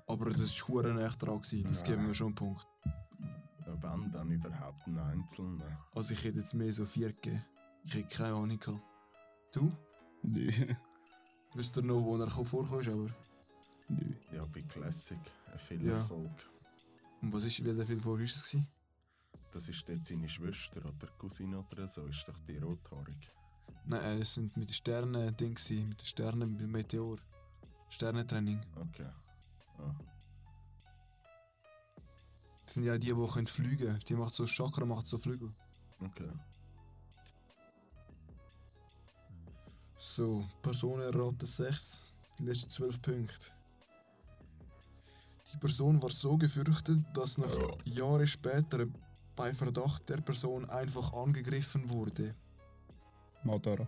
Aber das war hure echt dran, gewesen. das geben wir schon einen Punkt. Ja, Wenn dann überhaupt ein Einzelner. Also ich hätte jetzt mehr so vier gegeben. Ich hätte keine Ahnung gehabt. Du? Nö. Wisst ihr noch, wo er vorkommt, aber? Nö. Ja, bei Classic. Ein viel Ja. Erfolg. Und was ist, wie viel vor ist es gewesen? Das ist dort seine Schwester oder Cousine oder so, ist doch die rothaarig. Nein, äh, das sind mit den Sternen Ding gewesen, mit den Sternen, mit dem Meteor. Sternentraining. Okay. Ah. Das sind ja die, die können fliegen können. Die macht so Chakra, macht so Flügel. Okay. So, Personenrate 6, die letzten 12 Punkte. Die Person war so gefürchtet, dass nach Jahren später bei Verdacht der Person einfach angegriffen wurde. Madara.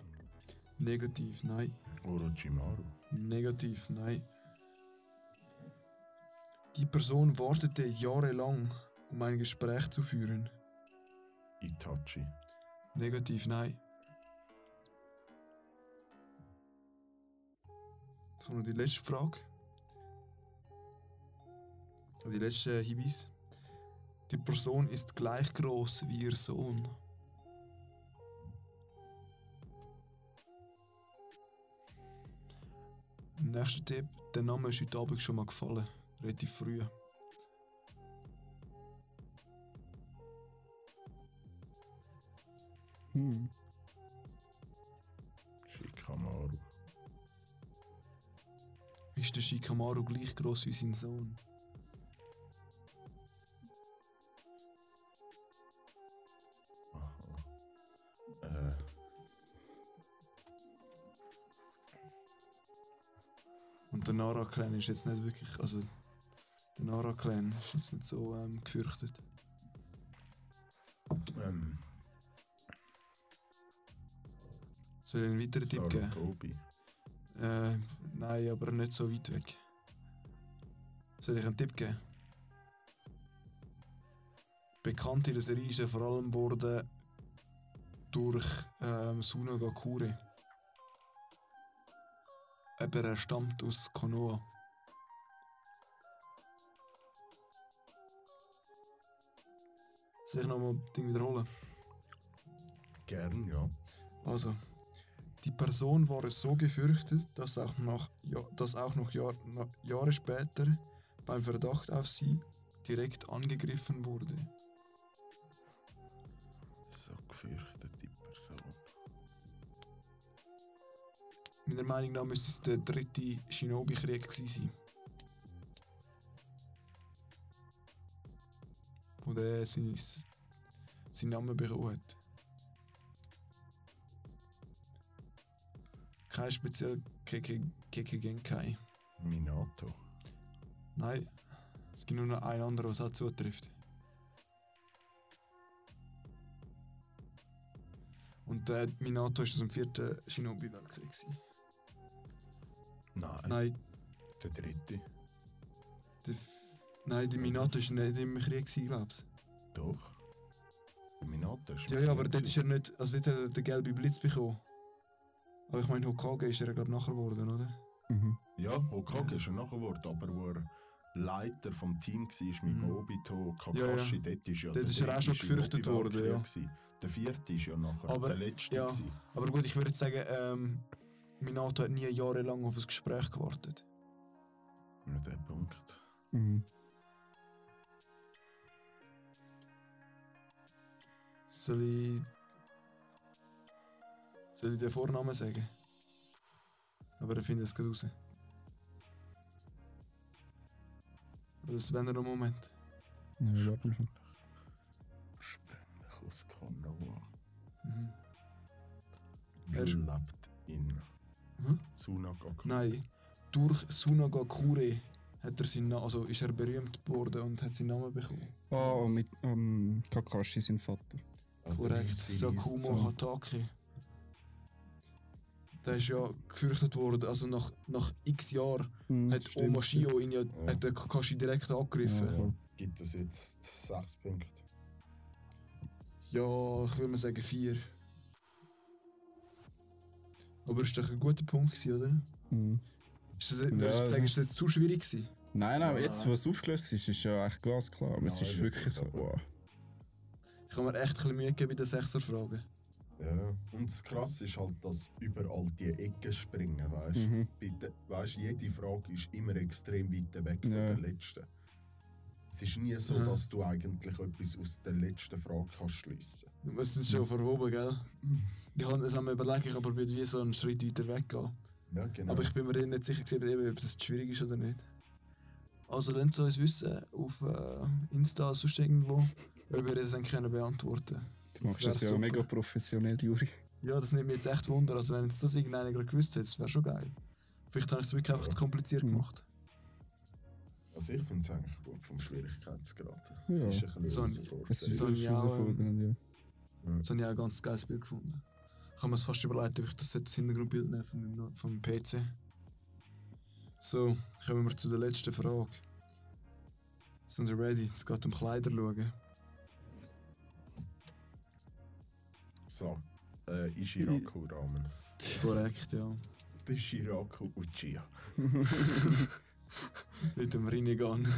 Negativ, nein. Orochimaru. Negativ, nein. Die Person wartete jahrelang, um ein Gespräch zu führen. Itachi. Negativ, nein. Jetzt noch die letzte Frage. Die letzte Hinweis. Die Person ist gleich groß wie ihr Sohn. Nächster Tipp. Der Name ist heute Abend schon mal gefallen. Relativ früh. Hm. Shikamaru. Ist der Shikamaru gleich groß wie sein Sohn? der Nara-Clan ist jetzt nicht wirklich. Also, der Nara-Clan ist jetzt nicht so ähm, gefürchtet. Ähm. Soll ich einen weiteren Tipp geben? Tobi. Äh, nein, aber nicht so weit weg. Soll ich einen Tipp geben? Bekannt in der Serie ist er vor allem wurde durch ähm, Suno Gakure. Aber er stammt aus Konoha. Soll ich nochmal das Ding wiederholen? Gern, ja. Also, die Person war es so gefürchtet, dass auch, nach, ja, dass auch noch Jahr, na, Jahre später beim Verdacht auf sie direkt angegriffen wurde. So gefürchtete Meiner Meinung nach müsste es der dritte Shinobi-Krieg sein. Wo der seinen, seinen Namen bekommen hat. Kein speziell Keke, Keke Genkai. Minato. Nein, es gibt nur noch einen anderen, was auch zutrifft. Und der Minato ist aus dem vierten Shinobi-Weltkrieg. Nein. Nein, Der dritte. der, F- nein, der Minato ist nicht im Krieg, glaube ich. Doch. Der Minato ist Ja, ja, aber dort ist er nicht. Also dort hat er den gelben Blitz bekommen. Aber ich meine, Hokage ist er, glaube ich, nachher geworden, oder? Mhm. Ja, Hokage ist er nachher geworden, aber wo er Leiter vom Team war mit Mhm. Obito, Ja, ja. Kakashi, dort ist ja Dort der ist er auch schon gefürchtet worden, ja. Der vierte ist ja nachher Aber- der letzte. ja. gewesen. Aber gut, ich würde sagen, ähm, Minato hat nie jahrelang auf ein Gespräch gewartet. Nicht der Punkt. Mhm. Soll ich. Soll ich den Vornamen sagen? Aber er findet es gerade raus. Das wäre noch ein Moment. Ja, warte schon. Ursprünglich aus Konoha. Mhm. Er Lebt in Hm? Tsunagaku. Nein, durch Sunagakure hat er seinen also ist er berühmt geworden und hat seinen Namen bekommen. Ah, mit ähm, Kakashi, sein Vater. Korrekt, Sakumo. Hatake. Der ist ja gefürchtet worden, also nach, nach x Jahren Mhm, hat stimmt. Oma Shio ihn ja, Ja. hat Kakashi direkt angegriffen. Ja, Ja, gibt es jetzt sechs Punkte? Ja, ich würde mal sagen vier. Aber ist doch ein guter Punkt, gewesen, oder? Mhm. Ist das, Ja, würdest du sagen, ist das zu schwierig gewesen? Nein, nein, jetzt, wo es aufgelöst ist, ist ja echt glasklar. Aber es Nein, ist wirklich so, wow. Ich habe mir echt ein bisschen Mühe gegeben bei den Sechser-Fragen. Ja. Und das Krasse ist halt, dass überall die Ecken springen, weißt du? Mhm. Bitte, weißt, jede Frage ist immer extrem weit weg von Ja. der letzten. Es ist nie so, Ja. dass du eigentlich etwas aus der letzten Frage kannst schliessen. Wir sind schon verhoben, gell? Ich habe es mir überlegt, ich aber wie so einen Schritt weiter weggehen. Ja, genau. Aber ich bin mir nicht sicher, gewesen, eben, ob das zu schwierig ist oder nicht. Also lasst es uns wissen auf äh, Insta, sonst irgendwo, ob wir das dann können beantworten Du machst wär das ja super. mega professionell, Juri. Ja, das nimmt mich jetzt echt Wunder. Also wenn jetzt das irgendeiner gerade gewusst hätte, das wäre schon geil. Vielleicht habe ich es wirklich einfach Ja. zu kompliziert Mhm. gemacht. also ich finde es eigentlich gut vom Schwierigkeitsgrad. Ja. Es ist ein bisschen So ein- herausfordernd. Es ist So ein ist Jahr. Das habe ich auch ein ganz geiles Bild gefunden. Ich habe mir es fast überlegt, ob ich das jetzt Hintergrundbild nehmen von meinem, vom PC. So, kommen wir zu der letzten Frage. Sind Sie ready? Es geht um Kleider schauen. So, äh, Ishiraku-Rahmen. Korrekt, ja. Der Shiraku Uchiha. Mit dem Rinnegan.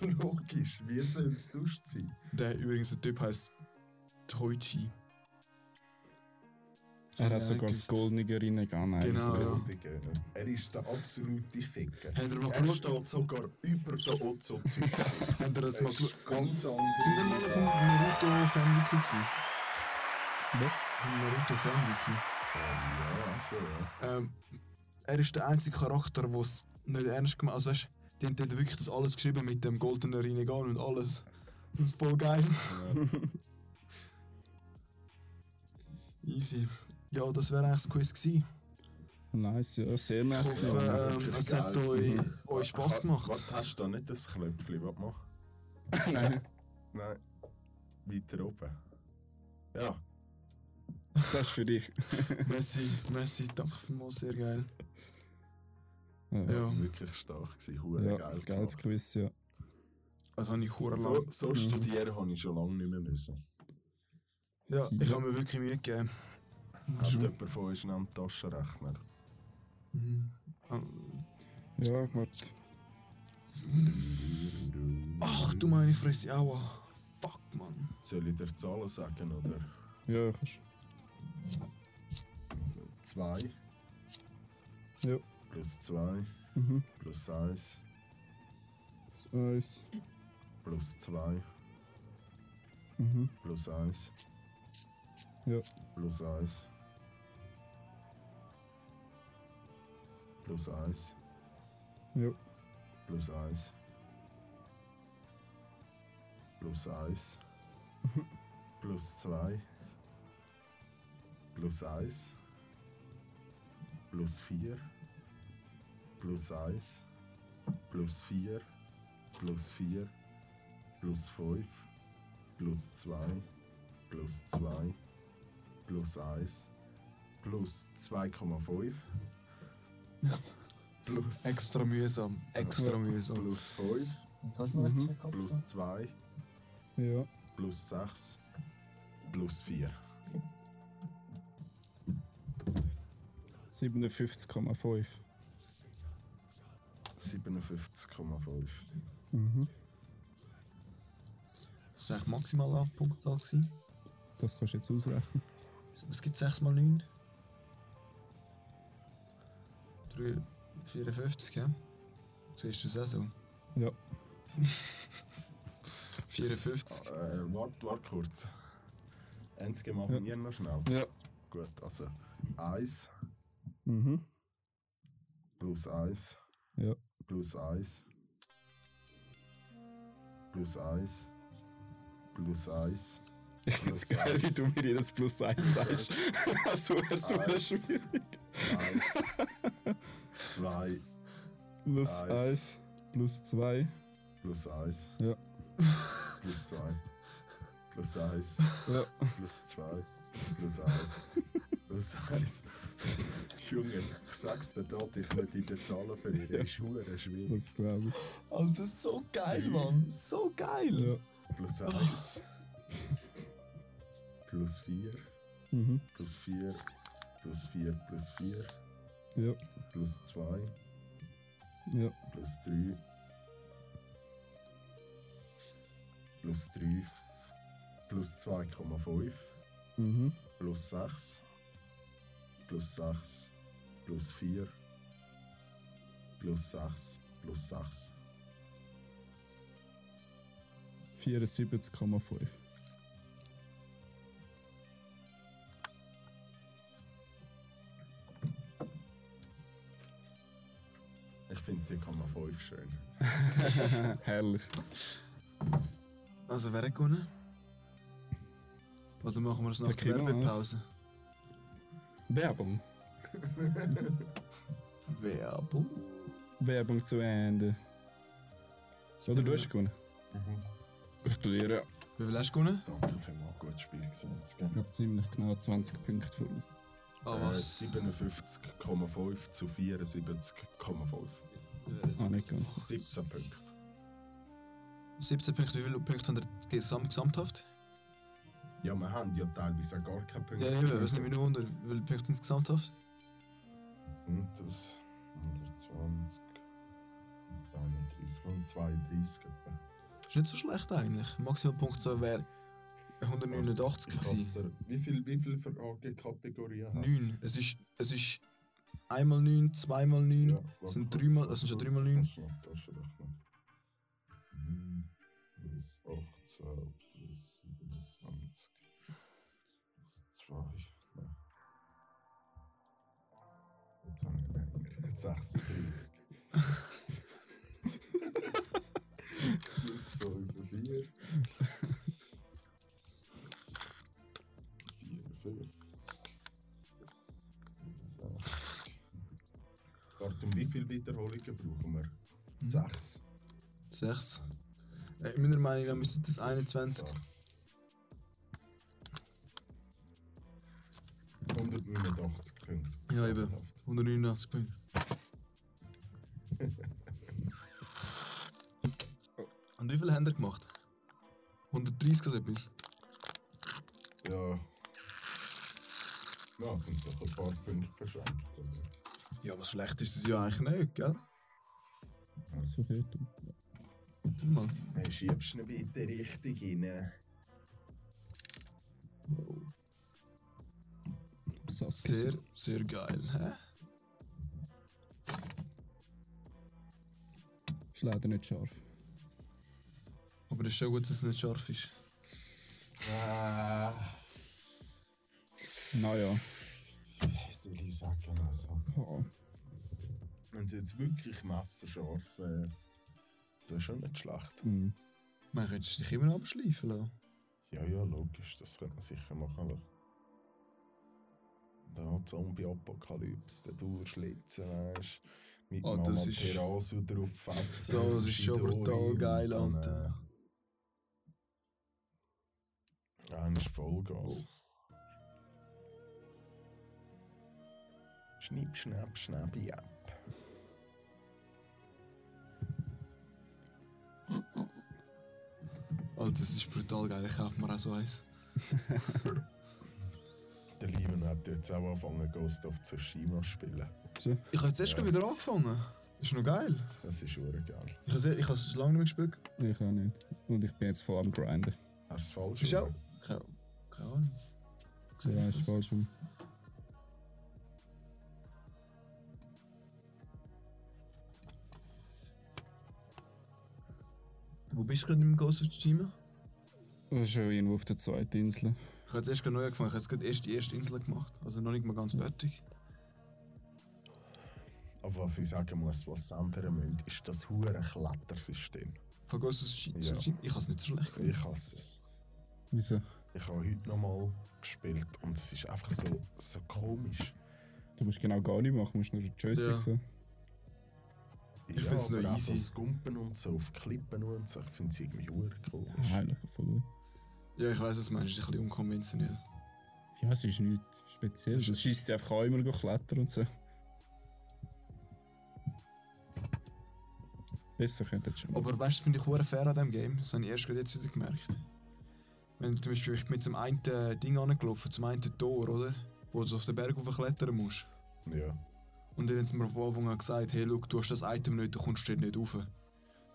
Logisch, wie soll es sonst sein? Der übrigens, der Typ heißt Toichi. Er Ja, hat sogar das goldene. Nein, Genau, ja. Er ist der absolute Ficker. Habt ihr mal Er geschaut? steht sogar über den Ozo Habt ihr das mal? Ganz anders. Sind wir mal auf dem Naruto Fanwiki gewesen? Was? Auf dem Naruto Fanwiki. Ja, schon, ja. Ähm, er ist der einzige Charakter, der es nicht ernst gemacht Also weißt die haben wirklich das alles geschrieben mit dem goldenen Rinnegan und alles. Das ist voll geil. Easy. Ja, das wäre eigentlich das Quiz gewesen. Nice, ja, sehr Ich nice. hoffe, ja. ähm, es hat euch, Mhm. euch Spass gemacht. Was, hast du da nicht das Knöpfchen, was machst? Nein. Nein. Weiter oben. Ja. Das ist für dich. Messi, Messi, danke vielmals, sehr geil. Ja, Ja, Wirklich stark gewesen, hure ja geil. geiles gemacht. Quiz, ja. also habe ich hure So, lang. so Mhm. studieren habe ich schon lange nicht mehr müssen. Ja, ich habe mir wirklich Mühe gegeben. Hat jemand von euch einen Taschenrechner? Mhm. Ja, warte. Ach du meine Fresse, aua. Fuck, Mann. Soll ich dir Zahlen sagen, oder? Ja, kannst Also 2 Ja. plus 2 Mhm. plus 1 Das Eis. plus 2 Mhm. plus 1 Ja. plus 1 plus 1 Ja. plus 1 plus 1 plus 2 plus 1 plus 4 plus 1 plus 4 plus 4 plus 5 plus 2 plus 2 plus 1 plus 2,5 plus Extra mühsam, extra mühsam. plus 5 Kannst du mal Mhm. plus 2 Ja. plus 6 plus 4. 57,5. 57,5. Mhm. Das war eigentlich maximal Punktzahl. gewesen. Das kannst du jetzt ausrechnen. Was gibt 6 mal 9? 3, 54, ja? Siehst du das auch so? Ja. 54. Äh, warte, warte kurz. Eins machen wir noch schnell. Ja. Gut, also 1 Mhm. plus 1 Ja. plus 1 plus 1 plus 1 Ich finde es Plus geil, wie eins. du mir jedes Plus 1 sagst. also wärst du Eins. schwierig. 1 2 Plus Eins. 1, plus 2. plus 1 Ja. plus 2 plus 1 Ja. plus 2 plus 1 plus 1 Junge, ich sag's dir dort, ich will in den Zahlen verlieren. Das ist hure schwierig. Das glaube ich. Alter, so geil, Mann. So geil. Ja. Plus 1 plus 4 Mhm. plus 4 plus 4 plus 4 Ja. plus 2 Ja. plus 3 plus 3 plus 2,5 Mhm. plus 6 plus 6 plus 4 plus 6 plus 6 74,5. Finde die Komma 5 schön. Herrlich. Also, wer hat gewonnen? Oder machen wir es nach Der Werbepause? Werbung. Werbung? Werbung zu Ende. Oder du hast gewonnen. Gratuliere. Wie viel hast du gewonnen? Danke vielmals, gutes Spiel gewesen. Es Ich glaube ziemlich genau 20 Punkte für uns. Ah, Äh, was? 57,5 zu 74,5. Ah, nicht ganz. 17 Punkte. 17 Punkte, wie viele Punkte haben ihr gesamt, gesamthaft? Ja, wir haben ja teilweise auch gar keine Punkte. Ja, eben, was nimmt mich nur wunder, wie viele Punkte sind es gesamthaft? sind das 120, 31, 132 etwa. Ist nicht so schlecht eigentlich. Maximal Punktzahl wäre 189 Ich gewesen. Wie viel, wie viel Fragekategorien hat 9. Es ist, es ist einmal 9, zweimal 9. Ja, Das sind dreimal, das sind schon dreimal kurz, 9. kannst du noch Taschenrechner. 9 plus 18 plus 27 plus 2. Nein. Jetzt habe ich länger. Jetzt 36. plus 45. 54. Um wie viele Wiederholungen brauchen wir? Sechs. 6. Äh, meiner Meinung nach müsste das 21. Sechs. 189 Punkte. Ja, eben. 189 Punkte. Und wie viel haben ihr gemacht? 130 oder etwas? Ja. Ja, es sind doch ein paar Punkte verschenkt. Oder? Ja, aber schlecht ist es ja eigentlich nicht, gell? So viel. Tu mal. Hey, schiebst ihn bitte richtig rein. Sasuke. Sehr, sehr geil, hä? Ist leider nicht scharf. Aber es ist schon gut, dass es nicht scharf ist. Ah, Naja. Wie soll ich sagen? Also, wenn sie jetzt wirklich messerscharf wäre, wäre schon nicht schlecht. Hm. Man könnte dich immer abschleifen lassen. Ja, ja, logisch, das könnte man sicher machen. lassen. Da Zombie-Apokalypse, der durchschlitzen, weißt du, mit Ah, Mama das ist- drauf fetzen. Das ist schon brutal geil, Alter. Dann ist Vollgas. Schnipp, schnapp, schnappi, ab. Alter, das ist brutal geil. Ich kaufe mir auch so eins. Der Lieven hat jetzt auch angefangen, Ghost of Tsushima zu spielen. Ich habe jetzt erst Ja. wieder angefangen. Ist noch geil. Das ist schon geil. Ich habe es- ich es lange nicht mehr gespielt. Ich auch nicht. Und ich bin jetzt voll am Grinden. Hast du es falsch Bist du auch? gemacht? Keine, Ahnung. Ja, ich ist das? falsch. Wo bist du gerade im Ghost of Tsushima? Schon irgendwo auf der zweiten Insel. Ich habe jetzt erst gerade neu angefangen. Ich habe jetzt gerade erst die erste Insel gemacht. Also noch nicht mal ganz fertig. Aber was ich sagen muss, was sie ändern müssen, ist das hure Klettersystem. Von Ghost of Tsushima? Ja. Ich habe es nicht so schlecht gefunden. Ich hasse es. Wieso? Ich habe heute nochmal gespielt und es ist einfach so, so komisch. Du musst genau gar nicht machen, du musst nur den Joystick Ja. so. Ich find's aber noch auch easy. So das Gumpen und so auf Klippen und so, ich finde es irgendwie hure komisch. Heilig, voll gut. Ja, ich weiß, du meinst. Es ist ein bisschen unkonventionell. Ja, es ist nichts Spezielles. Es schießt einfach auch immer klettern und so. Besser könnte es schon. Aber weißt du, finde ich hure fair an diesem Game. Das habe ich erst gerade jetzt wieder gemerkt. Wenn du zum Beispiel ich bin zum einen Ding angelaufen, zum einen Tor, oder? Wo du auf den Berg klettern musst. Ja. Und dann haben sie mir am Anfang auch gesagt, hey, look, du hast das Item nicht, du kommst dort nicht rauf.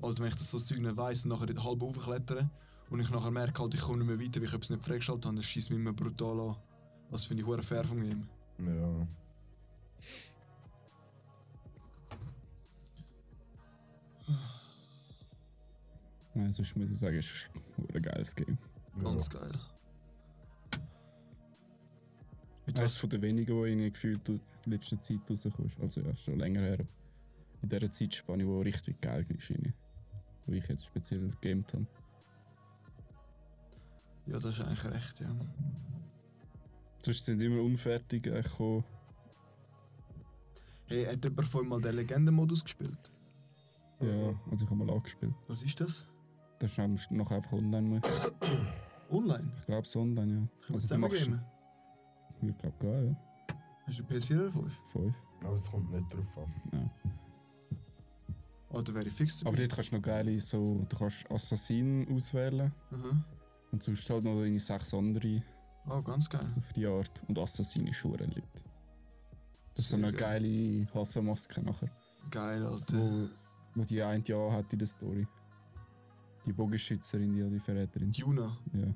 Also wenn ich das so Zeug nicht weiss und nachher dort halb raufklettern und ich nachher merke, halt, ich komme nicht mehr weiter, weil ich etwas nicht freigeschaltet habe, dann schießt mich immer brutal an. Das finde ich fair vom Game. Ja. Nein, sonst muss ich sagen, es ist ein geiles Game. Ganz geil. Mit Eines was? von den wenigen, wo ich gefühlt in letzter Zeit rauskommst. Also ja, schon länger her. In dieser Zeitspanne, wo richtig geil ist. Wo ich jetzt speziell gegamed habe. Ja, das ist eigentlich recht, ja. Sonst sind immer unfertig gekommen. Hey, hat jemand vorhin mal den Legendenmodus gespielt? Ja, also ich habe mal angespielt. Was ist das? Das ist noch einfach online. Mehr. Online? Ich glaube es online, ja. Können wir Also du zusammen gamen? Ich glaube gar, ja. Hast du PS4 oder 5? Fünf. Aber es kommt nicht drauf an. Ja. Oh, da wäre ich fix Aber dort kannst du noch geile so... Du kannst Assassin auswählen. Aha. Und sonst halt noch deine sechs andere Oh, ganz geil. auf die Art. Und Assassin ist schon lit. Das ist so Sehr eine geil. geile Hasselmaske nachher. Geil, Alter. Wo, wo die eine ja hat in der Story. Die Bogenschützerin, die, die Verräterin. Juna. Ja.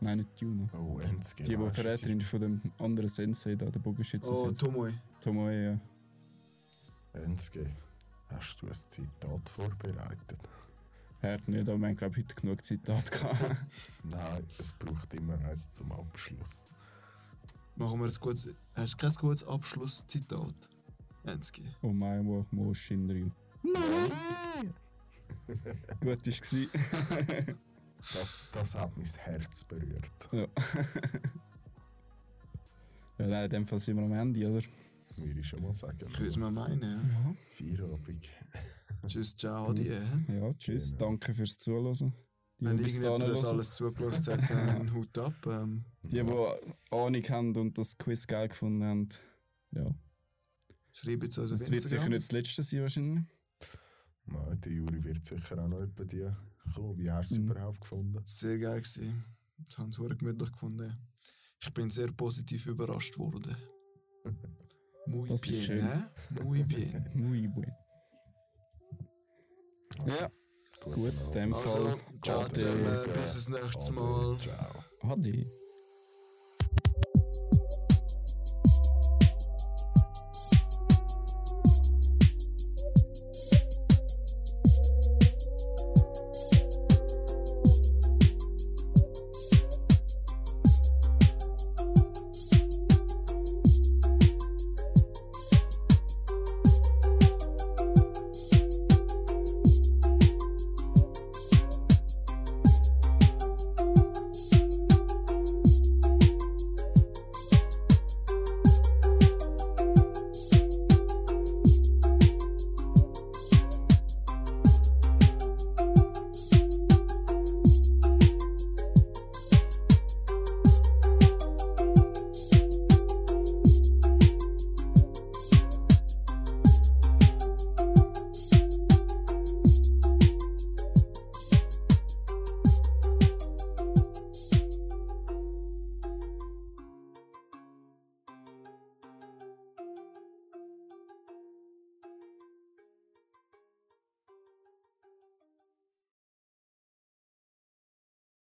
Nein, nicht Juna. Oh, Enzke. Die, die Verräterin von dem anderen Sensei da, der Bogenschützer. Oh. Tomoe. Tomoe, ja. Enzke, hast du ein Zitat vorbereitet? Er hat nicht, aber wir haben, glaube ich, heute genug Zitate gehabt. Nein, es braucht immer eins zum Abschluss. Machen wir ein gutes. Hast du kein gutes Abschlusszitat? Enzki. oh mein Gott, Mo Shinryu. Gut ist gsi. Das, das hat mein Herz berührt. ja. ja, nein, in dem Fall sind wir am Ende, oder? Würde ich schon mal sagen. Ich würde es mal meinen, ja. Ja. Feierabend. Tschüss, ciao, adi. äh. Ja, tschüss. Genau. Danke fürs Zuhören. Die, Wenn irgendjemand das hören. alles zugelassen hat, dann Hut ab. Ähm, Die, die Ahnung haben und das Quiz geil gefunden haben. Ja. schreibt es uns auf Das wird sicher nicht das letzte sein, wahrscheinlich. Nein, der Juri wird sicher auch noch etwa die kommen. Wie hast du es Mhm. überhaupt gefunden? Sehr geil gewesen. Das haben sie sehr gemütlich gefunden. Ich bin sehr positiv überrascht worden. Muy Das ist bien, schön. ne? Muy bien. Muy bueno. Ja, gut, in dem Also, Fall. ciao zusammen, bis das nächste Mal. Ciao. Ade.